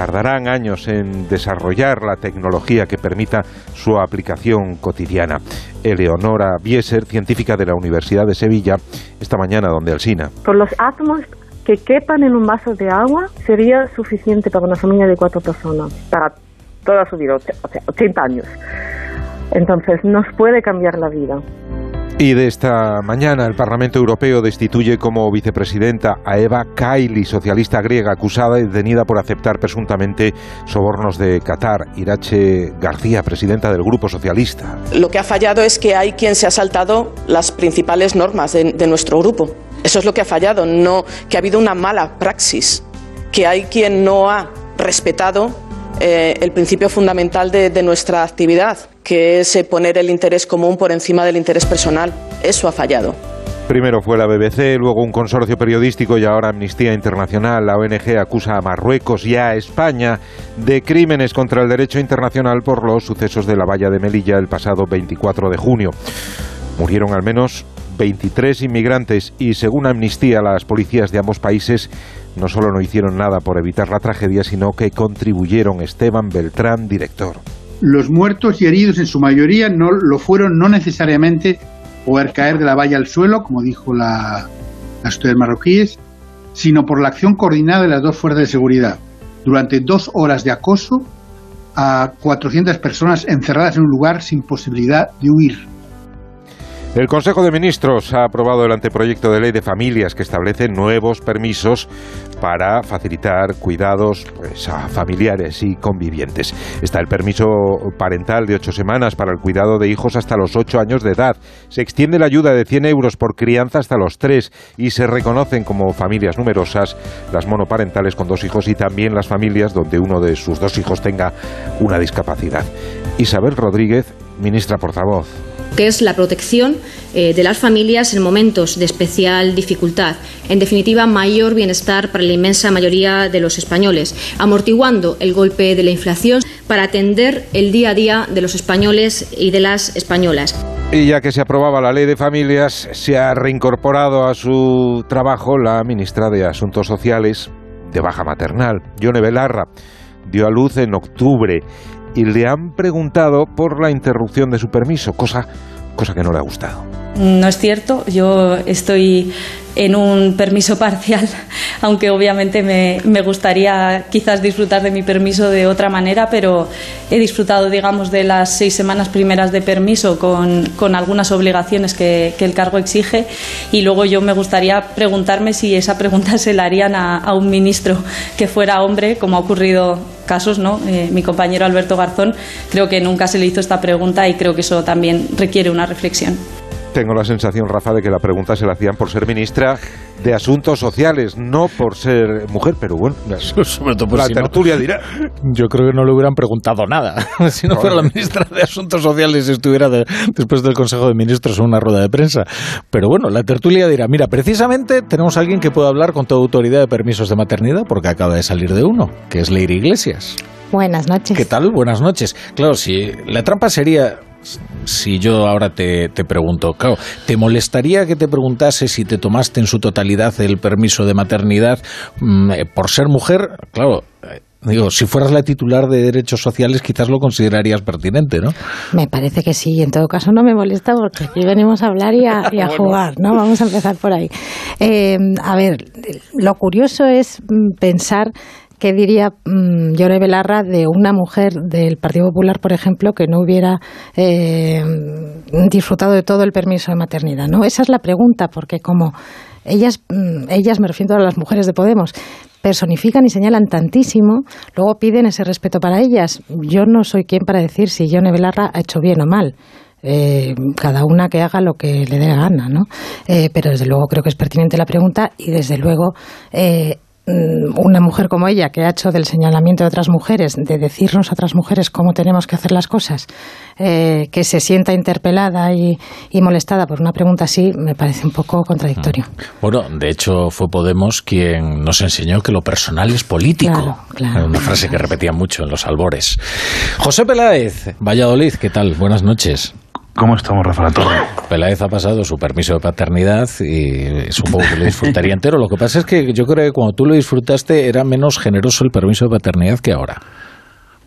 tardarán años en desarrollar la tecnología que permita su aplicación cotidiana. Eleonora Bieser, científica de la Universidad de Sevilla, esta mañana donde Alsina. Por los átomos que quepan en un vaso de agua sería suficiente para una familia de cuatro personas, para toda su vida, o sea, 80 años. Entonces nos puede cambiar la vida. Y de esta mañana el Parlamento Europeo destituye como vicepresidenta a Eva Kaili, socialista griega acusada y detenida por aceptar presuntamente sobornos de Qatar. Irache García, presidenta del Grupo Socialista. Lo que ha fallado es que hay quien se ha saltado las principales normas de, nuestro grupo. Eso es lo que ha fallado, no que ha habido una mala praxis, que hay quien no ha respetado eh, el principio fundamental de, nuestra actividad, que es poner el interés común por encima del interés personal. Eso ha fallado. Primero fue la BBC, luego un consorcio periodístico y ahora Amnistía Internacional. La ONG acusa a Marruecos y a España de crímenes contra el derecho internacional por los sucesos de la valla de Melilla el pasado 24 de junio. Murieron al menos 23 inmigrantes y según Amnistía las policías de ambos países no solo no hicieron nada por evitar la tragedia, sino que contribuyeron. Esteban Beltrán, director. Los muertos y heridos en su mayoría no lo fueron no necesariamente por caer de la valla al suelo, como dijo la, las marroquíes, sino por la acción coordinada de las dos fuerzas de seguridad. Durante dos horas de acoso a 400 personas encerradas en un lugar sin posibilidad de huir. El Consejo de Ministros ha aprobado el anteproyecto de ley de familias que establece nuevos permisos para facilitar cuidados pues, a familiares y convivientes. Está el permiso parental de ocho semanas para el cuidado de hijos hasta los ocho años de edad. Se extiende la ayuda de 100 euros por crianza hasta los tres y se reconocen como familias numerosas las monoparentales con dos hijos y también las familias donde uno de sus dos hijos tenga una discapacidad. Isabel Rodríguez, ministra portavoz que es la protección eh, de las familias en momentos de especial dificultad. En definitiva, mayor bienestar para la inmensa mayoría de los españoles, amortiguando el golpe de la inflación para atender el día a día de los españoles y de las españolas. Y ya que se aprobaba la ley de familias, se ha reincorporado a su trabajo la ministra de Asuntos Sociales de baja maternal, Yone Belarra. Dio a luz en octubre y le han preguntado por la interrupción de su permiso, cosa, cosa que no le ha gustado. No es cierto, yo estoy en un permiso parcial, aunque obviamente me, gustaría quizás disfrutar de mi permiso de otra manera, pero he disfrutado, digamos, de las seis semanas primeras de permiso con, algunas obligaciones que, el cargo exige y luego yo me gustaría preguntarme si esa pregunta se la harían a, a un ministro que fuera hombre, como ha ocurrido casos, ¿no? Eh, mi compañero Alberto Garzón, creo que nunca se le hizo esta pregunta y creo que eso también requiere una reflexión. Tengo la sensación, Rafa, de que la pregunta se la hacían por ser ministra de Asuntos Sociales, no por ser mujer, pero bueno, Sobre todo por la si no- tertulia dirá. Yo creo que no le hubieran preguntado nada. si no fuera la ministra de Asuntos Sociales y estuviera de- después del Consejo de Ministros en una rueda de prensa. Pero bueno, la tertulia dirá, mira, precisamente tenemos a alguien que puede hablar con toda autoridad de permisos de maternidad porque acaba de salir de uno, que es Leire Iglesias. Buenas noches. ¿Qué tal? Buenas noches. Claro, si la trampa sería si yo ahora te, te pregunto, claro, ¿te molestaría que te preguntase si te tomaste en su totalidad el permiso de maternidad mm, eh, por ser mujer? Claro, eh, digo, si fueras la titular de derechos sociales quizás lo considerarías pertinente, ¿no? Me parece que sí, en todo caso no me molesta porque aquí venimos a hablar y a, y a Bueno. jugar, ¿no? Vamos a empezar por ahí. Eh, a ver, lo curioso es mm, pensar qué diría mm, Yone Belarra de una mujer del Partido Popular, por ejemplo, que no hubiera eh, disfrutado de todo el permiso de maternidad, ¿no? Esa es la pregunta, porque como ellas, mm, ellas me refiero a las mujeres de Podemos, personifican y señalan tantísimo, luego piden ese respeto para ellas. Yo no soy quien para decir si Yone Belarra ha hecho bien o mal. Eh, cada una que haga lo que le dé la gana, ¿no? Eh, pero desde luego creo que es pertinente la pregunta y desde luego eh, una mujer como ella que ha hecho del señalamiento de otras mujeres, de decirnos a otras mujeres cómo tenemos que hacer las cosas, eh, que se sienta interpelada y, y molestada por una pregunta así, me parece un poco contradictorio. Bueno, de hecho fue Podemos quien nos enseñó que lo personal es político. Claro, claro. Una frase que repetían mucho en los albores. José Peláez, Valladolid, ¿qué tal? Buenas noches. ¿Cómo estamos, Rafa La Torre? Peláez ha pasado su permiso de paternidad y supongo que lo disfrutaría entero. Lo que pasa es que yo creo que cuando tú lo disfrutaste era menos generoso el permiso de paternidad que ahora.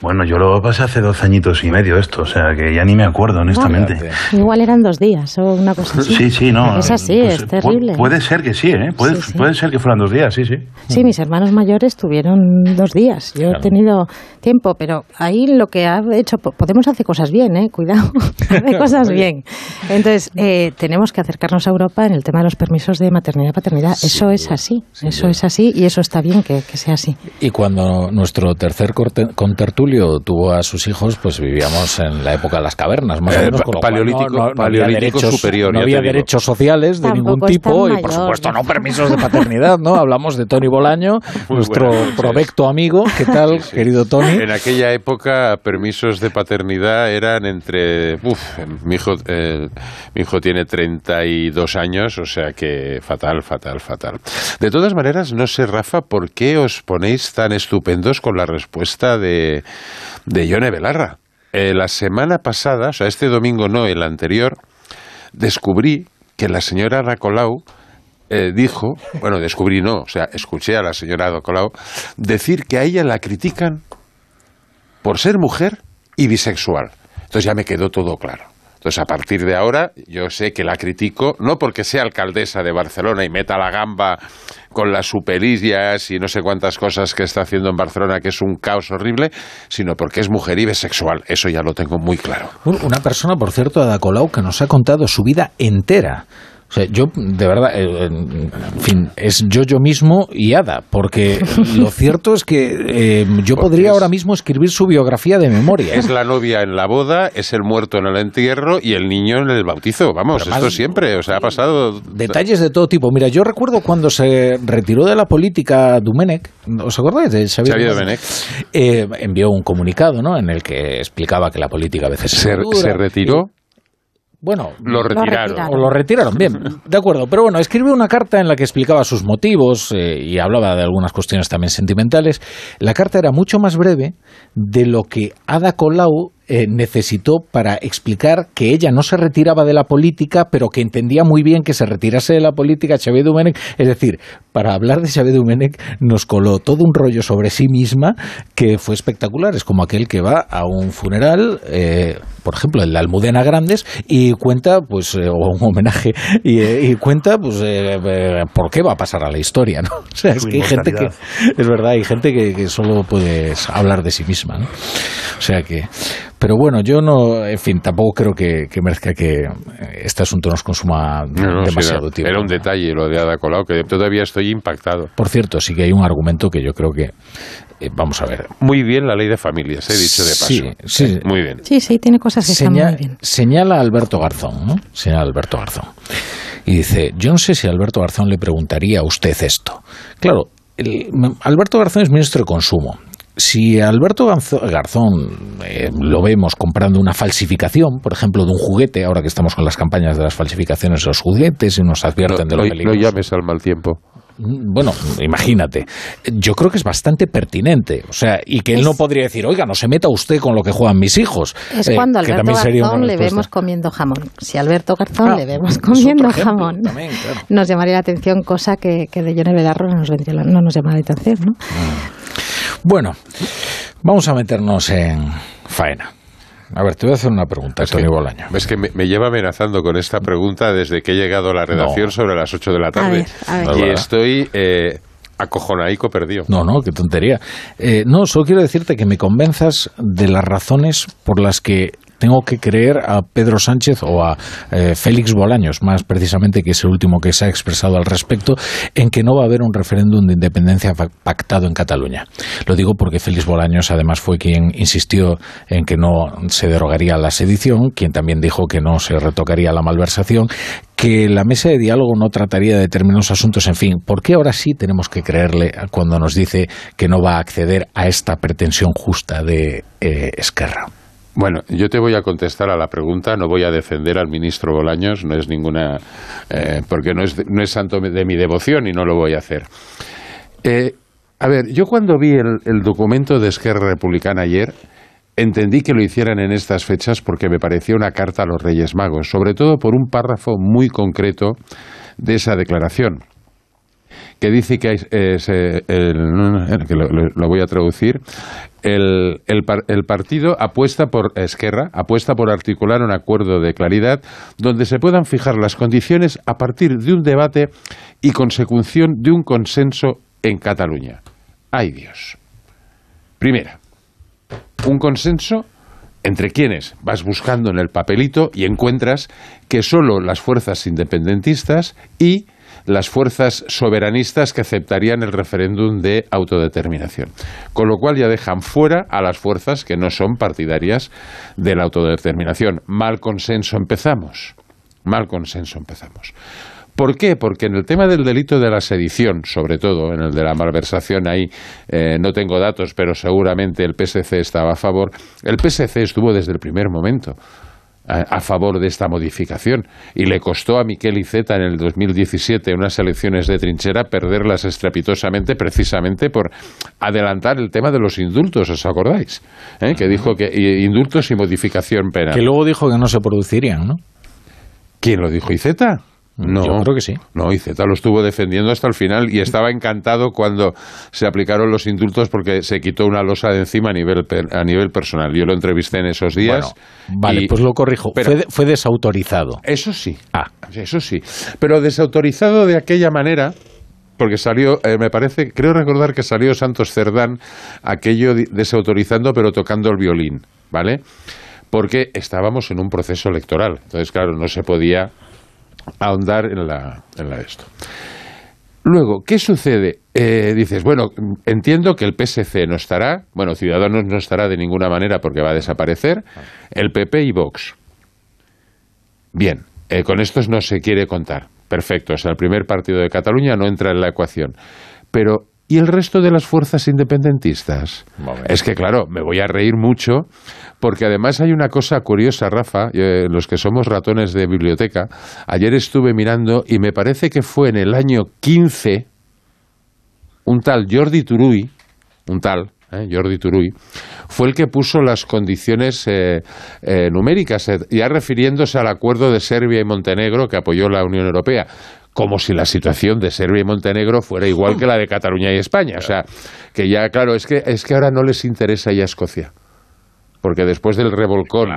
Bueno, yo lo pasé hace dos añitos y medio esto, o sea que ya ni me acuerdo, honestamente. Igual eran dos días o una cosa así. Sí, sí, no. Es así, pues, es terrible. Puede ser que sí, ¿eh? Puede, Sí, sí. puede ser que fueran dos días, sí, sí. Sí, mis hermanos mayores tuvieron dos días. Yo he tenido tiempo, pero ahí lo que ha hecho, po- Podemos hacer cosas bien, ¿eh? Cuidado, hace cosas bien. Entonces, eh, tenemos que acercarnos a Europa en el tema de los permisos de maternidad y paternidad. Eso es así, eso es así y eso está bien que, que sea así. Y cuando nuestro tercer corte- tuvo a sus hijos, pues vivíamos en la época de las cavernas, más o Eh, menos. con paleolítico- no, no- paleolítico derechos, superior, no había derechos sociales de Tampoco ningún tipo y, por supuesto, no permisos de paternidad, ¿no? Hablamos de Tony Bolaño, nuestro provecto amigo. ¿Qué tal, querido Tony? En aquella época, permisos de paternidad eran entre. Uf, mi hijo, eh, mi hijo tiene 32 años, o sea que fatal, fatal, fatal. De todas maneras, no sé, Rafa, ¿por qué os ponéis tan estupendos con la respuesta de, de Yone Belarra? Eh, la semana pasada, o sea, este domingo no, el anterior, descubrí que la señora Ada Colau eh, dijo, bueno, descubrí no, o sea, escuché a la señora Ada Colau decir que a ella la critican por ser mujer y bisexual. Entonces ya me quedó todo claro. Entonces, a partir de ahora, yo sé que la critico, no porque sea alcaldesa de Barcelona y meta la gamba con las superillas y no sé cuántas cosas que está haciendo en Barcelona, que es un caos horrible, sino porque es mujer y bisexual. Eso ya lo tengo muy claro. Un- Una persona, por cierto, Ada Colau, que nos ha contado su vida entera. O sea, yo, de verdad, eh, en fin, es yo yo mismo y Ada, porque lo cierto es que eh, yo podría ahora mismo escribir su biografía de memoria. Es la novia en la boda, es el muerto en el entierro y el niño en el bautizo. Vamos, Pero esto más- siempre, o sea, ha pasado... Detalles de todo tipo. Mira, yo recuerdo cuando se retiró de la política Dumenech, ¿os acordáis de Xavier? Eh, envió un comunicado, ¿no? En el que explicaba que la política a veces ¿Se, dura. se retiró? Bueno, Lo retiraron. O lo retiraron, bien, de acuerdo. Pero bueno, escribió una carta en la que explicaba sus motivos eh, y hablaba de algunas cuestiones también sentimentales. La carta era mucho más breve de lo que Ada Colau eh, necesitó para explicar que ella no se retiraba de la política, pero que entendía muy bien que se retirase de la política Xavier Domenech. Es decir, para hablar de Xavier Domenech nos coló todo un rollo sobre sí misma que fue espectacular. Es como aquel que va a un funeral, eh, por ejemplo, en la Almudena Grandes, y cuenta, pues, eh, o un homenaje, y, y cuenta, pues, por qué va a pasar a la historia, ¿no? O sea, es que hay gente que, es verdad, hay gente que, que solo puede hablar de sí misma, ¿no? O sea que, pero bueno, yo no, en fin, tampoco creo que, que merezca que este asunto nos consuma No, no, sí, demasiado era, tiempo. era un detalle lo de Ada Colau, que todavía estoy impactado. Por cierto, sí que hay un argumento que yo creo que, eh, vamos a ver. Muy bien la ley de familias, he dicho de paso. Sí, sí. Muy bien. Sí, sí, tiene cosas que están Seña- muy bien. Señala a Alberto Garzón, ¿no? Señala a Alberto Garzón. Y dice, yo no sé si Alberto Garzón le preguntaría a usted esto. Claro, el- Alberto Garzón es ministro de Consumo. Si Alberto Garzón eh, lo vemos comprando una falsificación, por ejemplo, de un juguete, ahora que estamos con las campañas de las falsificaciones de los juguetes y nos advierten de lo No, no peligroso. llames al mal tiempo. Bueno, imagínate. Yo creo que es bastante pertinente. O sea, y que él no podría decir, oiga, no se meta usted con lo que juegan mis hijos. Es Eh, cuando Alberto Garzón le vemos comiendo jamón. Si Alberto Garzón Ah, le vemos comiendo ejemplo jamón, también, claro. nos llamaría la atención, cosa que, que de Yone Belarro no nos, vendría la- no nos llama la atención, ¿no? Bueno, vamos a meternos en faena. A ver, te voy a hacer una pregunta, Tony Bolaño. Es que me, me lleva amenazando con esta pregunta desde que he llegado a la redacción No. sobre las 8 de la tarde. ver, a ver. No es Y verdad. estoy eh, acojonaico perdido. No, no, qué tontería. Eh, no, solo quiero decirte que me convenzas de las razones por las que tengo que creer a Pedro Sánchez o a eh, Félix Bolaños, más precisamente, que es el último que se ha expresado al respecto, en que no va a haber un referéndum de independencia pactado en Cataluña. Lo digo porque Félix Bolaños además fue quien insistió en que no se derogaría la sedición, quien también dijo que no se retocaría la malversación, que la mesa de diálogo no trataría de determinados asuntos, en fin, ¿por qué ahora sí tenemos que creerle cuando nos dice que no va a acceder a esta pretensión justa de eh, Esquerra? Bueno, yo te voy a contestar a la pregunta, no voy a defender al ministro Bolaños, no es ninguna, eh, porque no es, no es santo de mi devoción y no lo voy a hacer. Eh, a ver, yo cuando vi el, el documento de Esquerra Republicana ayer, entendí que lo hicieran en estas fechas porque me parecía una carta a los Reyes Magos, sobre todo por un párrafo muy concreto de esa declaración que dice que, hay, eh, el- que lo, voy a traducir, el, el el partido apuesta por Esquerra, apuesta por articular un acuerdo de claridad donde se puedan fijar las condiciones a partir de un debate y consecución de un consenso en Cataluña. ¡Ay Dios! Primera, un consenso entre quienes vas buscando en el papelito y encuentras que solo las fuerzas independentistas y las fuerzas soberanistas que aceptarían el referéndum de autodeterminación. Con lo cual ya dejan fuera a las fuerzas que no son partidarias de la autodeterminación. Mal consenso empezamos. Mal consenso empezamos. ¿Por qué? Porque en el tema del delito de la sedición, sobre todo, en el de la malversación, ahí eh, no tengo datos, pero seguramente el PSC estaba a favor. El PSC estuvo desde el primer momento a, a favor de esta modificación y le costó a Miquel Iceta en el 2017 unas elecciones de trinchera perderlas estrepitosamente precisamente por adelantar el tema de los indultos, ¿os acordáis? ¿Eh? Que dijo que indultos y modificación penal. Que luego dijo que no se producirían, ¿no? ¿Quién lo dijo? ¿Iceta? No, Yo creo que sí. No, Iceta lo estuvo defendiendo hasta el final y estaba encantado cuando se aplicaron los indultos porque se quitó una losa de encima a nivel, a nivel personal. Yo lo entrevisté en esos días. Bueno, vale, y- pues lo corrijo. Pero- fue, fue desautorizado. Eso sí. Ah. Eso sí. Pero desautorizado de aquella manera. Porque salió, eh, me parece, creo recordar que salió Santos Cerdán aquello desautorizando pero tocando el violín, ¿vale? Porque estábamos en un proceso electoral. Entonces, claro, no se podía ahondar en la, en la esto. Luego, ¿qué sucede? Eh, dices, bueno, entiendo que el PSC no estará, bueno, Ciudadanos no estará de ninguna manera porque va a desaparecer, el PP y Vox. Bien, eh, con estos no se quiere contar. Perfecto, o sea, el primer partido de Cataluña no entra en la ecuación. Pero, ¿y el resto de las fuerzas independentistas? Es que, claro, me voy a reír mucho, porque además hay una cosa curiosa, Rafa, eh, los que somos ratones de biblioteca, ayer estuve mirando y me parece que fue en el año 15 un tal Jordi Turuy, un tal, ¿eh? Jordi Turuy, fue el que puso las condiciones eh, eh, numéricas, ya refiriéndose al acuerdo de Serbia y Montenegro que apoyó la Unión Europea como si la situación de Serbia y Montenegro fuera igual que la de Cataluña y España. O sea, que ya, claro, es que, es que ahora no les interesa ya Escocia porque después del revolcón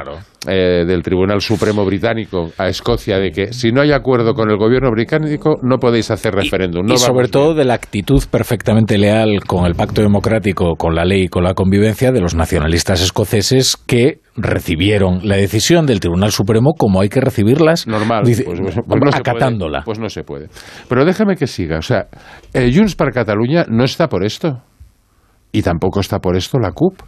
eh, del Tribunal Supremo británico a Escocia de que si no hay acuerdo con el gobierno británico no podéis hacer referéndum. y sobre todo de la actitud perfectamente leal con el pacto democrático, con la ley y con la convivencia de los nacionalistas escoceses que recibieron la decisión del Tribunal Supremo como hay que recibirlas, normal, pues, pues, pues no acatándola. pues no se puede. Pero déjame que siga. O sea, el Junts para Cataluña no está por esto y tampoco está por esto la CUP,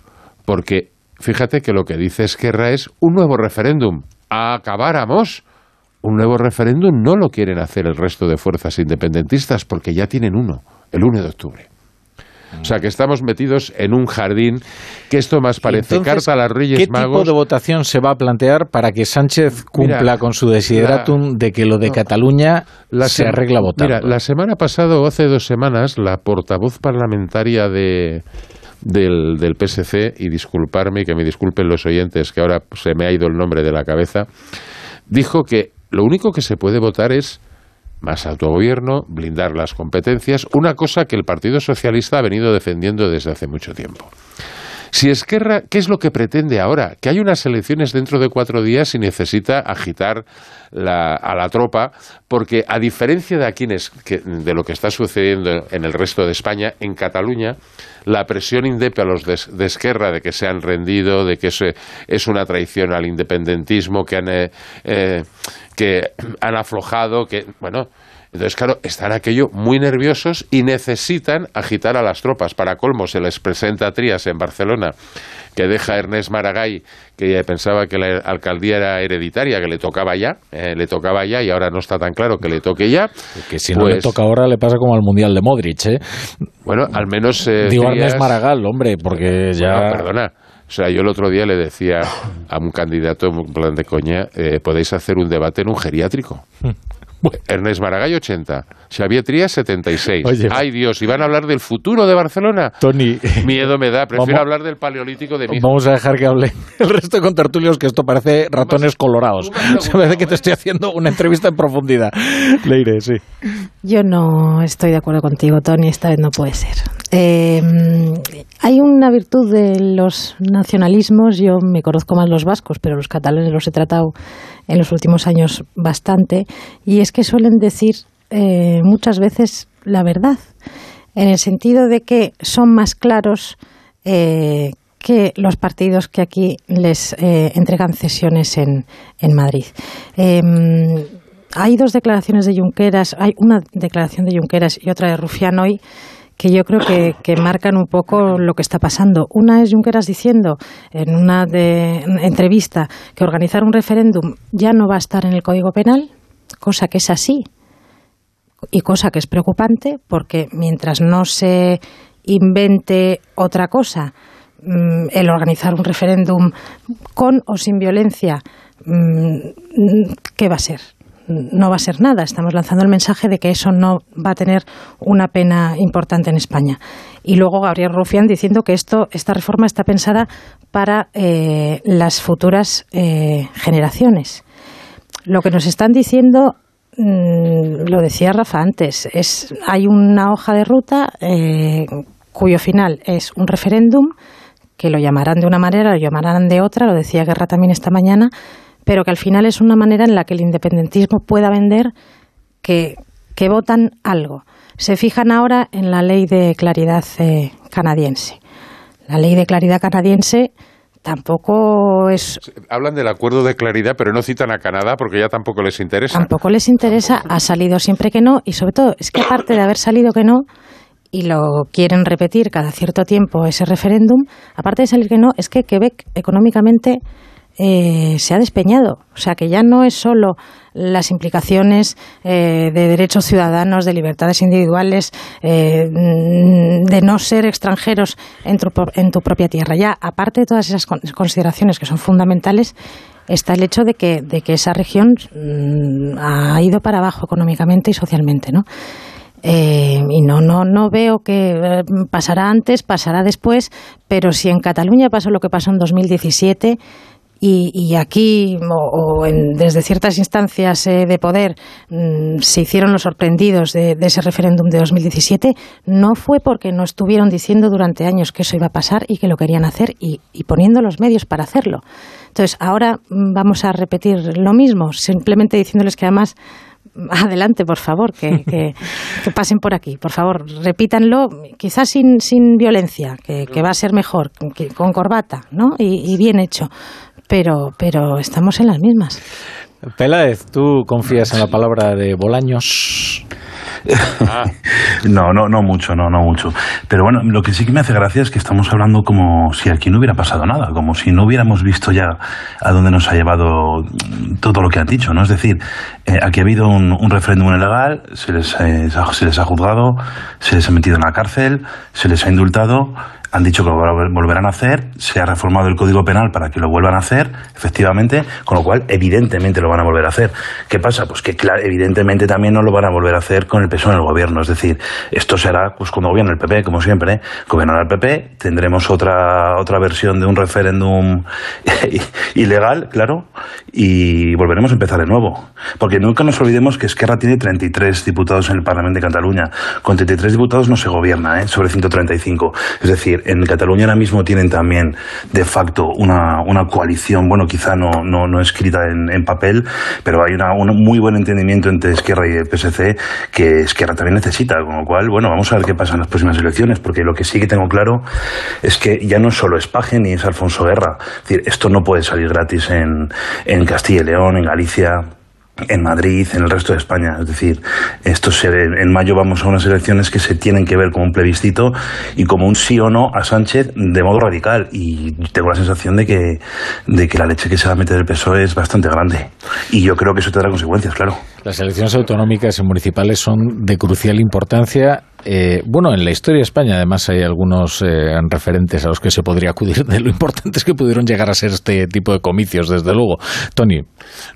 porque fíjate que lo que dice Esquerra es un nuevo referéndum. Acabáramos. Un nuevo referéndum no lo quieren hacer el resto de fuerzas independentistas porque ya tienen uno, el 1 de octubre. O sea que estamos metidos en un jardín que esto más parece carta a las Reyes Magos. ¿Qué tipo de votación se va a plantear para que Sánchez cumpla con su desideratum de que lo de Cataluña se arregla votando? Mira, la semana pasada o hace dos semanas la portavoz parlamentaria de, del, del PSC y disculparme que me disculpen los oyentes que ahora se me ha ido el nombre de la cabeza, dijo que lo único que se puede votar es más autogobierno, blindar las competencias, una cosa que el Partido Socialista ha venido defendiendo desde hace mucho tiempo. Si Esquerra, ¿qué es lo que pretende ahora? Que hay unas elecciones dentro de cuatro días y necesita agitar a la tropa, porque a diferencia de aquí de lo que está sucediendo en el resto de España, en Cataluña, la presión indepe a los de, Esquerra de que se han rendido, de que es una traición al independentismo, que han, eh, eh, que han aflojado, que, bueno, entonces, claro, están aquello muy nerviosos y necesitan agitar a las tropas. Para colmo, se les presenta Trías en Barcelona, que deja a Ernest Maragall, que pensaba que la alcaldía era hereditaria, que le tocaba ya, eh, le tocaba ya y ahora no está tan claro que le toque ya. Que si no le pues toca ahora le pasa como al Mundial de Modric, ¿eh? Bueno, al menos... Eh, Digo Ernest Maragall, hombre, porque ya... perdona. O sea, yo el otro día le decía a un candidato en plan de coña, eh, podéis hacer un debate en un geriátrico. Ernest Maragall 80, Xavier Trías 76. Ay Dios, ¿y van a hablar del futuro de Barcelona? Tony. Miedo me da, prefiero hablar del paleolítico de mi Vamos a dejar que hable el resto de tertulios que esto parece ratones colorados. Se me que te estoy haciendo una entrevista en profundidad. Leire, sí. Yo no estoy de acuerdo contigo, Tony, esta vez no puede ser. Eh, hay una virtud de los nacionalismos, yo me conozco más los vascos, pero los catalanes los he tratado en los últimos años bastante, y es que suelen decir eh, muchas veces la verdad, en el sentido de que son más claros eh, que los partidos que aquí les eh, entregan cesiones en, en Madrid. Em, hay dos declaraciones de Junqueras, hay una declaración de Junqueras y otra de Rufián hoy que yo creo que, que, marcan un poco lo que está pasando. Una es Junqueras diciendo en una entrevista que organizar un referéndum ya no va a estar en el Código Penal, cosa que es así y cosa que es preocupante porque mientras no se invente otra cosa, mm, el organizar un referéndum con o sin violencia, mm, ¿qué va a ser? No va a ser nada. Estamos lanzando el mensaje de que eso no va a tener una pena importante en España. Y luego Gabriel Rufián diciendo que esto, esta reforma está pensada para eh, las futuras eh, generaciones. Lo que nos están diciendo, mm, lo decía Rafa antes, es hay una hoja de ruta eh, cuyo final es un referéndum que lo llamarán de una manera, lo llamarán de otra, lo decía Guerra también esta mañana, pero que al final es una manera en la que el independentismo pueda vender que, votan algo. Se fijan ahora en la ley de claridad eh, canadiense. La ley de claridad canadiense tampoco es. Hablan del acuerdo de claridad, pero no citan a Canadá porque ya tampoco les interesa. Tampoco les interesa, ha salido siempre que no, y sobre todo es que aparte de haber salido que no, y lo quieren repetir cada cierto tiempo ese referéndum, aparte de salir que no, es que Quebec económicamente eh, se ha despeñado. O sea, que ya no es solo las implicaciones eh, de derechos ciudadanos, de libertades individuales, eh, de no ser extranjeros en tu, en tu, propia tierra. Ya, aparte de todas esas consideraciones que son fundamentales, está el hecho de que, esa región mm, ha ido para abajo económicamente y socialmente, ¿no? Y no, no, no veo que pasará antes, pasará después, pero si en Cataluña pasó lo que pasó en 2017, y, aquí o, desde ciertas instancias eh, de poder mm, se hicieron los sorprendidos de, ese referéndum de 2017, no fue porque no estuvieron diciendo durante años que eso iba a pasar y que lo querían hacer y, poniendo los medios para hacerlo. Entonces, ahora mm, vamos a repetir lo mismo, simplemente diciéndoles que además mm, adelante, por favor, que, que, pasen por aquí. Por favor, repítanlo, quizás sin, sin violencia, que, va a ser mejor, con corbata, ¿no? y, bien hecho pero, pero estamos en las mismas. Peláez, ¿tú confías en la palabra de Bolaños? no, no, no mucho, no, no mucho. Pero bueno, lo que sí que me hace gracia es que estamos hablando como si aquí no hubiera pasado nada, como si no hubiéramos visto ya a dónde nos ha llevado todo lo que han dicho, ¿no? Es decir, eh, aquí ha habido un, referéndum ilegal, se les, eh, se les ha juzgado, se les ha metido en la cárcel, se les ha indultado han dicho que lo volverán a hacer, se ha reformado el Código Penal para que lo vuelvan a hacer, efectivamente, con lo cual evidentemente lo van a volver a hacer. ¿Qué pasa? Pues que evidentemente también no lo van a volver a hacer con el peso en el gobierno, es decir, esto será pues cuando gobierna el PP, como siempre, ¿eh? gobernará el PP, tendremos otra otra versión de un referéndum ilegal, claro, y volveremos a empezar de nuevo, porque nunca nos olvidemos que Esquerra tiene 33 diputados en el Parlamento de Cataluña, con 33 diputados no se gobierna, ¿eh? sobre 135, es decir, en Cataluña ahora mismo tienen también de facto una, una coalición, bueno, quizá no, no, no escrita en, en, papel, pero hay una, un muy buen entendimiento entre Esquerra y el PSC que Esquerra también necesita, con lo cual, bueno, vamos a ver qué pasa en las próximas elecciones, porque lo que sí que tengo claro es que ya no solo es Paje ni es Alfonso Guerra, es decir, esto no puede salir gratis en, en Castilla y León, en Galicia, en Madrid, en el resto de España. Es decir, esto se, en mayo vamos a unas elecciones que se tienen que ver como un plebiscito y como un sí o no a Sánchez de modo radical. Y tengo la sensación de que, de que la leche que se va a meter el PSOE es bastante grande. Y yo creo que eso tendrá consecuencias, claro. Las elecciones autonómicas y municipales son de crucial importancia. Eh, bueno, en la historia de España además hay algunos eh, referentes a los que se podría acudir de lo importantes que pudieron llegar a ser este tipo de comicios, desde luego. Tony.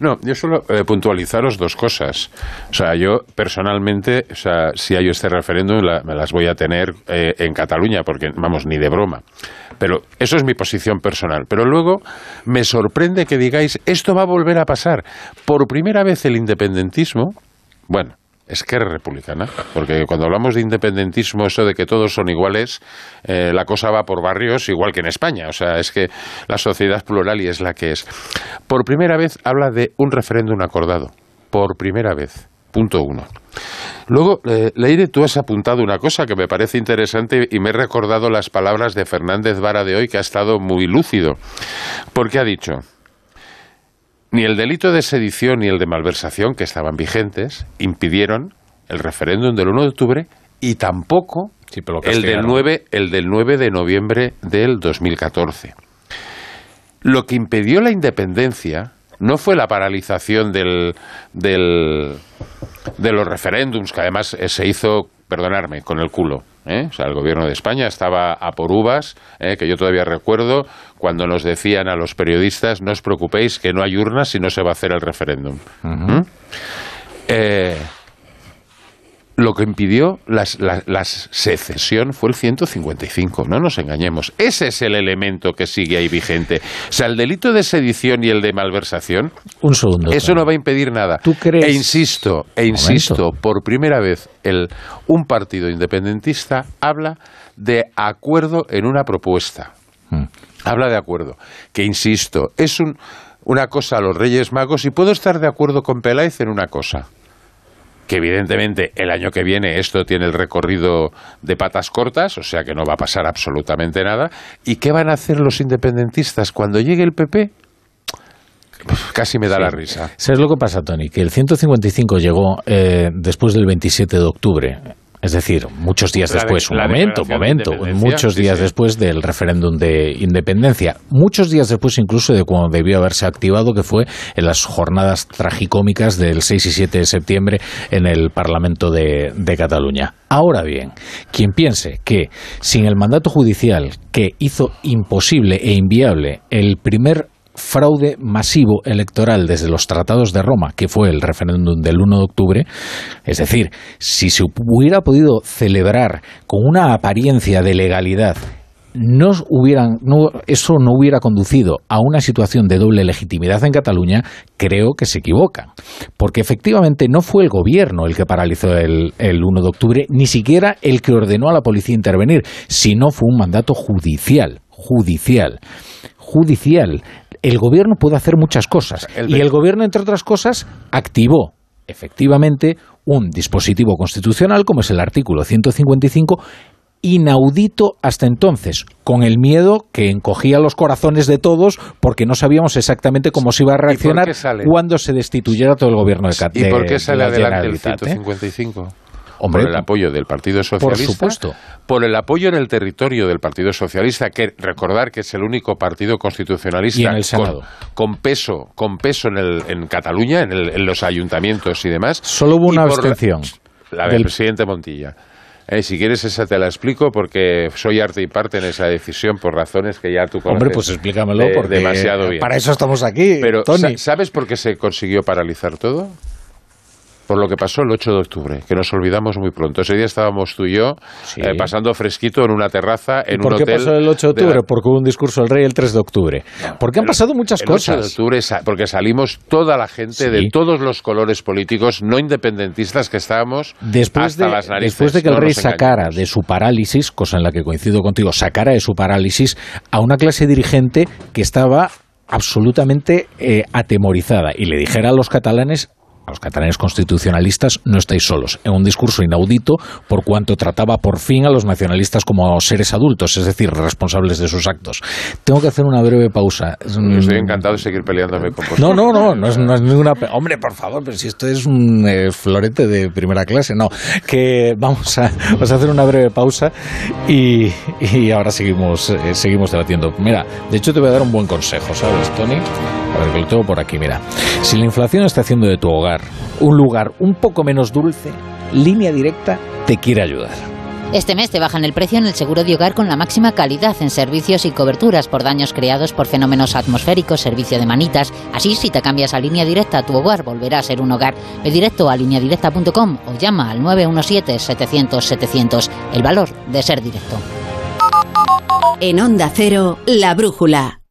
No, yo solo eh, puntualizaros dos cosas. O sea, yo personalmente, o sea, si hay este referéndum, me las voy a tener en Cataluña, porque, vamos, ni de broma. Pero eso es mi posición personal. Pero luego me sorprende que digáis, esto va a volver a pasar. Por primera vez el independentismo, bueno, es que eres republicana, porque cuando hablamos de independentismo, eso de que todos son iguales, eh, la cosa va por barrios igual que en España. O sea, es que la sociedad plural y es la que es. Por primera vez habla de un referéndum acordado. Por primera vez. Punto uno. Luego, eh, Leire, tú has apuntado una cosa que me parece interesante y me he recordado las palabras de Fernández Vara de hoy, que ha estado muy lúcido, porque ha dicho, ni el delito de sedición ni el de malversación, que estaban vigentes, impidieron el referéndum del 1 de octubre y tampoco el, del 9, el del 9 de noviembre del 2014. Lo que impidió la independencia no fue la paralización del, del, de los referéndums, que además eh, se hizo, perdonarme, con el culo. ¿eh? O sea, el gobierno de España estaba a por uvas, ¿eh? que yo todavía recuerdo cuando nos decían a los periodistas, no os preocupéis que no hay urnas y no se va a hacer el referéndum. eh, lo que impidió la, secesión fue el 155, no nos engañemos. Ese es el elemento que sigue ahí vigente. O sea, el delito de sedición y el de malversación. Un segundo. Eso no va a impedir nada. ¿Tú crees? E insisto, e insisto, por primera vez el, un partido independentista habla de acuerdo en una propuesta. Hmm. Habla de acuerdo. Que insisto, es un, una cosa a los Reyes Magos y puedo estar de acuerdo con Peláez en una cosa que evidentemente el año que viene esto tiene el recorrido de patas cortas, o sea que no va a pasar absolutamente nada. ¿Y qué van a hacer los independentistas cuando llegue el PP? Casi me da la risa. ¿Sabes lo que pasa, Tony? Que el 155 llegó eh, después del 27 de octubre. Es decir, muchos días después, un momento, momento, muchos días después del referéndum de independencia, muchos días después incluso de cuando debió haberse activado, que fue en las jornadas tragicómicas del 6 y 7 de septiembre en el Parlamento de, de Cataluña. Ahora bien, quien piense que sin el mandato judicial que hizo imposible e inviable el primer fraude masivo electoral desde los tratados de Roma, que fue el referéndum del 1 de octubre, es decir, si se hubiera podido celebrar con una apariencia de legalidad no hubieran, no, eso no hubiera conducido a una situación de doble legitimidad en Cataluña, creo que se equivocan. Porque efectivamente no fue el gobierno el que paralizó el, el 1 de octubre, ni siquiera el que ordenó a la policía intervenir, sino fue un mandato judicial. Judicial. Judicial. El gobierno puede hacer muchas cosas. y el gobierno, entre otras cosas, activó efectivamente un dispositivo constitucional como es el artículo 155 inaudito hasta entonces, con el miedo que encogía los corazones de todos porque no sabíamos exactamente cómo se iba a reaccionar cuando se destituyera todo el gobierno de Cataluña. ¿Y por qué sale adelante el 155? Hombre, por el apoyo del Partido Socialista. Por supuesto. Por el apoyo en el territorio del Partido Socialista, que recordar que es el único partido constitucionalista y en el Senado. Con, peso, con peso en, el, en Cataluña, en, el, en, los ayuntamientos y demás. Solo hubo una abstención. La, la del presidente Montilla. Eh, si quieres esa te la explico porque soy arte y parte en esa decisión por razones que ya tú conoces. Hombre, pues explícamelo de, porque demasiado bien. para eso estamos aquí, Pero Tony. ¿sabes por qué se consiguió paralizar todo? Por lo que pasó el 8 de octubre, que nos olvidamos muy pronto. Ese día estábamos tú y yo Sí. eh, pasando fresquito en una terraza, en ¿Por un qué hotel. pasó el 8 de de octubre? la- Porque hubo un discurso del rey el 3 de octubre. Porque han pasado muchas el 8 de cosas. octubre, porque salimos toda la gente de todos los colores políticos no independentistas que estábamos Después hasta de, las narices. después de que el no rey sacara de su parálisis, cosa en la que coincido contigo, sacara de su parálisis a una clase dirigente que estaba absolutamente eh, atemorizada y le dijera a los catalanes los catalanes constitucionalistas no estáis solos, en un discurso inaudito por cuanto trataba por fin a los nacionalistas como seres adultos, es decir, responsables de sus actos. Tengo que hacer una breve pausa. Yo Estoy encantado de seguir peleándome con vosotros. No, no, no, no es, no es ninguna... Hombre, por favor, pero si esto es un eh, florete de primera clase, no. Que vamos a, vamos a hacer una breve pausa y, y ahora seguimos, eh, seguimos debatiendo. Mira, de hecho te voy a dar un buen consejo, ¿sabes, Tony? A ver, que lo tengo por aquí, mira. Si la inflación está haciendo de tu hogar un lugar un poco menos dulce, Línea Directa te quiere ayudar. Este mes te bajan el precio en el seguro de hogar con la máxima calidad en servicios y coberturas por daños creados por fenómenos atmosféricos, servicio de manitas. Así, si te cambias a línea directa, tu hogar volverá a ser un hogar. Ve directo a lineadirecta.com o llama al 917-700-700. El valor de ser directo. En Onda Cero, La Brújula.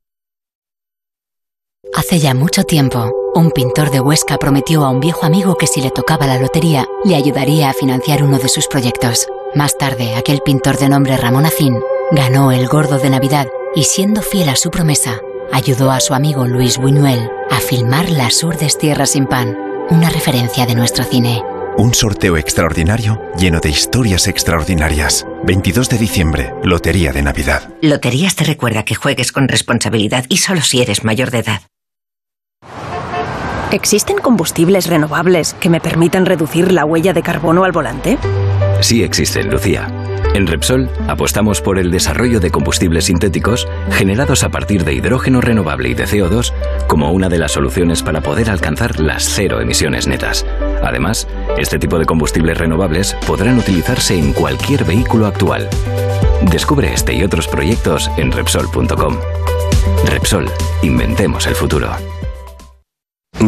Hace ya mucho tiempo, un pintor de Huesca prometió a un viejo amigo que si le tocaba la lotería, le ayudaría a financiar uno de sus proyectos. Más tarde, aquel pintor de nombre Ramón Acín ganó el gordo de Navidad y siendo fiel a su promesa, ayudó a su amigo Luis Buñuel a filmar Las Urdes Tierras sin Pan, una referencia de nuestro cine. Un sorteo extraordinario lleno de historias extraordinarias. 22 de diciembre, Lotería de Navidad. Loterías te recuerda que juegues con responsabilidad y solo si eres mayor de edad. ¿Existen combustibles renovables que me permitan reducir la huella de carbono al volante? Sí existen, Lucía. En Repsol apostamos por el desarrollo de combustibles sintéticos generados a partir de hidrógeno renovable y de CO2 como una de las soluciones para poder alcanzar las cero emisiones netas. Además, este tipo de combustibles renovables podrán utilizarse en cualquier vehículo actual. Descubre este y otros proyectos en Repsol.com. Repsol, inventemos el futuro.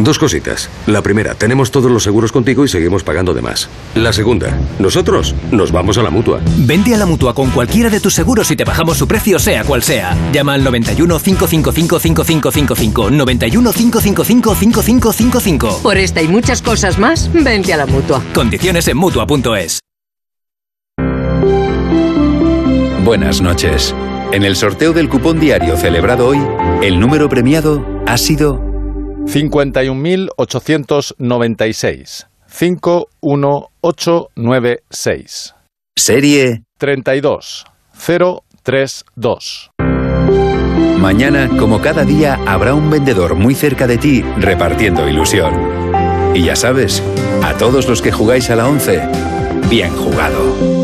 Dos cositas. La primera, tenemos todos los seguros contigo y seguimos pagando de más. La segunda, nosotros nos vamos a la mutua. Vente a la mutua con cualquiera de tus seguros y te bajamos su precio, sea cual sea. Llama al 91 555 5555. 91 555 5555. Por esta y muchas cosas más, vente a la mutua. Condiciones en mutua.es. Buenas noches. En el sorteo del cupón diario celebrado hoy, el número premiado ha sido 51.896. 51896. Serie 32032. Mañana, como cada día, habrá un vendedor muy cerca de ti repartiendo ilusión. Y ya sabes, a todos los que jugáis a la 11, bien jugado.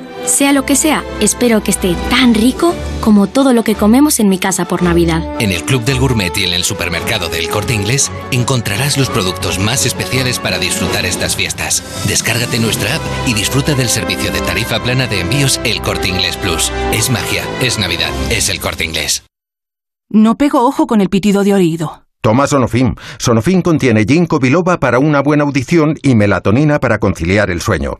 Sea lo que sea, espero que esté tan rico como todo lo que comemos en mi casa por Navidad. En el Club del Gourmet y en el supermercado del Corte Inglés encontrarás los productos más especiales para disfrutar estas fiestas. Descárgate nuestra app y disfruta del servicio de tarifa plana de envíos El Corte Inglés Plus. Es magia, es Navidad, es el Corte Inglés. No pego ojo con el pitido de oído. Toma Sonofim. Sonofim contiene ginkgo biloba para una buena audición y melatonina para conciliar el sueño.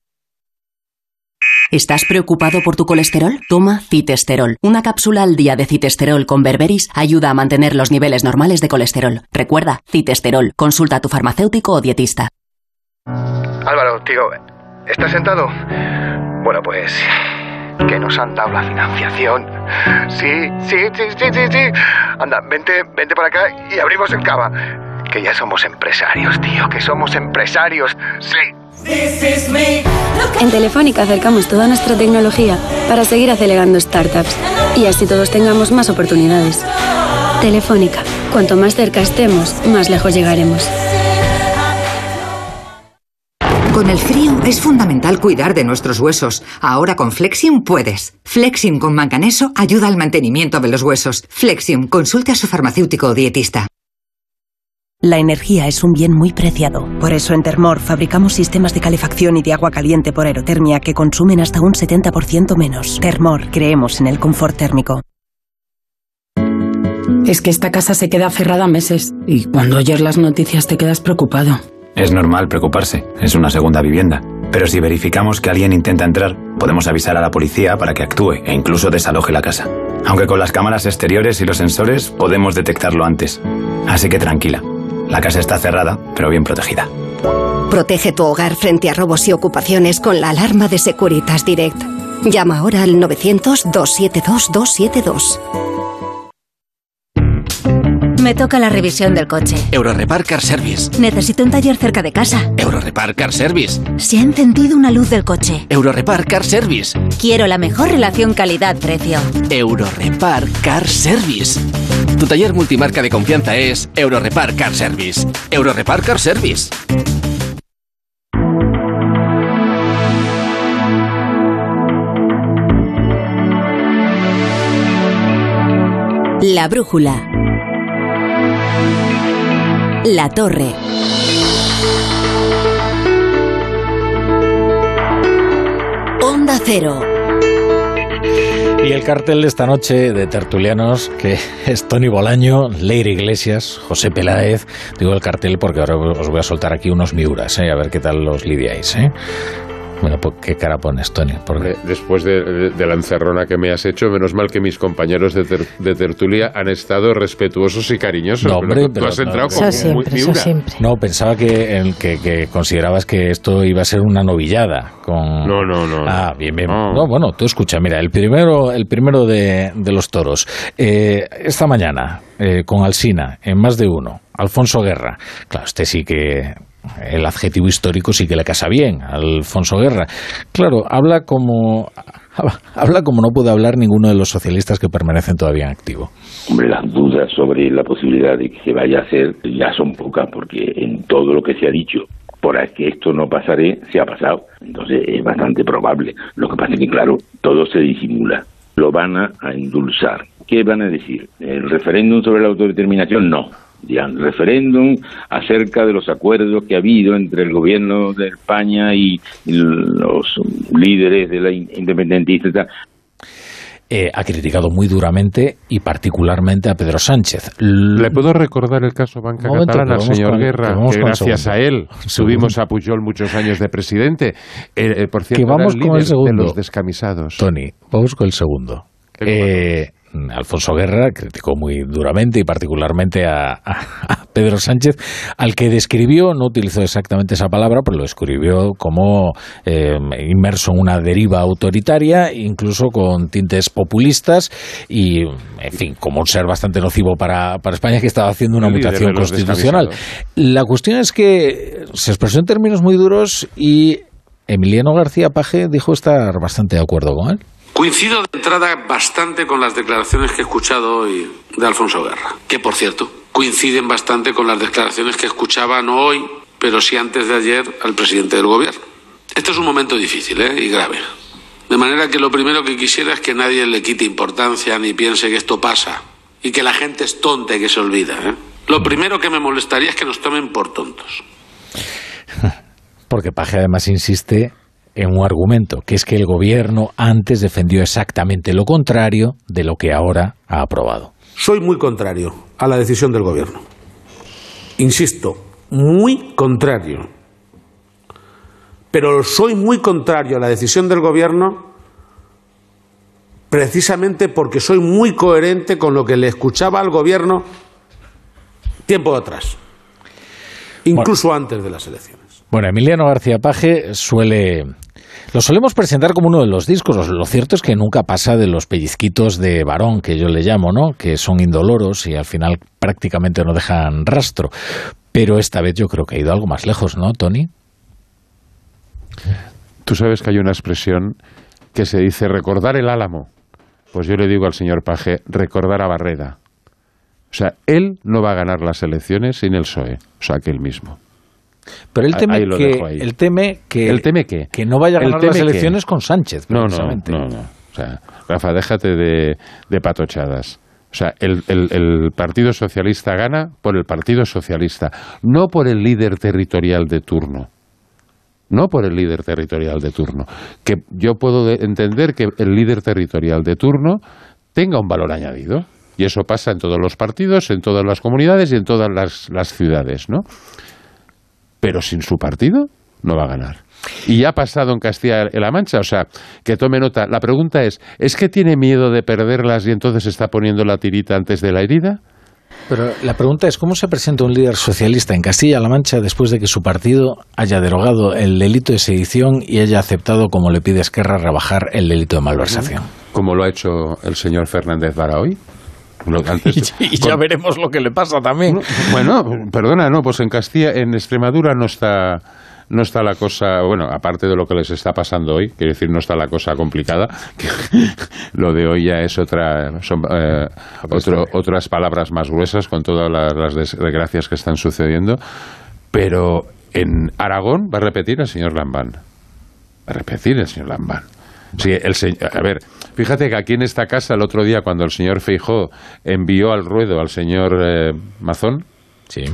¿Estás preocupado por tu colesterol? Toma citesterol. Una cápsula al día de citesterol con berberis ayuda a mantener los niveles normales de colesterol. Recuerda, citesterol. Consulta a tu farmacéutico o dietista. Álvaro, tío, ¿estás sentado? Bueno, pues que nos han dado la financiación. Sí, sí, sí, sí, sí, sí. Anda, vente, vente para acá y abrimos en cava. Que ya somos empresarios, tío, que somos empresarios. Sí. En Telefónica acercamos toda nuestra tecnología para seguir acelerando startups y así todos tengamos más oportunidades. Telefónica, cuanto más cerca estemos, más lejos llegaremos. Con el frío es fundamental cuidar de nuestros huesos. Ahora con Flexium puedes. Flexium con manganeso ayuda al mantenimiento de los huesos. Flexium, consulte a su farmacéutico o dietista. La energía es un bien muy preciado. Por eso en Termor fabricamos sistemas de calefacción y de agua caliente por aerotermia que consumen hasta un 70% menos. Termor, creemos en el confort térmico. Es que esta casa se queda cerrada meses y cuando oyes las noticias te quedas preocupado. Es normal preocuparse, es una segunda vivienda. Pero si verificamos que alguien intenta entrar, podemos avisar a la policía para que actúe e incluso desaloje la casa. Aunque con las cámaras exteriores y los sensores podemos detectarlo antes. Así que tranquila, la casa está cerrada, pero bien protegida. Protege tu hogar frente a robos y ocupaciones con la alarma de Securitas Direct. Llama ahora al 900-272-272. Me toca la revisión del coche. Eurorepar Car Service. Necesito un taller cerca de casa. Eurorepar Car Service. Se ha encendido una luz del coche. Eurorepar Car Service. Quiero la mejor relación calidad-precio. Eurorepar Car Service. Tu taller multimarca de confianza es Eurorepar Car Service. Eurorepar Car Service. La brújula. La torre. Onda Cero. Y el cartel de esta noche de tertulianos, que es Tony Bolaño, Leire Iglesias, José Peláez. Digo el cartel porque ahora os voy a soltar aquí unos miuras, ¿eh? a ver qué tal los lidiáis. ¿eh? Bueno, pues, ¿qué cara pones, Tony? Porque... Después de, de, de, la encerrona que me has hecho, menos mal que mis compañeros de, ter, de tertulia han estado respetuosos y cariñosos. No, hombre, pero, tú has entrado no, como eso siempre, muy eso siempre. No, pensaba que, el, que, que, considerabas que esto iba a ser una novillada. Con... No, no, no. Ah, bien, bien. No. no, bueno, tú escucha, mira, el primero, el primero de, de los toros. Eh, esta mañana, eh, con Alsina, en más de uno, Alfonso Guerra. Claro, este sí que el adjetivo histórico sí que le casa bien Alfonso Guerra. Claro, habla como habla como no puede hablar ninguno de los socialistas que permanecen todavía en activo. Hombre, las dudas sobre la posibilidad de que se vaya a hacer ya son pocas, porque en todo lo que se ha dicho por que esto no pasaré, se ha pasado. Entonces es bastante probable. Lo que pasa es que, claro, todo se disimula. Lo van a, a endulzar. ¿Qué van a decir? ¿El referéndum sobre la autodeterminación? No referéndum acerca de los acuerdos que ha habido entre el gobierno de España y los líderes de la independentista eh, ha criticado muy duramente y particularmente a Pedro Sánchez. Le puedo recordar el caso Banca Catalana, señor Guerra, que, gracias a él subimos a Pujol muchos años de presidente. Eh, eh, por cierto, que vamos con el segundo. de los descamisados. Tony, vamos con el segundo. Eh, Alfonso Guerra criticó muy duramente y particularmente a, Pedro Sánchez, al que describió, no utilizó exactamente esa palabra, pero lo describió como eh, inmerso en una deriva autoritaria, incluso con tintes populistas y, en fin, como un ser bastante nocivo para, España que estaba haciendo una mutación constitucional. La cuestión es que se expresó en términos muy duros y Emiliano García Paje dijo estar bastante de acuerdo con él. Coincido de entrada bastante con las declaraciones que he escuchado hoy de Alfonso Guerra, que por cierto coinciden bastante con las declaraciones que escuchaba no hoy, pero sí antes de ayer al presidente del gobierno. Este es un momento difícil ¿eh? y grave. De manera que lo primero que quisiera es que nadie le quite importancia ni piense que esto pasa y que la gente es tonta y que se olvida. ¿eh? Lo primero que me molestaría es que nos tomen por tontos. Porque Paje además insiste en un argumento, que es que el gobierno antes defendió exactamente lo contrario de lo que ahora ha aprobado. Soy muy contrario a la decisión del gobierno. Insisto, muy contrario. Pero soy muy contrario a la decisión del gobierno precisamente porque soy muy coherente con lo que le escuchaba al gobierno tiempo atrás, incluso antes de las elecciones. Bueno, Emiliano García Paje suele lo solemos presentar como uno de los discos. Lo cierto es que nunca pasa de los pellizquitos de varón, que yo le llamo, ¿no? Que son indoloros y al final prácticamente no dejan rastro. Pero esta vez yo creo que ha ido algo más lejos, ¿no, Tony? Tú sabes que hay una expresión que se dice recordar el álamo. Pues yo le digo al señor Paje, recordar a Barreda. O sea, él no va a ganar las elecciones sin el PSOE, o sea, que mismo. Pero él teme, que, él teme que, que no vaya a ganar las elecciones con Sánchez, No, no, no, no. O sea, Rafa, déjate de, patochadas. O sea, el, el, Partido Socialista gana por el Partido Socialista, no por el líder territorial de turno. No por el líder territorial de turno. Que yo puedo entender que el líder territorial de turno tenga un valor añadido. Y eso pasa en todos los partidos, en todas las comunidades y en todas las, las ciudades, pero sin su partido no va a ganar. Y ya ha pasado en Castilla-La Mancha, o sea, que tome nota. La pregunta es, ¿es que tiene miedo de perderlas y entonces está poniendo la tirita antes de la herida? Pero la pregunta es, ¿cómo se presenta un líder socialista en Castilla-La Mancha después de que su partido haya derogado el delito de sedición y haya aceptado, como le pide Esquerra, rebajar el delito de malversación? Como lo ha hecho el señor Fernández Vara hoy y, ya veremos lo que le pasa también. Bueno, perdona, no, pues en Castilla, en Extremadura no está no está la cosa, bueno, aparte de lo que les está pasando hoy, quiero decir, no está la cosa complicada, que lo de hoy ya es otra, son eh, otras palabras más gruesas con todas las, desgracias que están sucediendo, pero en Aragón va a repetir el señor Lambán, va a repetir el señor Lambán. Sí, el a ver, fíjate que aquí en esta casa el otro día cuando el señor Feijó envió al ruedo al señor eh, Mazón, Sí.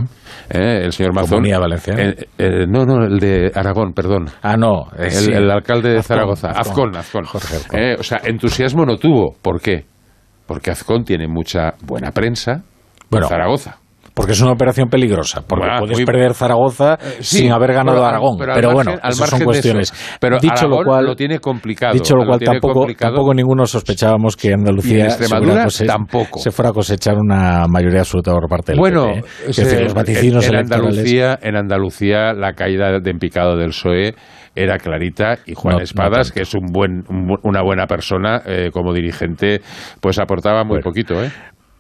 Eh, el señor Mazón. Eh, no, no, el de Aragón, perdón. Ah, no. el, alcalde de Zaragoza. Azcón, Azcón. o sea, entusiasmo no tuvo. ¿Por qué? Porque Azcón tiene mucha buena prensa en Zaragoza. Porque es una operación peligrosa, porque puedes perder Zaragoza eh, sin haber ganado Aragón. Pero, bueno, al son cuestiones. pero dicho lo cual, lo tiene complicado. Dicho lo cual, tampoco, tampoco ninguno sospechábamos que Andalucía tampoco. se fuera a cosechar una mayoría absoluta por parte del bueno, PP. los vaticinios en, Andalucía, en Andalucía la caída de empicado del PSOE era clarita y Juan Espadas, que es un buen, una buena persona eh, como dirigente, pues aportaba muy poquito. ¿eh?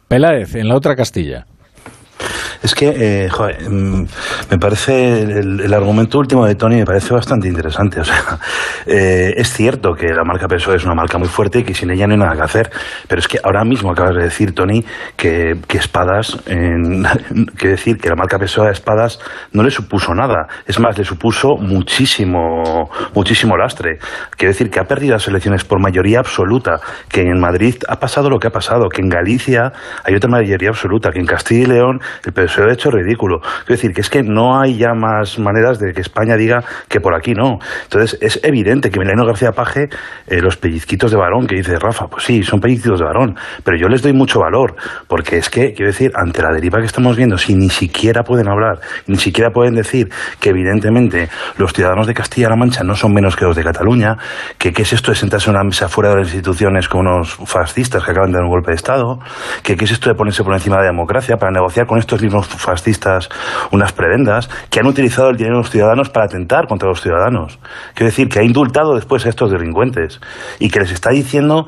Peláez, en la otra Castilla. Es que, eh, joder, mm, me parece, el, argumento último de Tony me parece bastante interesante. O sea, eh, es cierto que la marca PSOE es una marca muy fuerte y que sin ella no hay nada que hacer. Pero es que ahora mismo acabas de decir, Tony, que, que Espadas, en, que decir que la marca PSOE a Espadas no le supuso nada. Es más, le supuso muchísimo, muchísimo lastre. Quiere decir que ha perdido las elecciones por mayoría absoluta, que en Madrid ha pasado lo que ha pasado, que en Galicia hay otra mayoría absoluta, que en Castilla y León el PSOE ha hecho ridículo. Es decir, que es que no hay ya más maneras de que España diga que por aquí no. Entonces, es evidente que Mileno García Paje, eh, los pellizquitos de varón que dice Rafa, pues sí, son pellizquitos de varón, pero yo les doy mucho valor, porque es que, quiero decir, ante la deriva que estamos viendo, si ni siquiera pueden hablar, ni siquiera pueden decir que evidentemente los ciudadanos de Castilla-La Mancha no son menos que los de Cataluña, que qué es esto de sentarse en una mesa fuera de las instituciones con unos fascistas que acaban de dar un golpe de Estado, que qué es esto de ponerse por encima de la democracia para negociar con estos mismos fascistas unas prebendas, que han utilizado el dinero de los ciudadanos para atentar contra los ciudadanos. Quiero decir, que ha indultado después a estos delincuentes y que les está diciendo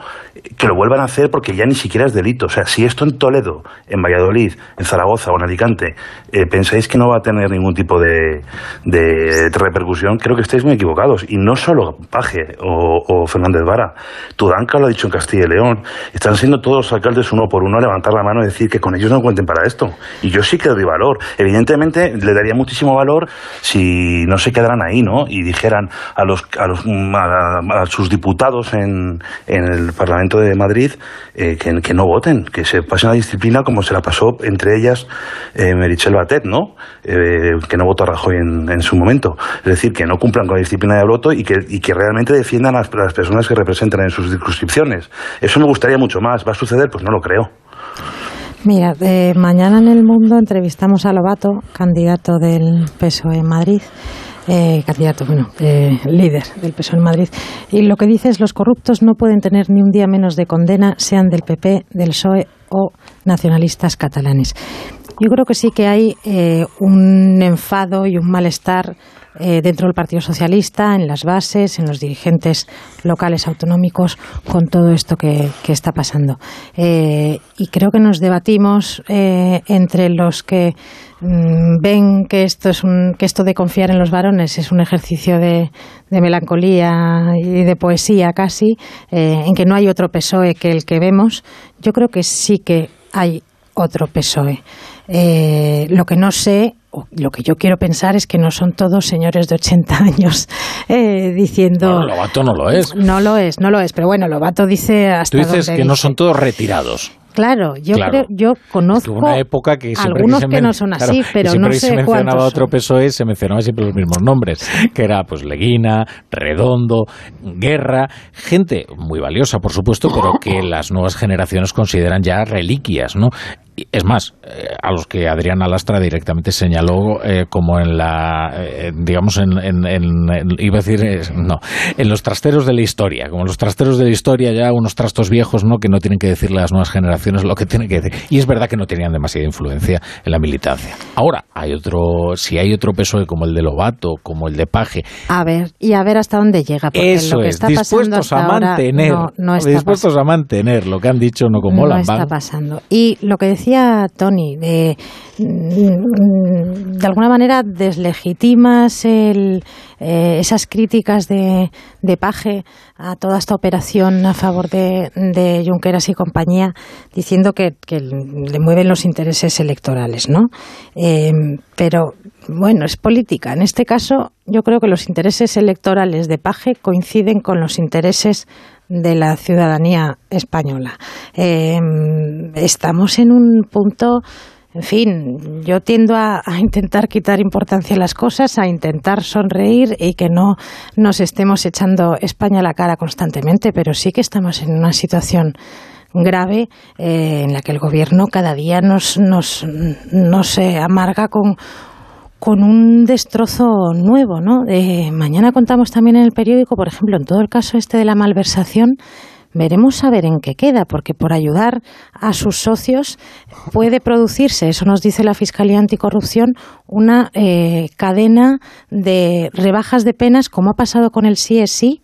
que lo vuelvan a hacer porque ya ni siquiera es delito. O sea, si esto en Toledo, en Valladolid, en Zaragoza o en Alicante eh, pensáis que no va a tener ningún tipo de, de repercusión, creo que estáis muy equivocados. Y no solo Paje o, o Fernández Vara, Tudanca lo ha dicho en Castilla y León. Están siendo todos los alcaldes uno por uno a levantar la mano y decir que con ellos no cuenten para esto. Y yo sí que doy valor. Evidentemente, le daría muchísimo valor si no se quedaran ahí, ¿no? Y dijeran a los a, los, a, a sus diputados en, en, el Parlamento de Madrid eh, que, no voten, que se pasen la disciplina como se la pasó entre ellas eh, Merichel Batet, ¿no? Eh, que no votó a Rajoy en, en, su momento. Es decir, que no cumplan con la disciplina de voto y que, y que realmente defiendan las, a las personas que representan en sus circunscripciones. Eso me gustaría mucho más. ¿Va a suceder? Pues no lo creo. Mira, eh, mañana en El Mundo entrevistamos a Lobato, candidato del PSOE en Madrid. Eh, candidato, bueno, eh, líder del PSOE en Madrid. Y lo que dice es los corruptos no pueden tener ni un día menos de condena, sean del PP, del PSOE o nacionalistas catalanes. Yo creo que sí que hay eh, un enfado y un malestar eh, dentro del Partido Socialista, en las bases, en los dirigentes locales autonómicos, con todo esto que, que está pasando. Eh, y creo que nos debatimos eh, entre los que mm, ven que esto es un, que esto de confiar en los varones es un ejercicio de, de melancolía y de poesía casi, eh, en que no hay otro PSOE que el que vemos. Yo creo que sí que hay otro PSOE. Eh, lo que no sé, o lo que yo quiero pensar es que no son todos señores de 80 años eh, diciendo. No, Lobato no lo es. No lo es, no lo es. Pero bueno, Lobato dice hasta. Tú dices que dice. no son todos retirados. Claro, yo Claro. creo, yo conozco una época que algunos que no son así, claro, pero no sé se mencionaba otro PSOE se mencionaba siempre los mismos nombres, que era pues Leguina, Redondo, Guerra, gente muy valiosa por supuesto, pero que las nuevas generaciones consideran ya reliquias, ¿no? Es más, eh, a los que Adrián Alastra directamente señaló eh, como en la, eh, digamos, en, en- en- en- iba a decir, no, en los trasteros de la historia, como los trasteros de la historia ya unos trastos viejos, ¿no? Que no tienen que decirle a las nuevas generaciones lo que tienen que decir. Y es verdad que no tenían demasiada influencia en la militancia. Ahora, hay otro, si hay otro PSOE como el de Lobato, como el de Paje, A ver, y a ver hasta dónde llega, porque eso lo que es, está pasando dispuestos a ahora mantener, no, no está dispuestos a mantener lo que han dicho, no como no está pasando. Y lo que decía Tony, de, mm, de alguna manera deslegitimas el, eh, esas críticas de, de Paje a toda esta operación a favor de, de Junqueras y compañía, diciendo que, que le mueven los intereses electorales, ¿no? Eh, pero bueno, es política. En este caso, yo creo que los intereses electorales de Paje coinciden con los intereses de la ciudadanía española. Eh, estamos en un punto, en fin, yo tiendo a, a intentar quitar importancia a las cosas, a intentar sonreír y que no nos estemos echando España a la cara constantemente, pero sí que estamos en una situación grave eh, en la que el gobierno cada día nos, nos, nos eh, amarga con con un destrozo nuevo, ¿no? Eh, mañana contamos también en el periódico, por ejemplo, en todo el caso este de la malversación, veremos a ver en qué queda, porque por ayudar a sus socios puede producirse, eso nos dice la Fiscalía Anticorrupción, una eh, cadena de rebajas de penas, como ha pasado con el CSI,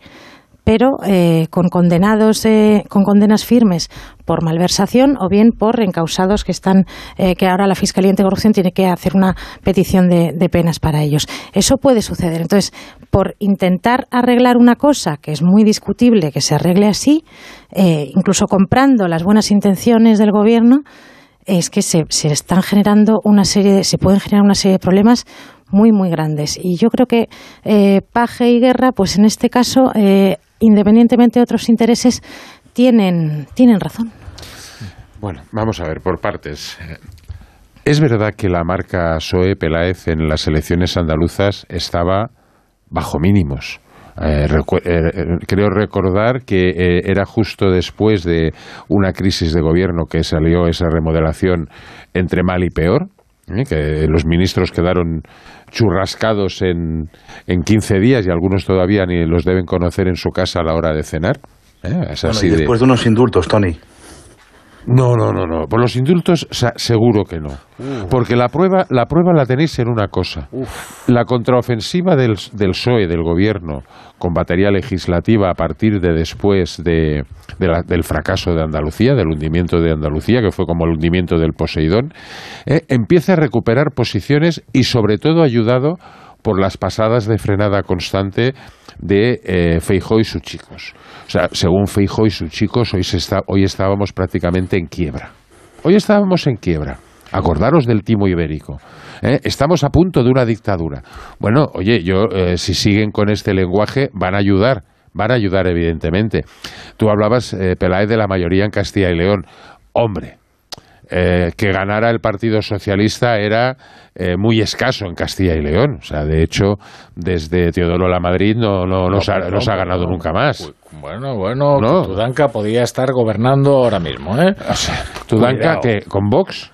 pero eh, con condenados eh, con condenas firmes por malversación o bien por encausados que están eh, que ahora la fiscalía anticorrupción tiene que hacer una petición de, penas para ellos. Eso puede suceder. Entonces por intentar arreglar una cosa que es muy discutible que se arregle así eh, incluso comprando las buenas intenciones del gobierno es que se, se están generando una serie de, se pueden generar una serie de problemas muy muy grandes. Y yo creo que eh, Paje y Guerra pues en este caso eh, independientemente de otros intereses tienen tienen razón Bueno, vamos a ver, por partes. Eh, Es verdad que la marca PSOE Peláez en las elecciones andaluzas estaba bajo mínimos. Eh, eh, creo recordar que era justo después de una crisis de gobierno que salió esa remodelación entre mal y peor, ¿eh? que los ministros quedaron churrascados en, en 15 días y algunos todavía ni los deben conocer en su casa a la hora de cenar. ¿eh? Es Bueno, así y de- después de unos indultos, Tony. No, no, no, no. Por los indultos seguro que no. Porque la prueba, la prueba la tenéis en una cosa. La contraofensiva del, del PSOE, del gobierno, con batería legislativa a partir de después de, de la- del fracaso de Andalucía, del hundimiento de Andalucía, que fue como el hundimiento del Poseidón, eh, empieza a recuperar posiciones y sobre todo ayudado por las pasadas de frenada constante de eh, Feijó y sus chicos. O sea, según Feijó y sus chicos, hoy, se está, hoy estábamos prácticamente en quiebra. Hoy estábamos en quiebra. Acordaros del timo ibérico. ¿eh? Estamos a punto de una dictadura. Bueno, oye, yo eh, si siguen con este lenguaje van a ayudar, van a ayudar evidentemente. Tú hablabas, eh, Peláez, de la mayoría en Castilla y León. Hombre, eh, que ganara el Partido Socialista era eh, muy escaso en Castilla y León. O sea, de hecho, desde Teodoro La Madrid no, no, no, se, ha, no se ha ganado nunca más. Bueno, bueno, No. Tudanca podía estar gobernando ahora mismo, ¿eh? Tudanca, Cuidado. que ¿Con Vox?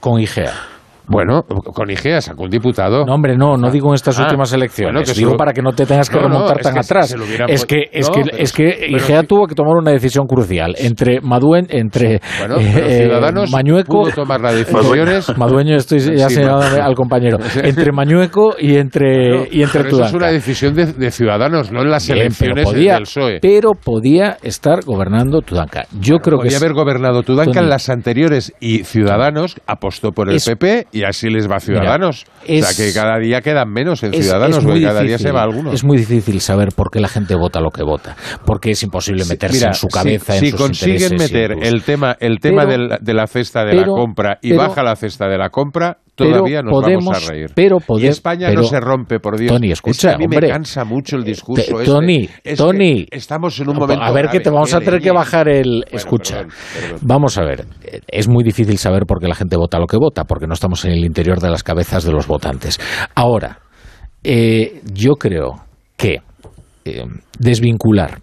Con IGEA. Bueno, con IGEA sacó un diputado. No, hombre, no, no digo en estas Ah, últimas elecciones. bueno, que digo lo- para que no te tengas que No, no, remontar tan atrás. es que, es No, que, pero es que IGEA tuvo que tomar una decisión crucial entre Maduen, entre Bueno, pero eh, Ciudadanos Mañueco, pudo tomar las decisiones. Madueño, estoy ya Sí, señalando al compañero. Entre Mañueco y entre y entre eso es una decisión de, de Ciudadanos, no en las Bien, pero elecciones podía, del PSOE. pero podía estar gobernando Tudanca. Yo creo que Podía haber gobernado Tudanca en las anteriores y Ciudadanos apostó por el PP y así les va a Ciudadanos. es- o sea que cada día quedan menos en Es- Ciudadanos, es porque cada día se va alguno. Es muy difícil saber por qué la gente vota lo que vota, porque es imposible meterse Mira, en su cabeza, si, en sus consiguen y meter el tema, el tema Pero- de la cesta de pero- la compra y pero- baja la cesta de la compra, todavía nos podemos- vamos a reír. pero y España pero- no se rompe, por Dios. Tony, Es escucha, que a mí hombre. me cansa mucho el discurso Te- este. Tony, Es Tony. estamos en un momento A ver que te vamos a tener que bajar el... Escucha, vamos a ver. eh, Es muy difícil saber por qué la gente vota lo que vota, porque no estamos en el interior de las cabezas de los votantes. Ahora, eh, yo creo que eh, desvincular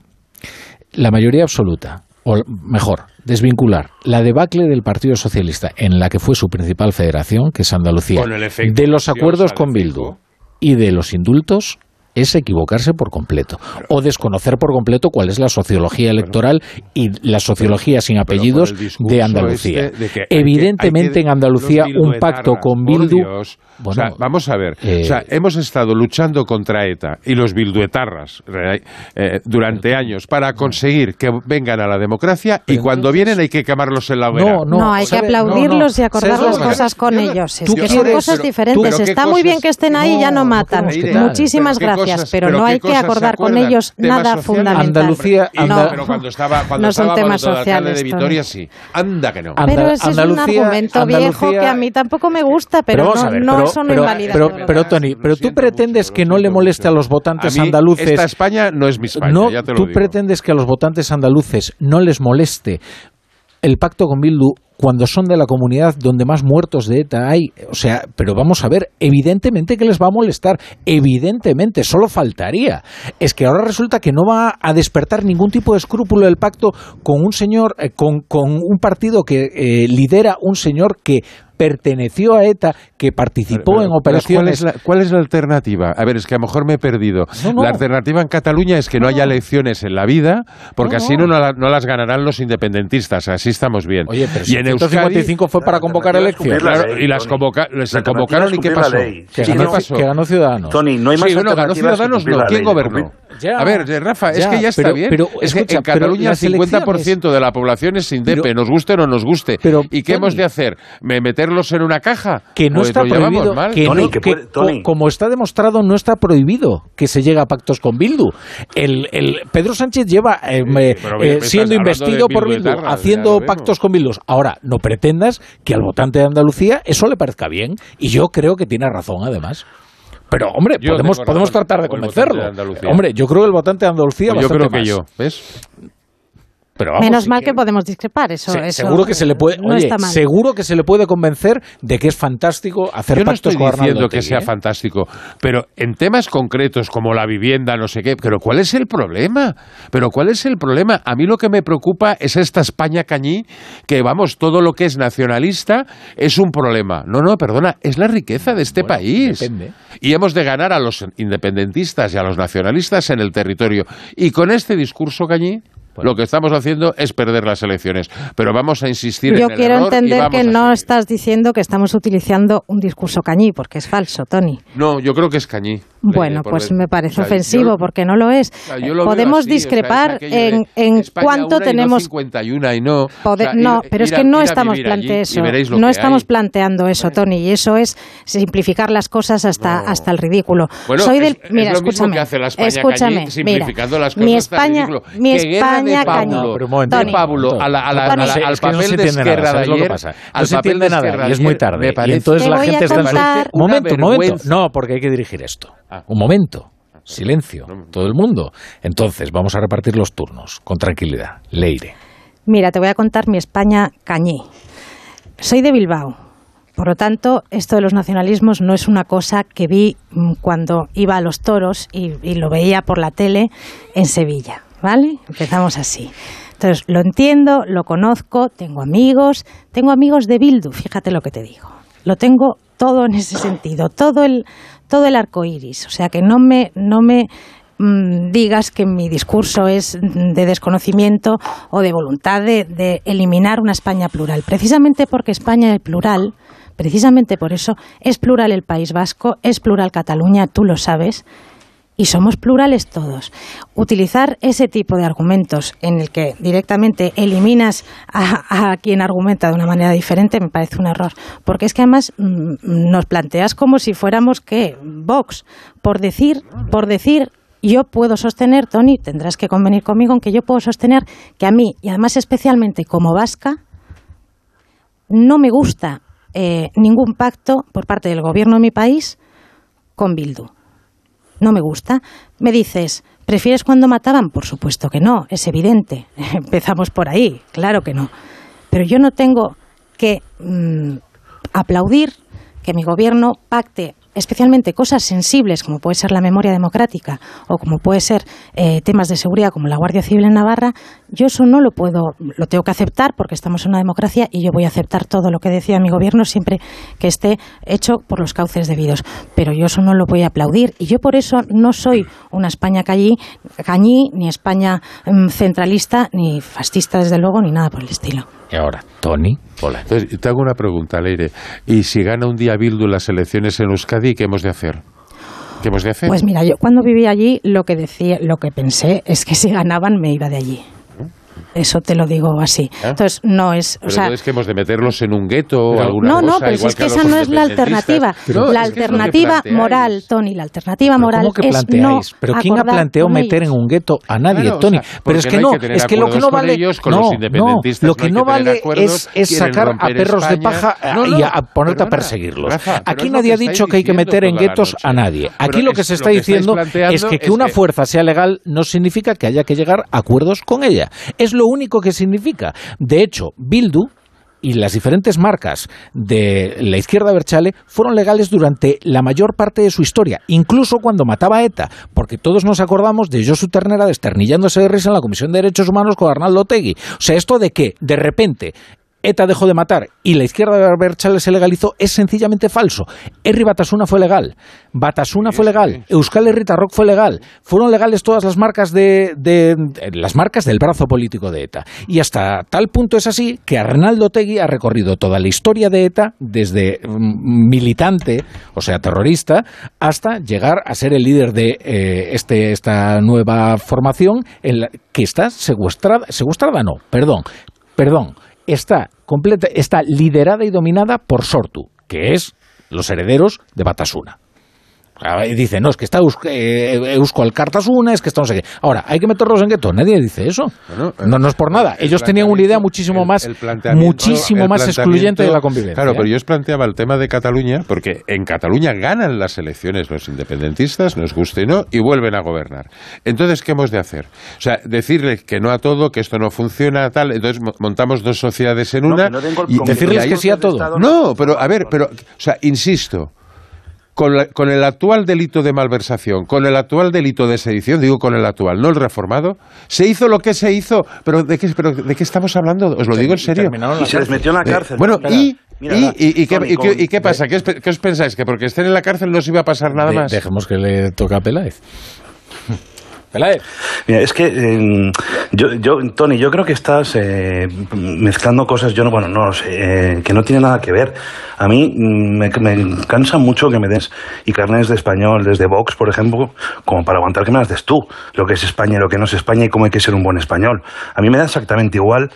la mayoría absoluta, o mejor, desvincular la debacle del Partido Socialista en la que fue su principal federación, que es Andalucía, de los acuerdos con Bildu y de los indultos es equivocarse por completo o desconocer por completo cuál es la sociología electoral y la sociología sin apellidos de Andalucía. este de que hay que- Evidentemente que- en Andalucía un pacto con Bildu Dios. o sea, vamos a ver, eh, o sea, hemos estado luchando contra ETA y los bilduetarras re- eh, durante años para conseguir que vengan a la democracia y cuando vienen hay que quemarlos en la hoguera. No, No, hay que aplaudirlos No, no. y acordar ¿Sabes las cosas con Yo no- ellos. Es que son quieres, cosas diferentes. pero ¿qué Está muy bien que estén ahí, ya no matan. Muchísimas Pero ¿qué gracias, cosas- pero pero no hay que acordar con ellos Temas nada sociales. fundamental. Andalucía- no, No. pero cuando estaba cuando No son estaba temas Baldo de alcalde de sociales, Vitoria sí. Anda que no. Pero ese es un Andalucía- argumento viejo que a mí tampoco me gusta, pero, vamos no, ver, no pero, eso no pero- invalida. pero- pero, Tony, pero tú pretendes que no le moleste a los votantes A mí andaluces. esta España no es mi España, no, ya te lo tú digo. pretendes que a los votantes andaluces no les moleste el pacto con Bildu cuando son de la comunidad donde más muertos de ETA hay. O sea, pero vamos a ver, evidentemente que les va a molestar, evidentemente, solo faltaría. Es que ahora resulta que no va a despertar ningún tipo de escrúpulo el pacto con un señor, eh, con, con un partido que eh, lidera un señor que perteneció a ETA, que participó Pero, en pero, ¿cuál, operaciones. es la, cuál es la alternativa? A ver, es que a lo mejor me he perdido. No, no. La alternativa en Cataluña es que no, haya elecciones en la vida, porque No, así no. no, la- no las ganarán los independentistas. Así estamos bien. Oye, pero y en Euskadi, 155 fue para convocar elecciones. Claro, y las convoca- se convocaron y qué pasó. Que Sí, ganó, ¿qué pasó? que ganó Ciudadanos. Tony, no hay más sí, bueno, ganó Ciudadanos, no. ¿Quién gobernó? Ya. a ver, eh, Rafa, es que ya está pero- bien. pero, es que escucha, en Cataluña el las 50% de la población es indepe, nos guste o no nos guste. Pero, ¿Y qué Tony, hemos de hacer? ¿Me- ¿Meterlos en una caja? que no Pues está prohibido, mal. que Tony, no- que que puede- Tony. co- como está demostrado, no está prohibido que se llegue a pactos con Bildu. El, el Pedro Sánchez lleva eh, me- eh, siendo investido de por Bildu Bildu, haciendo pactos con Bildu. Ahora, no pretendas que al votante de Andalucía eso le parezca bien. Y yo creo que tiene razón, además. Pero, hombre, Yo podemos, podemos tratar de convencerlo. de hombre, yo creo que el votante de Andalucía Pues yo bastante creo que más. yo, ¿ves? Pero vamos, Menos si mal quiere- que podemos discrepar, eso, Se- eso seguro que se le puede, no oye, está mal. seguro que se le puede convencer de que es fantástico hacer Yo no pactos estoy con Arnaldo diciendo que sea ¿eh? fantástico, pero en temas concretos como la vivienda, no sé qué, pero ¿cuál es el problema? Pero ¿cuál es el problema? A mí lo que me preocupa es esta España cañí, que vamos, todo lo que es nacionalista es un problema. No, no, perdona, es la riqueza de este país. depende. Y hemos de ganar a los independentistas y a los nacionalistas en el territorio. Y con este discurso cañí... Lo que estamos haciendo es perder las elecciones, pero vamos a insistir Yo en el quiero error y entender vamos que no estás diciendo que estamos utilizando un discurso cañí, porque es falso, Tony. No, yo creo que es cañí. Bueno, Eh, pues me parece o sea, ofensivo, yo- porque no lo es. o sea, lo Podemos así, o sea, es discrepar aquello de en, en España cuánto no tenemos... 51 y no. Poder- O sea, no, ir- pero es que no estamos planteando eso. lo No estamos hay. planteando eso, Tony, y eso es simplificar las cosas hasta, hasta el ridículo. Bueno, Soy es- del, es mira, lo mismo escúchame, que hace la España escúchame, cañí, simplificando mira, las cosas mi hasta el España, ridículo. mi guerra de España Pablo, de Pablo a la- a la- a la- al es que no se papel de entiende nada, Esquerra de ¿sabes lo que ayer, pasa? No al se papel entiende de nada y es muy tarde. Y entonces la gente está... contar- Un momento, momento. No, porque hay que dirigir esto. Un momento. Silencio. Todo el mundo. Entonces, vamos a repartir los turnos. Con tranquilidad. Leire. Mira, te voy a contar mi España cañí. Soy de Bilbao. Por lo tanto, esto de los nacionalismos no es una cosa que vi mm, cuando iba a los toros y, y lo veía por la tele en Sevilla. ¿Vale? Empezamos así. Entonces, lo entiendo, lo conozco, tengo amigos, tengo amigos de Bildu, fíjate lo que te digo. Lo tengo todo en ese sentido, todo el, todo el arco iris. O sea que no me, no me mm, digas que mi discurso es de desconocimiento o de voluntad de, de eliminar una España plural. Precisamente porque España es plural, precisamente por eso es plural el País Vasco, es plural Cataluña, tú lo sabes. Y somos plurales todos. Utilizar ese tipo de argumentos en el que directamente eliminas a, quien argumenta de una manera diferente me parece un error. Porque es que además mm, nos planteas como si fuéramos, ¿qué? Vox. Por decir, por decir yo puedo sostener, Tony, tendrás que convenir conmigo en que yo puedo sostener que a mí, y además especialmente como vasca, no me gusta eh, ningún pacto por parte del gobierno de mi país con Bildu. No me gusta. Me dices, ¿prefieres cuando mataban? Por supuesto que no, es evidente. Empezamos por ahí, claro que no. Pero yo no tengo que mm, aplaudir que mi gobierno pacte especialmente cosas sensibles como puede ser la memoria democrática o como puede ser eh, temas de seguridad como la Guardia Civil en Navarra, yo eso no lo puedo, lo tengo que aceptar porque estamos en una democracia y yo voy a aceptar todo lo que decida mi gobierno siempre que esté hecho por los cauces debidos. Pero yo eso no lo voy a aplaudir y yo por eso no soy una España cañí, cañí ni España mm, centralista, ni fascista desde luego, ni nada por el estilo. Y ahora, Tony. Hola. Entonces, te hago una pregunta, Leire. ¿Y si gana un día Bildu las elecciones en Euskadi, qué hemos de hacer? ¿Qué hemos de hacer? Pues mira, yo cuando vivía allí lo que decía, lo que pensé es que si ganaban me iba de allí. Eso te lo digo así. ¿Ah? Entonces no es, Pero o sea, entonces que hemos de meterlos en un gueto o Pero- alguna no, cosa, no, pero si igual es que esa no es la alternativa. No, la es es alternativa moral, Tony, la alternativa Pero moral ¿Cómo que es no ¿Pero quién ha planteado meter en un gueto a nadie, Claro, o Tony? sea, pero es que no no, que es que lo que no vale. ellos, con no, los independentistas no, lo no que no vale acuerdos, es, es sacar a perros de paja eh, No, y no, a, a ponerte a perseguirlos. Rafa, pero Aquí es nadie ha dicho que hay que meter en guetos a nadie. Aquí Pero lo que es- se está diciendo es que que es una fuerza sea legal no significa que haya que llegar a acuerdos con ella. Es lo único que significa. De hecho, Bildu y las diferentes marcas de la izquierda Berchale fueron legales durante la mayor parte de su historia, incluso cuando mataba a ETA, porque todos nos acordamos de Josu Ternera desternillándose de risa en la Comisión de Derechos Humanos con Arnaldo Otegui. O sea, esto de que de repente ETA dejó de matar y la izquierda de Berchale se legalizó es sencillamente falso. Herri Batasuna fue legal, Batasuna fue legal, Euskal Herritarrok fue legal, fueron legales todas las marcas de, de- de- las marcas del brazo político de ETA. Y hasta tal punto es así que Arnaldo Tegui ha recorrido toda la historia de ETA desde mm, militante, o sea, terrorista, hasta llegar a ser el líder de eh, este, esta nueva formación en la, que está secuestrada, secuestrada no, perdón, perdón, está completa, está liderada y dominada por Sortu, que es los herederos de Batasuna. Y dice, no, es que está Eusko, eh, Eusko Alkartasuna, es que está no sé qué. Ahora, hay que meterlos en gueto. Nadie dice eso. no, no es por nada. Ellos tenían una idea muchísimo más, muchísimo más excluyente de la convivencia. Claro, pero yo os planteaba el tema de Cataluña, porque en Cataluña ganan las elecciones los independentistas, nos guste o no, y vuelven a gobernar. Entonces, ¿qué hemos de hacer? O sea, decirles que no a todo, que esto no funciona, tal. Entonces montamos dos sociedades en una. y decirles que sí a todo. No, pero a ver, pero, o sea, insisto con, el actual delito de malversación, con el actual delito de sedición, digo con el actual, no el reformado, se hizo lo que se hizo, pero ¿de qué, pero ¿de qué estamos hablando? Os lo digo en serio. Y se les metió en la cárcel. Bueno, y... ¿Y, qué, pasa? ¿Qué os, pensáis? ¿Que porque estén en la cárcel no se iba a pasar nada más? Dejemos que le toque a Peláez. Mira, es que eh, yo, yo, Tony, yo creo que estás eh, mezclando cosas, yo no, bueno, no sé, eh, que no tiene nada que ver. A mí mm, me, cansa mucho que me des y carnes de español desde Vox, por ejemplo, como para aguantar que me las des tú, lo que es España y lo que no es España y cómo hay que ser un buen español. A mí me da exactamente igual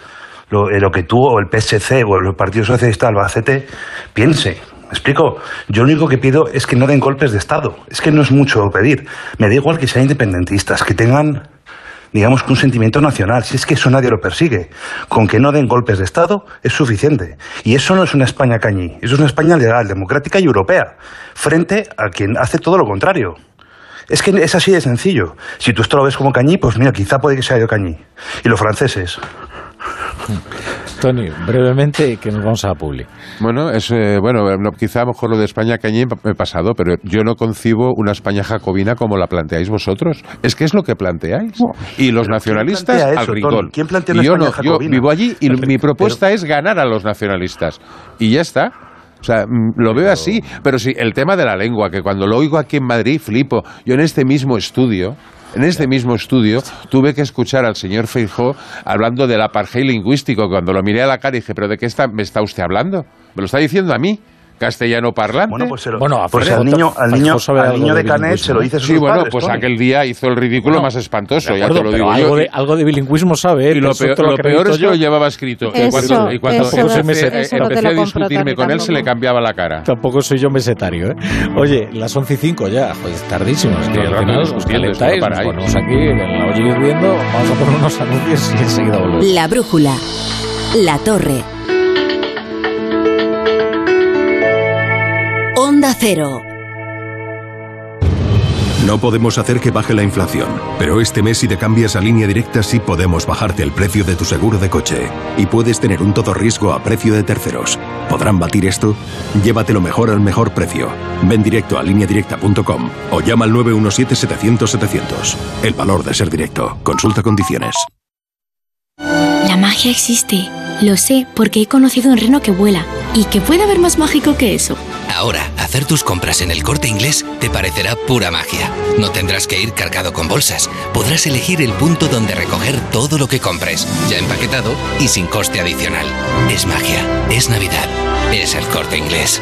lo, lo que tú o el PSC o el Partido Socialista Albacete piense. ¿Me explico? Yo lo único que pido es que no den golpes de Estado. Es que no es mucho pedir. Me da igual que sean independentistas, que tengan, digamos, un sentimiento nacional. Si es que eso nadie lo persigue. Con que no den golpes de Estado es suficiente. Y eso no es una España cañí. Eso es una España legal, democrática y europea. Frente a quien hace todo lo contrario. Es que es así de sencillo. Si tú esto lo ves como cañí, pues mira, quizá puede que sea yo cañí. Y los franceses. Tony, brevemente, que nos vamos a Publi. Bueno, es, eh, bueno, quizá a lo mejor lo de España cañí me he pasado, pero yo no concibo una España jacobina como la planteáis vosotros. Es que es lo que planteáis. y los nacionalistas al rincón. ¿Quién plantea una yo España no, jacobina? Yo vivo allí y mi propuesta es ganar a los nacionalistas. Y ya está. O sea, mm, lo veo así, pero sí, el tema de la lengua, que cuando lo oigo aquí en Madrid flipo. Yo en este mismo estudio, en este mismo estudio tuve que escuchar al señor Feijó hablando del apartheid lingüístico. Cuando lo miré a la cara dije, ¿pero de qué está, me está usted hablando? ¿Me lo está diciendo a mí? Castellano parlante. Bueno, pues, pues al niño, al niño, al niño de Canet se lo dice Sí, bueno, pues aquel día hizo el ridículo más espantoso, ya te lo digo algo De, algo de bilingüismo sabe. Y lo peor, lo peor es que lo llevaba escrito. y cuando, y cuando empecé, a discutirme con él, se le cambiaba la cara. Tampoco soy yo mesetario, ¿eh? Oye, las 11 y 5 ya, joder, tardísimo. Es que al final os calentáis, nos ponemos aquí en la olla hirviendo, vamos a poner unos anuncios y enseguida volvemos. La brújula. La torre. Onda Cero. No podemos hacer que baje la inflación, pero este mes si te cambias a línea directa sí podemos bajarte el precio de tu seguro de coche y puedes tener un todo riesgo a precio de terceros. ¿Podrán batir esto? Llévatelo mejor al mejor precio. Ven directo a lineadirecta.com o llama al 917-700-700. El valor de ser directo. Consulta condiciones. La magia existe. Lo sé porque he conocido un reno que vuela. ¿Y que puede haber más mágico que eso? Ahora, hacer tus compras en el corte inglés te parecerá pura magia. No tendrás que ir cargado con bolsas. Podrás elegir el punto donde recoger todo lo que compres, ya empaquetado y sin coste adicional. Es magia, es Navidad, es el corte inglés.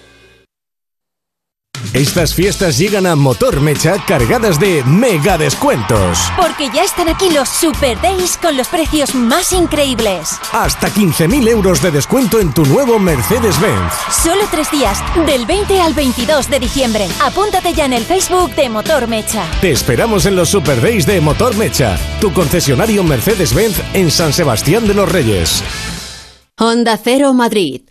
Estas fiestas llegan a Motor Mecha cargadas de mega descuentos. Porque ya están aquí los Super Days con los precios más increíbles. Hasta 15.000 euros de descuento en tu nuevo Mercedes-Benz. Solo tres días, del 20 al 22 de diciembre. Apúntate ya en el Facebook de Motor Mecha. Te esperamos en los Super Days de Motor Mecha, tu concesionario Mercedes-Benz en San Sebastián de los Reyes. Honda Cero Madrid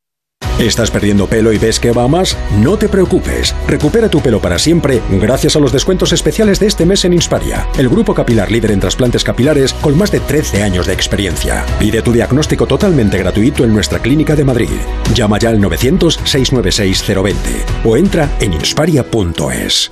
¿Estás perdiendo pelo y ves que va más? No te preocupes. Recupera tu pelo para siempre gracias a los descuentos especiales de este mes en Insparia, el grupo capilar líder en trasplantes capilares con más de 13 años de experiencia. Pide tu diagnóstico totalmente gratuito en nuestra clínica de Madrid. Llama ya al 900-696-020 o entra en insparia.es.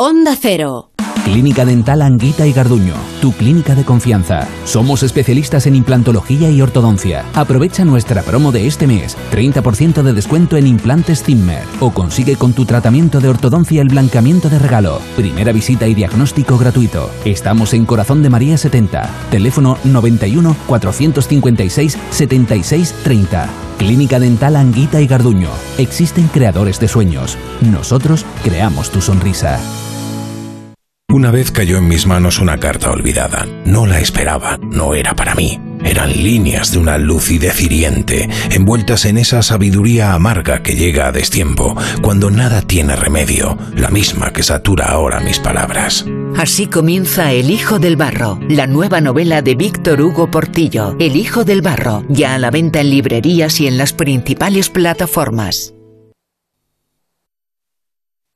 Onda Cero. Clínica Dental Anguita y Garduño, tu clínica de confianza. Somos especialistas en implantología y ortodoncia. Aprovecha nuestra promo de este mes, 30% de descuento en implantes Zimmer o consigue con tu tratamiento de ortodoncia el blancamiento de regalo. Primera visita y diagnóstico gratuito. Estamos en Corazón de María 70, teléfono 91 456 76 30. Clínica Dental Anguita y Garduño. Existen creadores de sueños. Nosotros creamos tu sonrisa. Una vez cayó en mis manos una carta olvidada. No la esperaba, no era para mí. Eran líneas de una lucidez hiriente, envueltas en esa sabiduría amarga que llega a destiempo, cuando nada tiene remedio, la misma que satura ahora mis palabras. Así comienza El Hijo del Barro, la nueva novela de Víctor Hugo Portillo. El Hijo del Barro, ya a la venta en librerías y en las principales plataformas.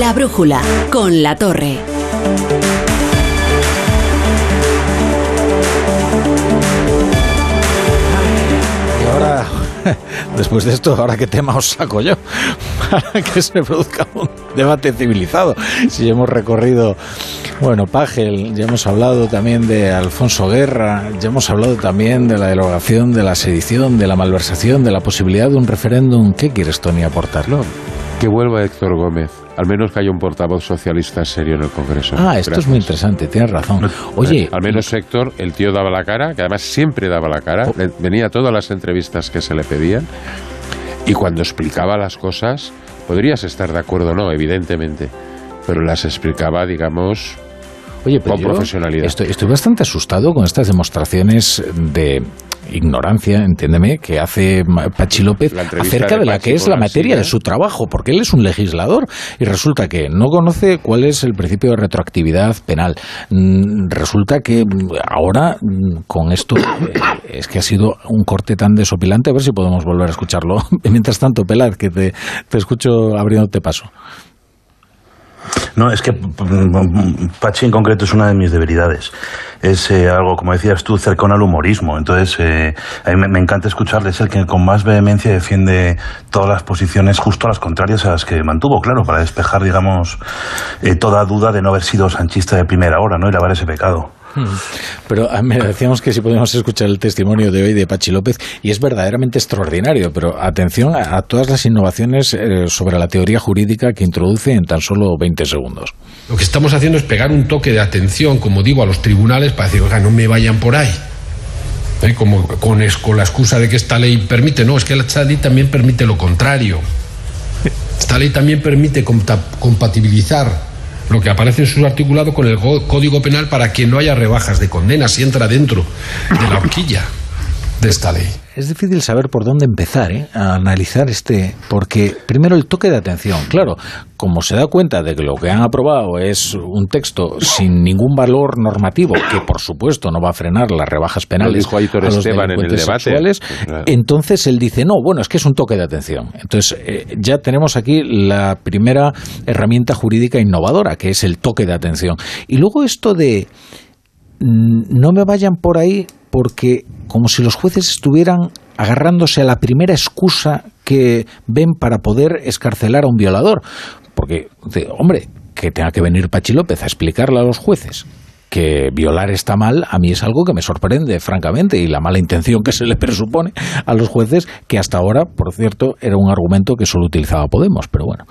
La brújula con la torre. Y ahora, después de esto, ¿ahora qué tema os saco yo? Para que se produzca un debate civilizado. Si hemos recorrido, bueno, Pagel, ya hemos hablado también de Alfonso Guerra, ya hemos hablado también de la derogación, de la sedición, de la malversación, de la posibilidad de un referéndum. ¿Qué quieres, Tony, aportarlo? Que vuelva Héctor Gómez. Al menos que haya un portavoz socialista serio en el Congreso. Ah, esto es muy interesante, tienes razón. Oye. Al menos Héctor, el tío daba la cara, que además siempre daba la cara, Oh. venía a todas las entrevistas que se le pedían, y cuando explicaba las cosas, Podrías estar de acuerdo o no, evidentemente, pero las explicaba, digamos, Oye, pero con yo profesionalidad. Estoy, estoy bastante asustado con estas demostraciones de ignorancia, entiéndeme, que hace Pachi López acerca de de la que es la materia de su trabajo, porque él es un legislador y resulta que no conoce cuál es el principio de retroactividad penal. Mm, Resulta que mm, ahora mm, con esto eh, es que ha sido un corte tan desopilante, a ver si podemos volver a escucharlo. Mientras tanto, Pelad, que te, te escucho abriéndote paso. No, es que Pachi en concreto es una de mis debilidades. Es eh, algo, como decías tú, cercano al humorismo. Entonces, eh, a me, encanta escucharle. Es el que con más vehemencia defiende todas las posiciones justo las contrarias a las que mantuvo, claro, para despejar, digamos, eh, toda duda de no haber sido sanchista de primera hora, ¿no? Y lavar ese pecado. Pero a me decíamos que si podíamos escuchar el testimonio de hoy de Pachi López, y es verdaderamente extraordinario, pero atención a, todas las innovaciones eh, sobre la teoría jurídica que introduce en tan solo 20 segundos. Lo que estamos haciendo es pegar un toque de atención, como digo, a los tribunales para decir, oiga, no me vayan por ahí. ¿Eh? Como con, la excusa de que esta ley permite, no, es que esta ley también permite lo contrario. Esta ley también permite compatibilizar lo que aparece en su articulado con el go- Código Penal para que no haya rebajas de condena si entra dentro de la horquilla de esta ley. Es difícil saber por dónde empezar ¿eh? a analizar este, porque primero el toque de atención, claro, como se da cuenta de que lo que han aprobado es un texto sin ningún valor normativo, que por supuesto no va a frenar las rebajas penales dijo Aitor a los Esteban en el delincuentes debate. sexuales, Pues, claro. entonces él dice, no, bueno, es que es un toque de atención. Entonces eh, ya tenemos aquí la primera herramienta jurídica innovadora, que es el toque de atención. Y luego esto de mm, no me vayan por ahí porque como si los jueces estuvieran agarrándose a la primera excusa que ven para poder escarcelar a un violador. Porque, hombre, que tenga que venir Pachi López a explicarle a los jueces que violar está mal, a mí es algo que me sorprende, francamente, y la mala intención que se le presupone a los jueces, que hasta ahora, por cierto, era un argumento que solo utilizaba Podemos, pero bueno.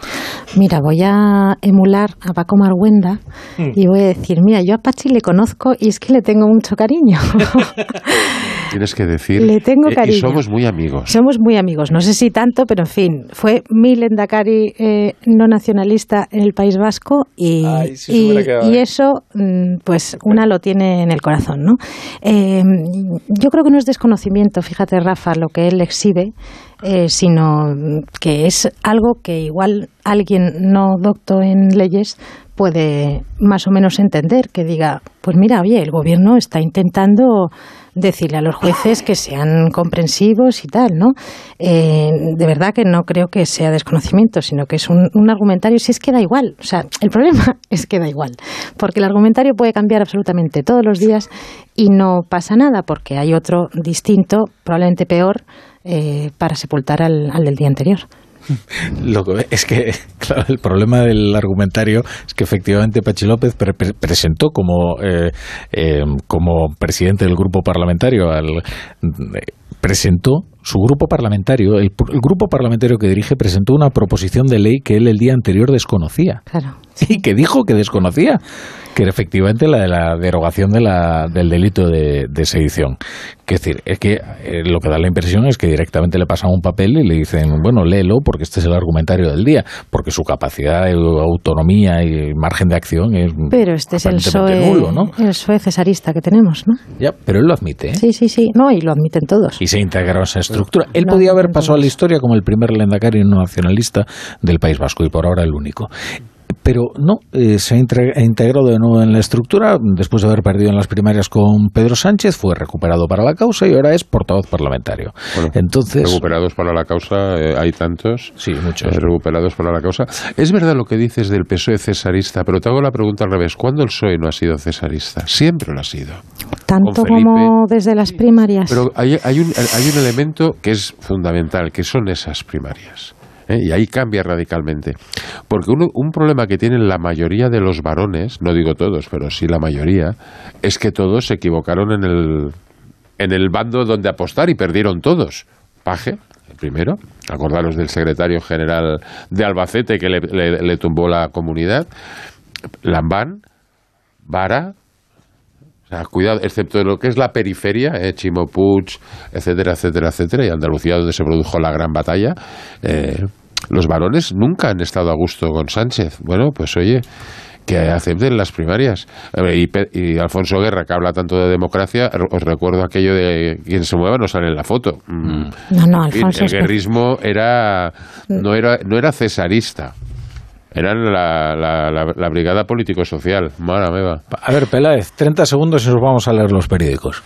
Mira, voy a emular a Paco Marguenda y voy a decir, mira, yo a Pachi le conozco y es que le tengo mucho cariño. Tienes que decir. Le tengo eh, y somos muy amigos. Somos muy amigos, no sé si tanto, pero en fin, fue mi Lendakari eh, no nacionalista en el País Vasco y, Ay, sí, se y- hubiera quedado y ahí. eso, mm, pues una lo tiene en el corazón, ¿no? Eh, yo creo que no es desconocimiento, fíjate Rafa, lo que él exhibe, eh, sino que es algo que igual alguien no docto en leyes puede más o menos entender, que diga, pues mira, oye, el gobierno está intentando decirle a los jueces que sean comprensivos y tal, ¿no? Eh, de verdad que no creo que sea desconocimiento, sino que es un, argumentario, si es que da igual, o sea, el problema es que da igual, porque el argumentario puede cambiar absolutamente todos los días y no pasa nada, porque hay otro distinto, probablemente peor, eh, para sepultar al, al del día anterior. Lo que es que, el problema del argumentario es que efectivamente Pachi López pre- presentó como, eh, eh, como presidente del grupo parlamentario al. eh, presentó su grupo parlamentario, el, el grupo parlamentario que dirige presentó una proposición de ley que él el día anterior desconocía. Claro. Y que dijo que desconocía, que era efectivamente la de la derogación de la, del delito de, de sedición. Que es decir, es que eh, lo que da la impresión es que directamente le pasan un papel y le dicen, bueno, léelo porque este es el argumentario del día, porque su capacidad, de autonomía y margen de acción es Pero este es el PSOE, nulo, ¿no? el PSOE cesarista que tenemos, ¿no? Ya, pero él lo admite, ¿eh? Sí, sí, sí, no, y lo admiten todos. y se integró a esa estructura. Él podía haber pasado a la historia como el primer lendakari no nacionalista del País Vasco y por ahora el único. Pero no, eh, se ha integrado de nuevo en la estructura, después de haber perdido en las primarias con Pedro Sánchez, fue recuperado para la causa y ahora es portavoz parlamentario. Entonces, recuperados para la causa, eh, hay tantos. Sí, muchos. eh, recuperados para la causa. Es verdad lo que dices del PSOE cesarista, pero te hago la pregunta al revés. ¿Cuándo el PSOE no ha sido cesarista? Siempre lo ha sido. Tanto como desde las primarias. Pero hay, hay, un, hay un elemento que es fundamental, que son esas primarias. ¿Eh? Y ahí cambia radicalmente. Porque uno- un problema que tienen la mayoría de los varones, no digo todos, pero sí la mayoría, es que todos se equivocaron en el, en el bando donde apostar y perdieron todos. Paje, el primero, acordaros del secretario general de Albacete que le, tumbó la comunidad, Lambán, Vara, o sea, cuidado, excepto de lo que es la periferia, eh, Chimo Puig, etcétera, etcétera, etcétera, y Andalucía, donde se produjo la gran batalla, eh, los varones nunca han estado a gusto con Sánchez. Bueno, pues oye, que acepten las primarias. Y, y, Alfonso Guerra, que habla tanto de democracia, os recuerdo aquello de quien se mueva no sale en la foto. Mm. No, no, Alfonso. El guerrismo era, no, era, no era cesarista. Era la, la, la, brigada político-social. Mara, meva. A ver, Peláez, 30 segundos y nos vamos a leer los periódicos.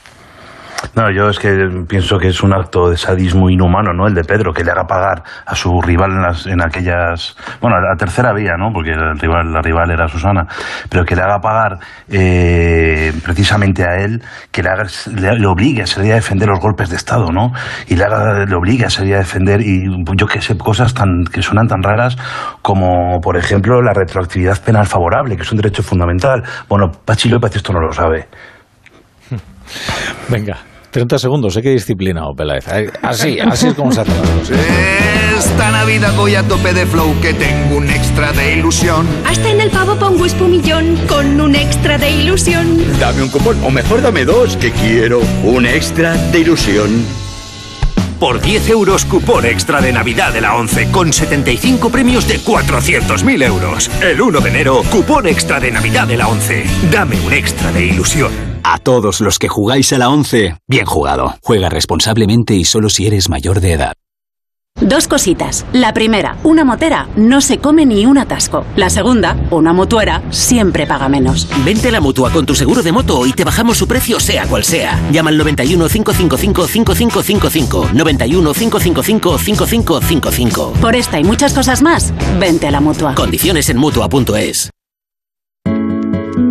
No, yo es que pienso que es un acto de sadismo inhumano, ¿no? El de Pedro, que le haga pagar a su rival en, las, en aquellas. Bueno, la tercera vía, ¿no? Porque el rival, la rival era Susana. Pero que le haga pagar eh, precisamente a él, que le, haga, le, obligue a salir a defender los golpes de Estado, ¿no? Y le, haga, le obligue a salir a defender, y yo que sé, cosas tan, que suenan tan raras como, por ejemplo, la retroactividad penal favorable, que es un derecho fundamental. Bueno, Pachi López esto no lo sabe. Venga. 30 segundos, ¿eh? Qué disciplinado, Peláez. Así, así es como se hace. Esta Navidad voy a tope de flow que tengo un extra de ilusión. Hasta en el pavo pongo espumillón con un extra de ilusión. Dame un cupón, o mejor dame dos, que quiero un extra de ilusión. Por 10 euros, cupón extra de Navidad de la 11, con 75 premios de 400.000 euros. El 1 de enero, cupón extra de Navidad de la 11. Dame un extra de ilusión. A todos los que jugáis a la 11, bien jugado. Juega responsablemente y solo si eres mayor de edad. Dos cositas. La primera, una motera no se come ni un atasco. La segunda, una mutuera siempre paga menos. Vente a la mutua con tu seguro de moto y te bajamos su precio sea cual sea. Llama al 91 555 5555. 91 555 5555. Por esta y muchas cosas más, vente a la mutua. Condiciones en mutua.es.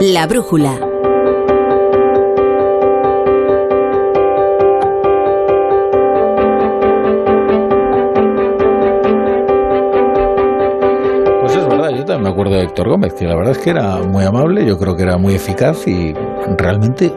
La brújula. Me acuerdo de Héctor Gómez, que la verdad es que era muy amable, yo creo que era muy eficaz y realmente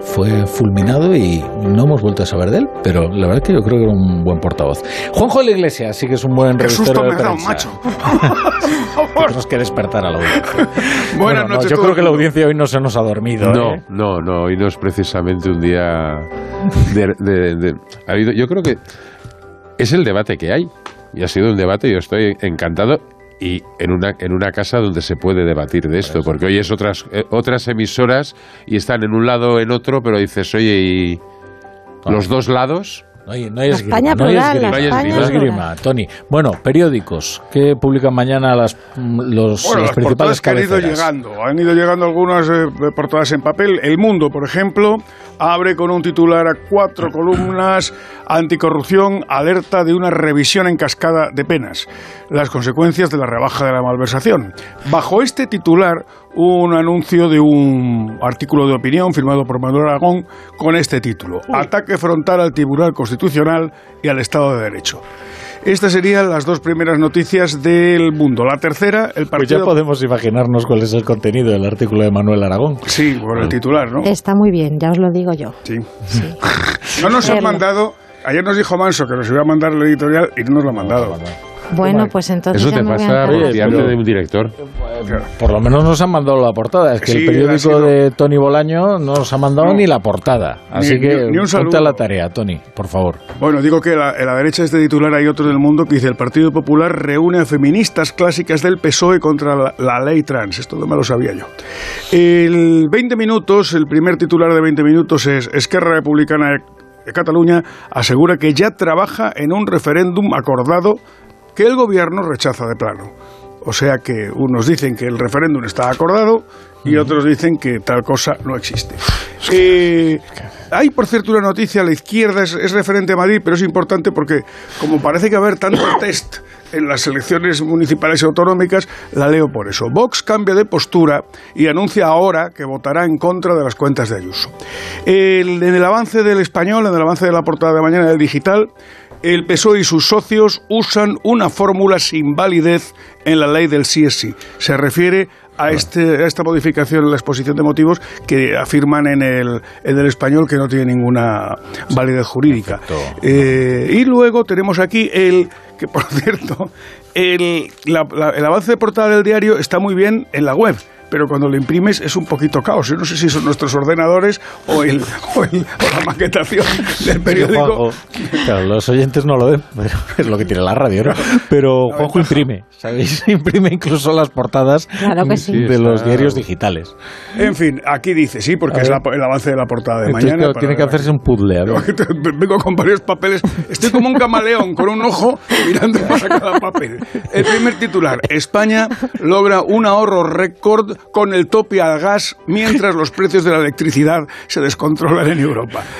fue fulminado y no hemos vuelto a saber de él, pero la verdad es que yo creo que era un buen portavoz. Juanjo de la Iglesia sí que es un buen susto de me da, macho. Tenemos que despertar a la audiencia. Buenas noches. yo creo que la audiencia hoy no se nos ha dormido. No, ¿eh? no, no. Hoy no es precisamente un día de, de, de, ha habido, Yo creo que es el debate que hay. Y ha sido un debate. Yo estoy encantado y en una, en una casa donde se puede debatir de esto, porque hoy es otras, eh, otras emisoras y están en un lado o en otro, pero dices, oye, y los dos lados. No hay, no hay esgrima, España no hay esgrima, no hay esgrima, Tony. Bueno, periódicos. ¿Qué publican mañana las, mm, los, Bueno, las las principales portadas que han ido llegando. Han ido llegando algunas eh, portadas en papel. El Mundo, por ejemplo, abre con un titular a cuatro columnas. Anticorrupción alerta de una revisión en cascada de penas. Las consecuencias de la rebaja de la malversación. Bajo este titular, un anuncio de un artículo de opinión firmado por Manuel Aragón con este título. Ataque frontal al Tribunal Constitucional y al Estado de Derecho. Estas serían las dos primeras noticias del mundo. La tercera, el Pues partido... ya podemos imaginarnos cuál es el contenido del artículo de Manuel Aragón. Sí, por el titular, ¿no? Está muy bien, ya os lo digo yo. Sí. No nos han mandado... Ayer nos dijo Manso que nos iba a mandar el editorial y no nos lo ha mandado. Bueno, pues entonces Eso te pasa por de un director. Por lo menos nos han mandado la portada. Es que Sí, el periódico de Tony Bolaño no nos ha mandado No. ni la portada. Así Ni- que ni- ni un ponte a la tarea, Tony, por favor. Bueno, digo que la- en la derecha de este titular hay otro del mundo que dice el Partido Popular reúne a feministas clásicas del PSOE contra la, la ley trans. Esto no me lo sabía yo. El 20 minutos, el primer titular de 20 minutos es Esquerra Republicana de Cataluña asegura que ya trabaja en un referéndum acordado que el gobierno rechaza de plano. O sea que unos dicen que el referéndum está acordado y otros dicen que tal cosa no existe. Eh, hay, por cierto, una noticia a la izquierda, es, es referente a Madrid, pero es importante porque como parece que va a haber tanto test en las elecciones municipales y autonómicas, la leo por eso. Vox cambia de postura y anuncia ahora que votará en contra de las cuentas de Ayuso. El- en el avance del español, en el avance de la portada de mañana del digital, el PSOE y sus socios usan una fórmula sin validez en la ley del sí es sí. Se refiere a, este, a esta modificación en la exposición de motivos que afirman en el, en el español que no tiene ninguna validez jurídica. Eh, y luego tenemos aquí el, que por cierto, el, la- la- el avance de portada del diario está muy bien en la web. Pero cuando lo imprimes es un poquito caos. Yo no sé si son nuestros ordenadores o, el, o, el- o la maquetación del periódico. Claro, los oyentes no lo ven, pero es lo que tiene la radio, ¿no? Pero Juanjo imprime, ¿sabéis? Imprime incluso las portadas Claro que sí. de los diarios digitales. En fin, aquí dice, sí, porque A es la- el avance de la portada de Entonces, mañana. claro, tiene que hacerse un puzzle, a ver. Vengo con varios papeles. Estoy como un camaleón con un ojo mirando para cada papel. El primer titular. España logra un ahorro récord con el tope al gas mientras los precios de la electricidad se descontrolan en Europa.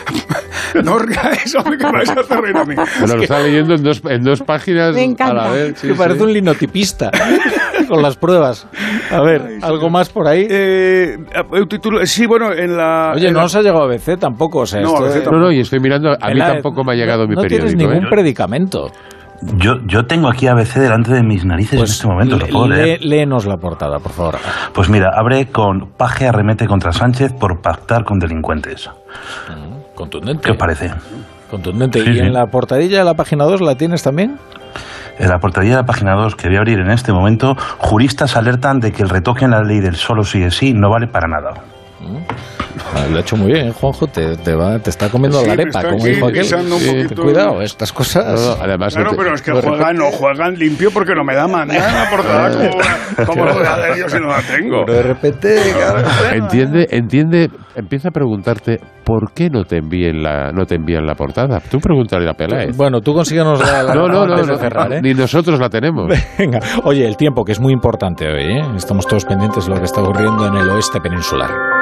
No que me vais a hacer a mí. Bueno, lo está leyendo en dos, en dos páginas Me encanta. a la vez. sí, que parece sí. un linotipista con las pruebas. A ver, ¿algo más por ahí? Eh, el título, sí, bueno, en la. Oye, en no la- nos ha llegado a BC tampoco, o sea, No, esto- a BC No, no, y estoy mirando, a mí Vela, tampoco me ha llegado mi no tienes periódico. ningún ¿eh? predicamento. Yo, yo tengo aquí ABC delante de mis narices en este momento, lo puedo leer. léenos la portada, por favor. Pues mira, abre con Paje arremete contra Sánchez por pactar con delincuentes. Contundente. ¿Qué os parece? Contundente. Sí, ¿Y sí. en la portadilla de la página 2 la tienes también? En la portadilla de la página 2 que voy a abrir en este momento, juristas alertan de que el retoque en la ley del solo sí es sí no vale para nada. Lo ha hecho muy bien, ¿eh, Juanjo. Te, te, va, te está comiendo Sí, la arepa, como dijo aquel. Cuidado, estas cosas. No, no, además, Claro, no te- pero es que juegan, no juegan limpio porque no me da mañana la portada como, como lo de Adelios si no la tengo. Pero de repente, claro, Entiende, entiende, empieza a preguntarte por qué no te envíen la, no te envían la portada. Tú pregúntale a Peláez. Bueno, tú consíguenos la, la No, no, no, no, cerrar, ¿eh? ni nosotros la tenemos. Venga, oye, el tiempo, que es muy importante hoy, ¿eh? Estamos todos pendientes de lo que está ocurriendo en el oeste peninsular.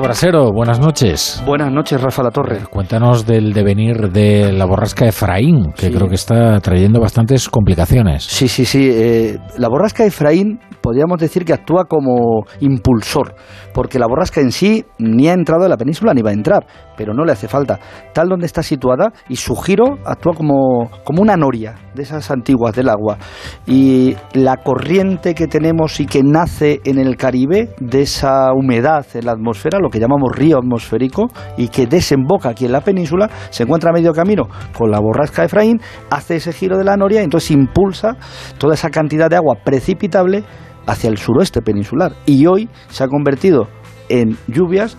Brasero, buenas noches. Buenas noches, Rafa La Torre. Cuéntanos del devenir de la borrasca Efraín, que creo que está trayendo bastantes complicaciones. Sí, sí, sí. eh, la borrasca Efraín podríamos decir que actúa como impulsor, porque la borrasca en sí ni ha entrado en la península ni va a entrar, pero no le hace falta. Tal donde está situada y su giro actúa como, como una noria de esas antiguas del agua. Y la corriente que tenemos y que nace en el Caribe, de esa humedad en la atmósfera, lo que llamamos río atmosférico, y que desemboca aquí en la península, se encuentra a medio camino con la borrasca Efraín, hace ese giro de la noria entonces impulsa toda esa cantidad de agua precipitable hacia el suroeste peninsular. Y hoy se ha convertido en lluvias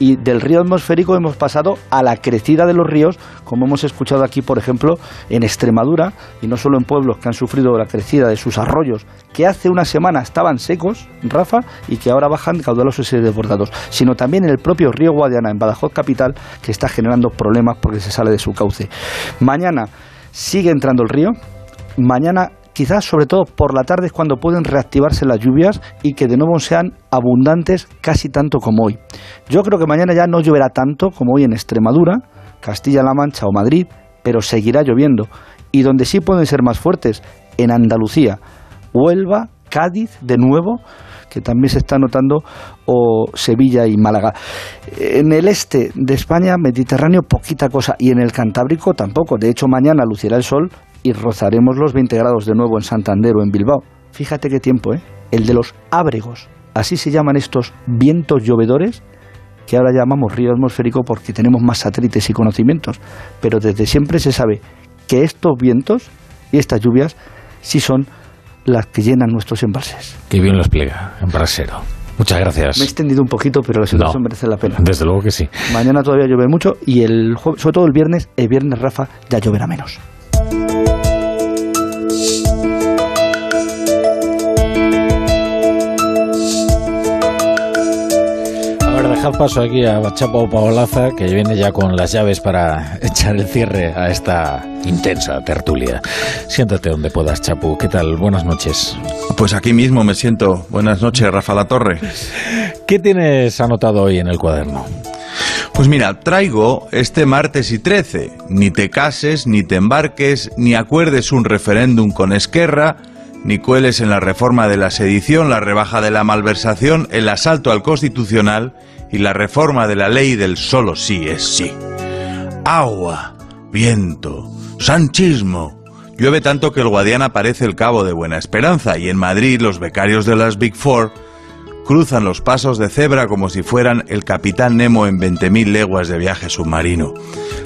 y del río atmosférico hemos pasado a la crecida de los ríos, como hemos escuchado aquí, por ejemplo, en Extremadura, y no solo en pueblos que han sufrido la crecida de sus arroyos, que hace una semana estaban secos, Rafa, y que ahora bajan caudalosos y desbordados, sino también en el propio río Guadiana, en Badajoz capital, que está generando problemas porque se sale de su cauce. Mañana sigue entrando el río, mañana quizás sobre todo por la tarde es cuando pueden reactivarse las lluvias y que de nuevo sean abundantes casi tanto como hoy. Yo creo que mañana ya no lloverá tanto como hoy en Extremadura, Castilla-La Mancha o Madrid, pero seguirá lloviendo. Y donde sí pueden ser más fuertes, en Andalucía, Huelva, Cádiz, de nuevo, que también se está notando, o Sevilla y Málaga. En el este de España, Mediterráneo, poquita cosa, y en el Cantábrico tampoco. De hecho, mañana lucirá el sol y rozaremos los 20 grados de nuevo en Santander o en Bilbao. Fíjate qué tiempo, ¿eh? El de los ábregos. Así se llaman estos vientos llovedores que ahora llamamos río atmosférico porque tenemos más satélites y conocimientos. Pero desde siempre se sabe que estos vientos y estas lluvias sí son las que llenan nuestros embalses. Qué bien lo explica, en Brasero. Muchas gracias. Me he extendido un poquito, pero la situación No. merece la pena. Desde luego que sí. Mañana todavía llueve mucho y el sobre todo el viernes, el viernes Rafa ya lloverá menos. A ver, dejad paso aquí a Chapo Paolaza, que viene ya con las llaves para echar el cierre a esta intensa tertulia. Siéntate donde puedas, Chapu. ¿Qué tal? Buenas noches. Pues aquí mismo me siento. Buenas noches, Rafa La Torre. ¿Qué tienes anotado hoy en el cuaderno? Pues mira, traigo este martes y 13. Ni te cases, ni te embarques, ni acuerdes un referéndum con Esquerra, ni cueles en la reforma de la sedición, la rebaja de la malversación, el asalto al constitucional y la reforma de la ley del solo sí es sí. Agua, viento, sanchismo. Llueve tanto que el Guadiana parece el cabo de Buena Esperanza y en Madrid los becarios de las Big Four cruzan los pasos de cebra como si fueran el capitán Nemo en 20.000 leguas de viaje submarino.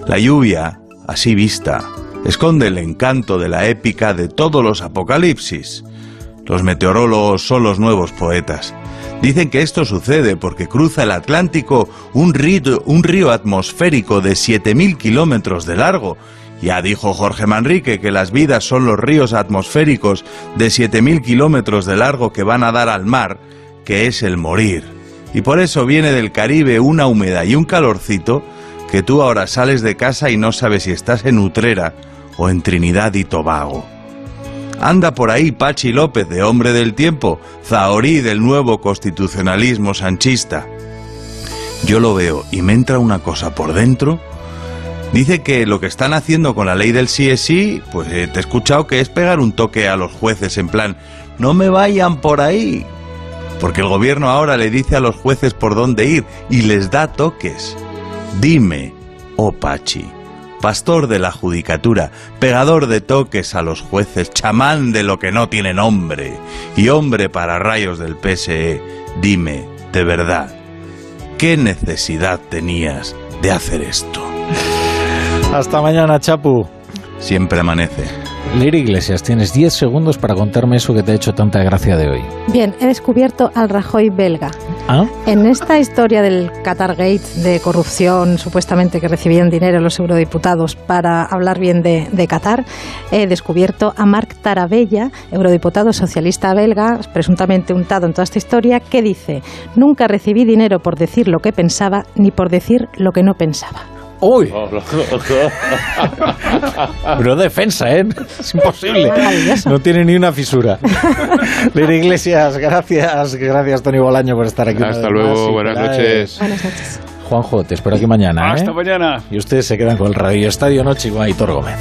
La lluvia, así vista, esconde el encanto de la épica de todos los apocalipsis. Los meteorólogos son los nuevos poetas. Dicen que esto sucede porque cruza el Atlántico un río, un río atmosférico de 7.000 kilómetros de largo. Ya dijo Jorge Manrique que las vidas son los ríos atmosféricos de 7.000 kilómetros de largo que van a dar al mar, que es el morir. Y por eso viene del Caribe una humedad y un calorcito que tú ahora sales de casa y no sabes si estás en Utrera o en Trinidad y Tobago. Anda por ahí Pachi López, de Hombre del Tiempo, Zahorí del nuevo constitucionalismo sanchista. Yo lo veo y me entra una cosa por dentro. Dice que lo que están haciendo con la ley del sí es sí, pues eh, te he escuchado que es pegar un toque a los jueces en plan, no me vayan por ahí. Porque el gobierno ahora le dice a los jueces por dónde ir y les da toques. Dime, oh Pachi, pastor de la judicatura, pegador de toques a los jueces, chamán de lo que no tiene nombre y hombre para rayos del PSE, dime, de verdad, ¿qué necesidad tenías de hacer esto? Hasta mañana, Chapu. Siempre amanece. Lira Iglesias, tienes 10 segundos para contarme eso que te ha hecho tanta gracia de hoy. Bien, he descubierto al Rajoy belga. ¿Ah? En esta historia del Qatargate de corrupción, supuestamente que recibían dinero los eurodiputados para hablar bien de, de Qatar, he descubierto a Marc Tarabella, eurodiputado socialista belga, presuntamente untado en toda esta historia, que dice: Nunca recibí dinero por decir lo que pensaba ni por decir lo que no pensaba. ¡Uy! Pero defensa, ¿eh? Es imposible. No tiene ni una fisura. Lira Iglesias, gracias. Gracias, Tony Bolaño, por estar aquí. Hasta luego, buenas noches. Buenas noches. Juanjo, te espero aquí mañana. ¿eh? Hasta mañana. Y ustedes se quedan con el Radio Estadio Noche y Aitor Gómez.